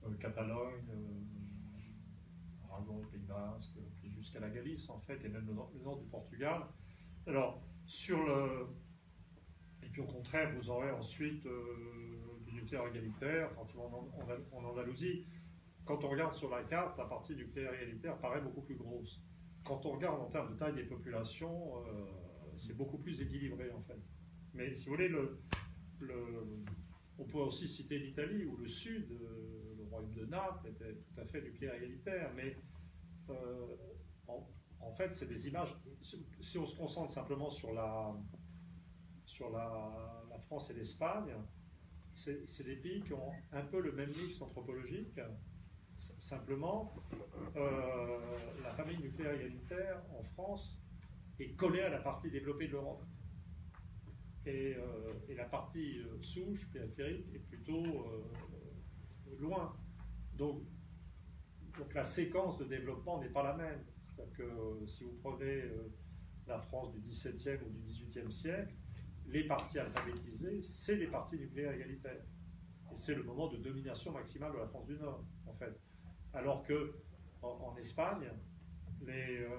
euh, Catalogne, euh, Aragon, Pays Basque, jusqu'à la Galice en fait, et même le nord, du Portugal. Alors, sur le. Et puis au contraire, vous aurez ensuite du nucléaire égalitaire, en Andalousie. Quand on regarde sur la carte, la partie nucléaire égalitaire paraît beaucoup plus grosse quand on regarde en termes de taille des populations, euh, c'est beaucoup plus équilibré en fait. Mais si vous voulez, le, on peut aussi citer l'Italie, où le sud, euh, le royaume de Naples, était tout à fait nucléaire égalitaire. Mais euh, en, fait, c'est des images. Si on se concentre simplement sur la France et l'Espagne, c'est des pays qui ont un peu le même mix anthropologique Simplement, euh, la famille nucléaire égalitaire en France est collée à la partie développée de l'Europe. Et, euh, la partie euh, souche, périphérique, est plutôt loin. Donc, donc la séquence de développement n'est pas la même. C'est-à-dire que si vous prenez la France du XVIIe ou du XVIIIe siècle, les partis alphabétisés, c'est les partis nucléaires égalitaires. Et c'est le moment de domination maximale de la France du Nord, en fait. Alors que en, Espagne, euh,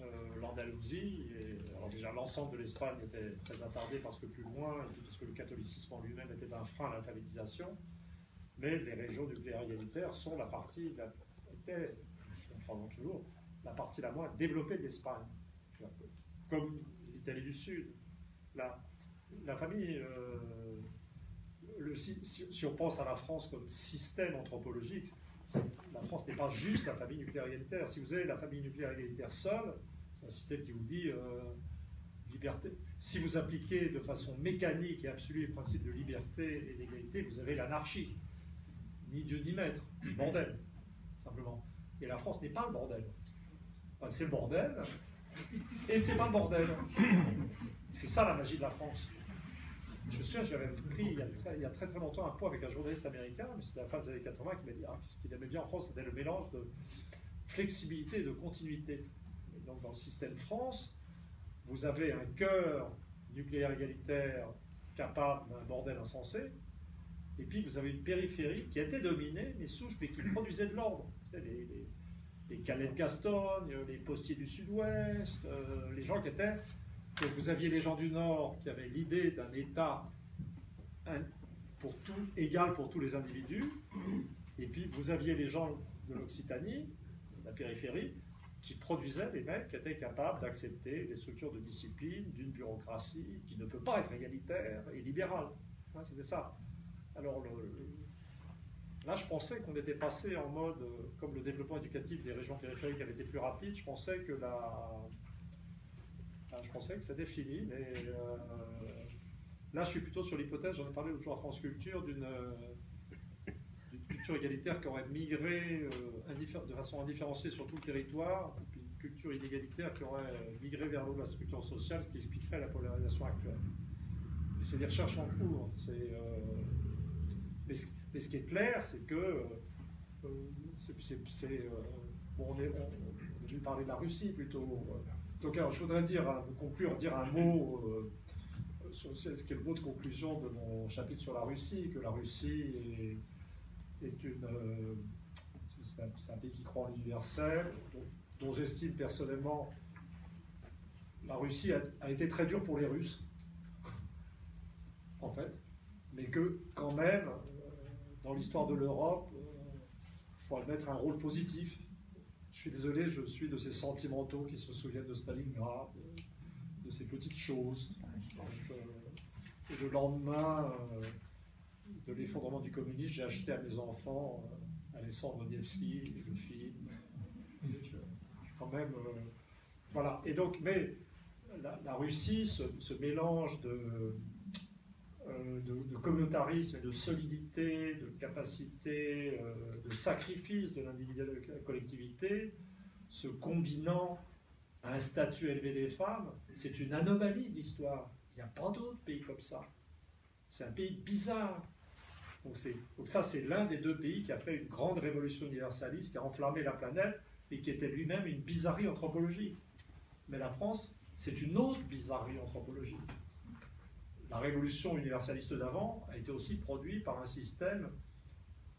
euh, l'Andalousie, alors déjà l'ensemble de l'Espagne était très attardé parce que plus loin, puisque le catholicisme en lui-même était un frein à l'alphabétisation, mais les régions nucléaires égalitaires sont la partie, la, était, toujours, la partie la moins développée d'Espagne, comme l'Italie du Sud. La, la famille, euh, si, on pense à la France comme système anthropologique, la France n'est pas juste la famille nucléaire égalitaire. Si vous avez la famille nucléaire égalitaire seule, c'est un système qui vous dit euh, liberté. Si vous appliquez de façon mécanique et absolue les principes de liberté et d'égalité, vous avez l'anarchie. Ni Dieu ni maître. C'est bordel, simplement. Et la France n'est pas le bordel. c'est le bordel, et c'est pas le bordel. C'est ça la magie de la France. Je me souviens, j'avais pris il y, a très, très longtemps un pot avec un journaliste américain, mais c'était à la fin des années 80, qui m'a dit ah, ce qu'il aimait bien en France, c'était le mélange de flexibilité et de continuité. donc dans le système France, vous avez un cœur nucléaire égalitaire capable d'un bordel insensé, et puis vous avez une périphérie qui était dominée, mais souche, mais qui produisait de l'ordre. les, les, les Calais de Gastogne, les postiers du Sud-Ouest, euh, les gens qui étaient vous aviez les gens du Nord qui avaient l'idée d'un État pour tout, égal pour tous les individus, et puis vous aviez les gens de l'Occitanie, de la périphérie, qui produisaient des mecs qui étaient capables d'accepter des structures de discipline d'une bureaucratie qui ne peut pas être égalitaire et libérale. Hein, c'était ça. Alors là, je pensais qu'on était passé en mode, comme le développement éducatif des régions périphériques avait été plus rapide, je pensais que la, je pensais que c'était fini, mais euh, là, je suis plutôt sur l'hypothèse, j'en ai parlé l'autre jour à France Culture, d'une culture égalitaire qui aurait migré euh, de façon indifférenciée sur tout le territoire, et puis une culture inégalitaire qui aurait migré vers l'eau de la structure sociale, ce qui expliquerait la polarisation actuelle. C'est des recherches en cours. Euh, mais, ce, qui est clair, c'est que c'est, on, est, on, dû parler de la Russie plutôt. Donc alors, je voudrais dire, conclure, dire un mot euh, sur ce qui est le mot de conclusion de mon chapitre sur la Russie, que la Russie est, une, euh, c'est un, pays qui croit en l'universel, dont, j'estime personnellement la Russie a, été très dure pour les Russes, en fait, mais que quand même, euh, dans l'histoire de l'Europe, il faut admettre un rôle positif je suis désolé, je suis de ces sentimentaux qui se souviennent de Stalingrad, de, ces petites choses. et le lendemain euh, de l'effondrement du communisme, j'ai acheté à mes enfants euh, Alessandro Nevsky, le film. quand même. Euh, voilà. Et donc, mais la, Russie, ce, mélange de, de, communautarisme et de solidité, de capacité, euh, de sacrifice de l'individu de la collectivité, se combinant à un statut élevé des femmes, c'est une anomalie de l'histoire. Il n'y a pas d'autres pays comme ça. C'est un pays bizarre. Donc ça, c'est l'un des deux pays qui a fait une grande révolution universaliste, qui a enflammé la planète et qui était lui-même une bizarrerie anthropologique. Mais la France, c'est une autre bizarrerie anthropologique la révolution universaliste d'avant a été aussi produite par un système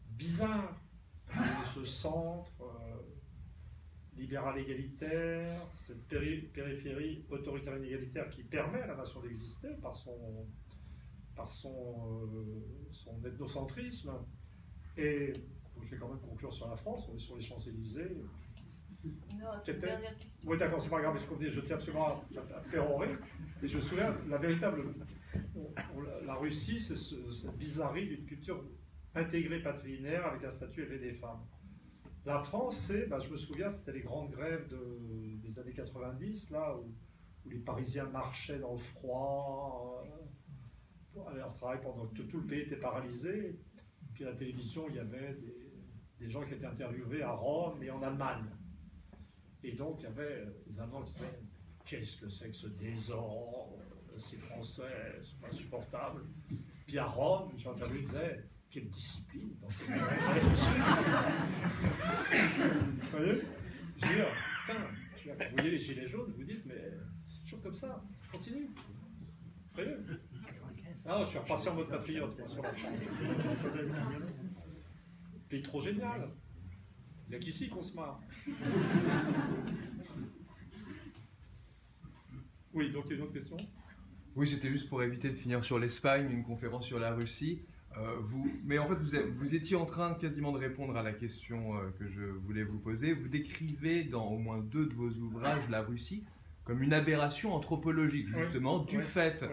bizarre. Ce centre euh, libéral égalitaire, cette périphérie autoritaire égalitaire qui permet à la nation d'exister par son, par son, euh, son ethnocentrisme. Et je vais quand même conclure sur la France, on est sur les Champs-Élysées. Non, dernière question. Oui, d'accord, c'est pas grave, je, je tiens absolument à pérorer. Et je me souviens, la véritable la Russie, c'est cette bizarrerie d'une culture intégrée patrilinéaire avec un statut élevé des femmes. La France, c'est, bah, je me souviens, c'était les grandes grèves des années 90, là, où, les Parisiens marchaient dans le froid euh, pour leur travail pendant que tout le pays était paralysé. Puis à la télévision, il y avait des, gens qui étaient interviewés à Rome et en Allemagne. Et donc, il y avait des Allemands qui disaient Qu'est-ce que c'est que ce désordre? Ces Français sont insupportables. Puis à Rome, j'ai entendu disait quelle discipline dans ces Vous voyez? Je veux dire, putain, je veux dire, vous voyez les gilets jaunes, vous dites, mais c'est toujours comme ça, ça continue. Vous voyez? Ah, je suis repassé en mode patriote moi, sur la France. Pays trop génial. Il n'y a qu'ici qu'on se marre. Oui, donc il y a une autre question? Oui, c'était juste pour éviter de finir sur l'Espagne, une conférence sur la Russie. Euh, vous, mais en fait, vous, vous étiez en train quasiment de répondre à la question euh, que je voulais vous poser. Vous décrivez dans au moins deux de vos ouvrages la Russie comme une aberration anthropologique, justement, du fait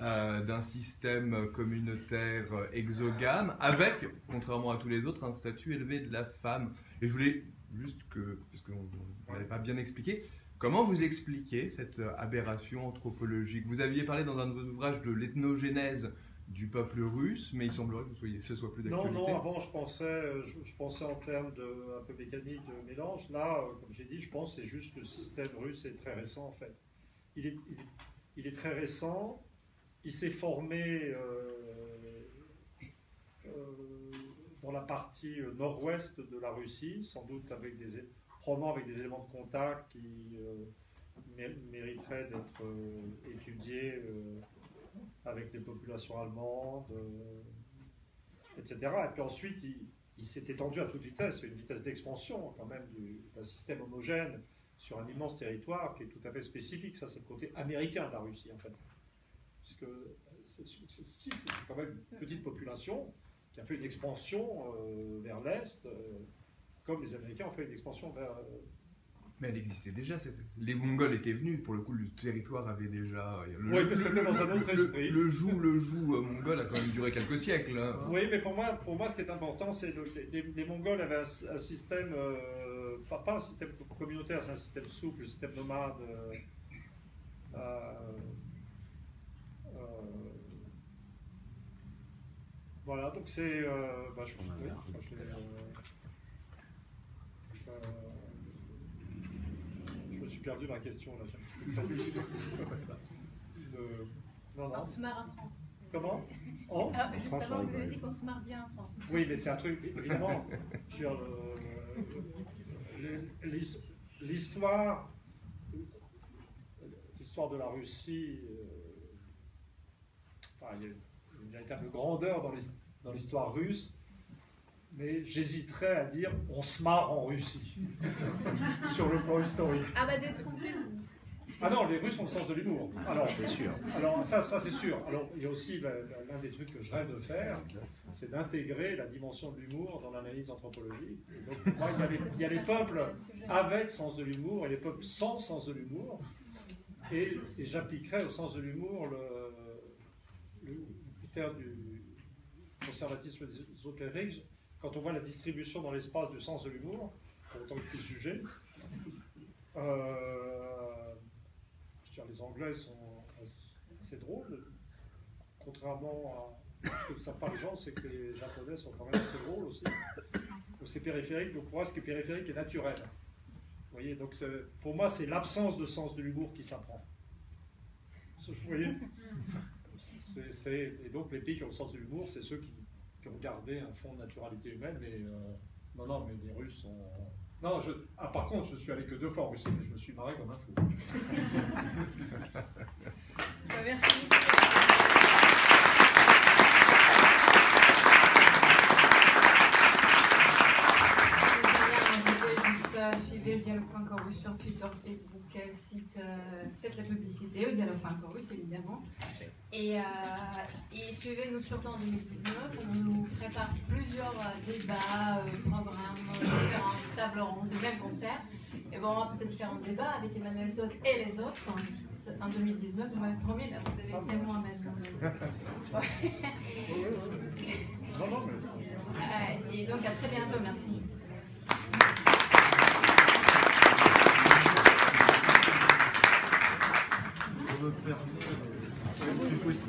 euh, d'un système communautaire exogame, avec, contrairement à tous les autres, un statut élevé de la femme. Et je voulais juste que, parce qu'on ne l'avait pas bien expliqué, comment vous expliquez cette euh, aberration anthropologique? Vous aviez parlé dans un de vos ouvrages de l'ethnogénèse du peuple russe, mais il semblerait que vous soyez, ce soit plus Non, d'actualité. non, avant je pensais, euh, je, je pensais en termes de, un peu mécanique de mélange. Là, euh, comme j'ai dit, je pense que c'est juste que le système russe est très récent en fait. Il est, il est, il est très récent, il s'est formé euh, euh, dans la partie nord-ouest de la Russie, sans doute avec des, probablement avec des éléments de contact qui euh, mé- mériteraient d'être euh, étudiés euh, avec les populations allemandes. etc. Et puis ensuite, il, s'est étendu à toute vitesse, une vitesse d'expansion quand même du- d'un système homogène sur un immense territoire qui est tout à fait spécifique. Ça, c'est le côté américain de la Russie, en fait. Puisque c'est c'est- quand même une petite population qui a fait une expansion vers l'Est, comme les Américains ont fait une expansion vers... euh, Mais elle existait déjà. Les Mongols étaient venus, pour le coup, le territoire avait déjà. le- Oui, mais c'était dans un autre esprit. Le joug, le joug euh, mongol a quand même duré quelques siècles. hein. Oui, mais pour moi, pour moi, ce qui est important, c'est que les, les Mongols avaient un, un système, euh, pas, pas un système communautaire, c'est un système souple, un système nomade. euh, euh, euh, voilà, donc c'est. euh, bah, je, oui, je j'ai, euh, je, me suis perdu dans la question là, j'ai un petit peu perdu. Le- non, non. On se marre en France. Comment? En Ah, juste avant, vous avez dit qu'on se marre bien en France. Oui, mais c'est un truc, évidemment, le- l'his- l'histoire, l'histoire de la Russie, euh, enfin, il y a une véritable grandeur dans l'histoire russe, mais j'hésiterais à dire on se marre en Russie, sur le plan historique. Ah bah détrompez-vous. Ah non, les Russes ont le sens de l'humour. Alors, C'est sûr. Alors ça, ça c'est sûr. Alors il y a aussi l'un des trucs que je rêve de faire, c'est d'intégrer la dimension de l'humour dans l'analyse anthropologique. Et donc pour moi, il y a les, il y a les peuples avec sens de l'humour et les peuples sans sens de l'humour. Et, et j'appliquerai au sens de l'humour le critère du conservatisme ésotérique. Quand on voit la distribution dans l'espace du sens de l'humour, pour autant que je puisse juger, euh, je dire, les Anglais sont assez- drôles. Contrairement à ce que savent pas les gens, c'est que les Japonais sont quand même assez drôles aussi. Donc c'est périphérique. Donc pour moi, ce qui est périphérique est naturel. Vous voyez, donc pour moi, c'est l'absence de sens de l'humour qui s'apprend. Vous voyez? Et donc les pays qui ont le sens de l'humour, c'est ceux qui, ont gardé un fond de naturalité humaine. Mais euh, non, non, mais les Russes sont. Non, je... ah, par contre, je suis allé que deux fois en Russie, mais je me suis marré comme un fou. Bah, merci. Je disais juste, euh, suivez le dialogue.corus sur Twitter, Facebook, euh, site, euh, faites la publicité au dialogue.corus évidemment. Et, euh, et suivez-nous surtout en 2019, on nous prépare plusieurs débats, programmes, conférences, tables rondes, même concerts. Et bon, on va peut-être faire un débat avec Emmanuel Todd et les autres. Ça, c'est en 2019, vous m'avez promis, là, vous avez tellement à mettre. Et donc à très bientôt, merci. C'est possible.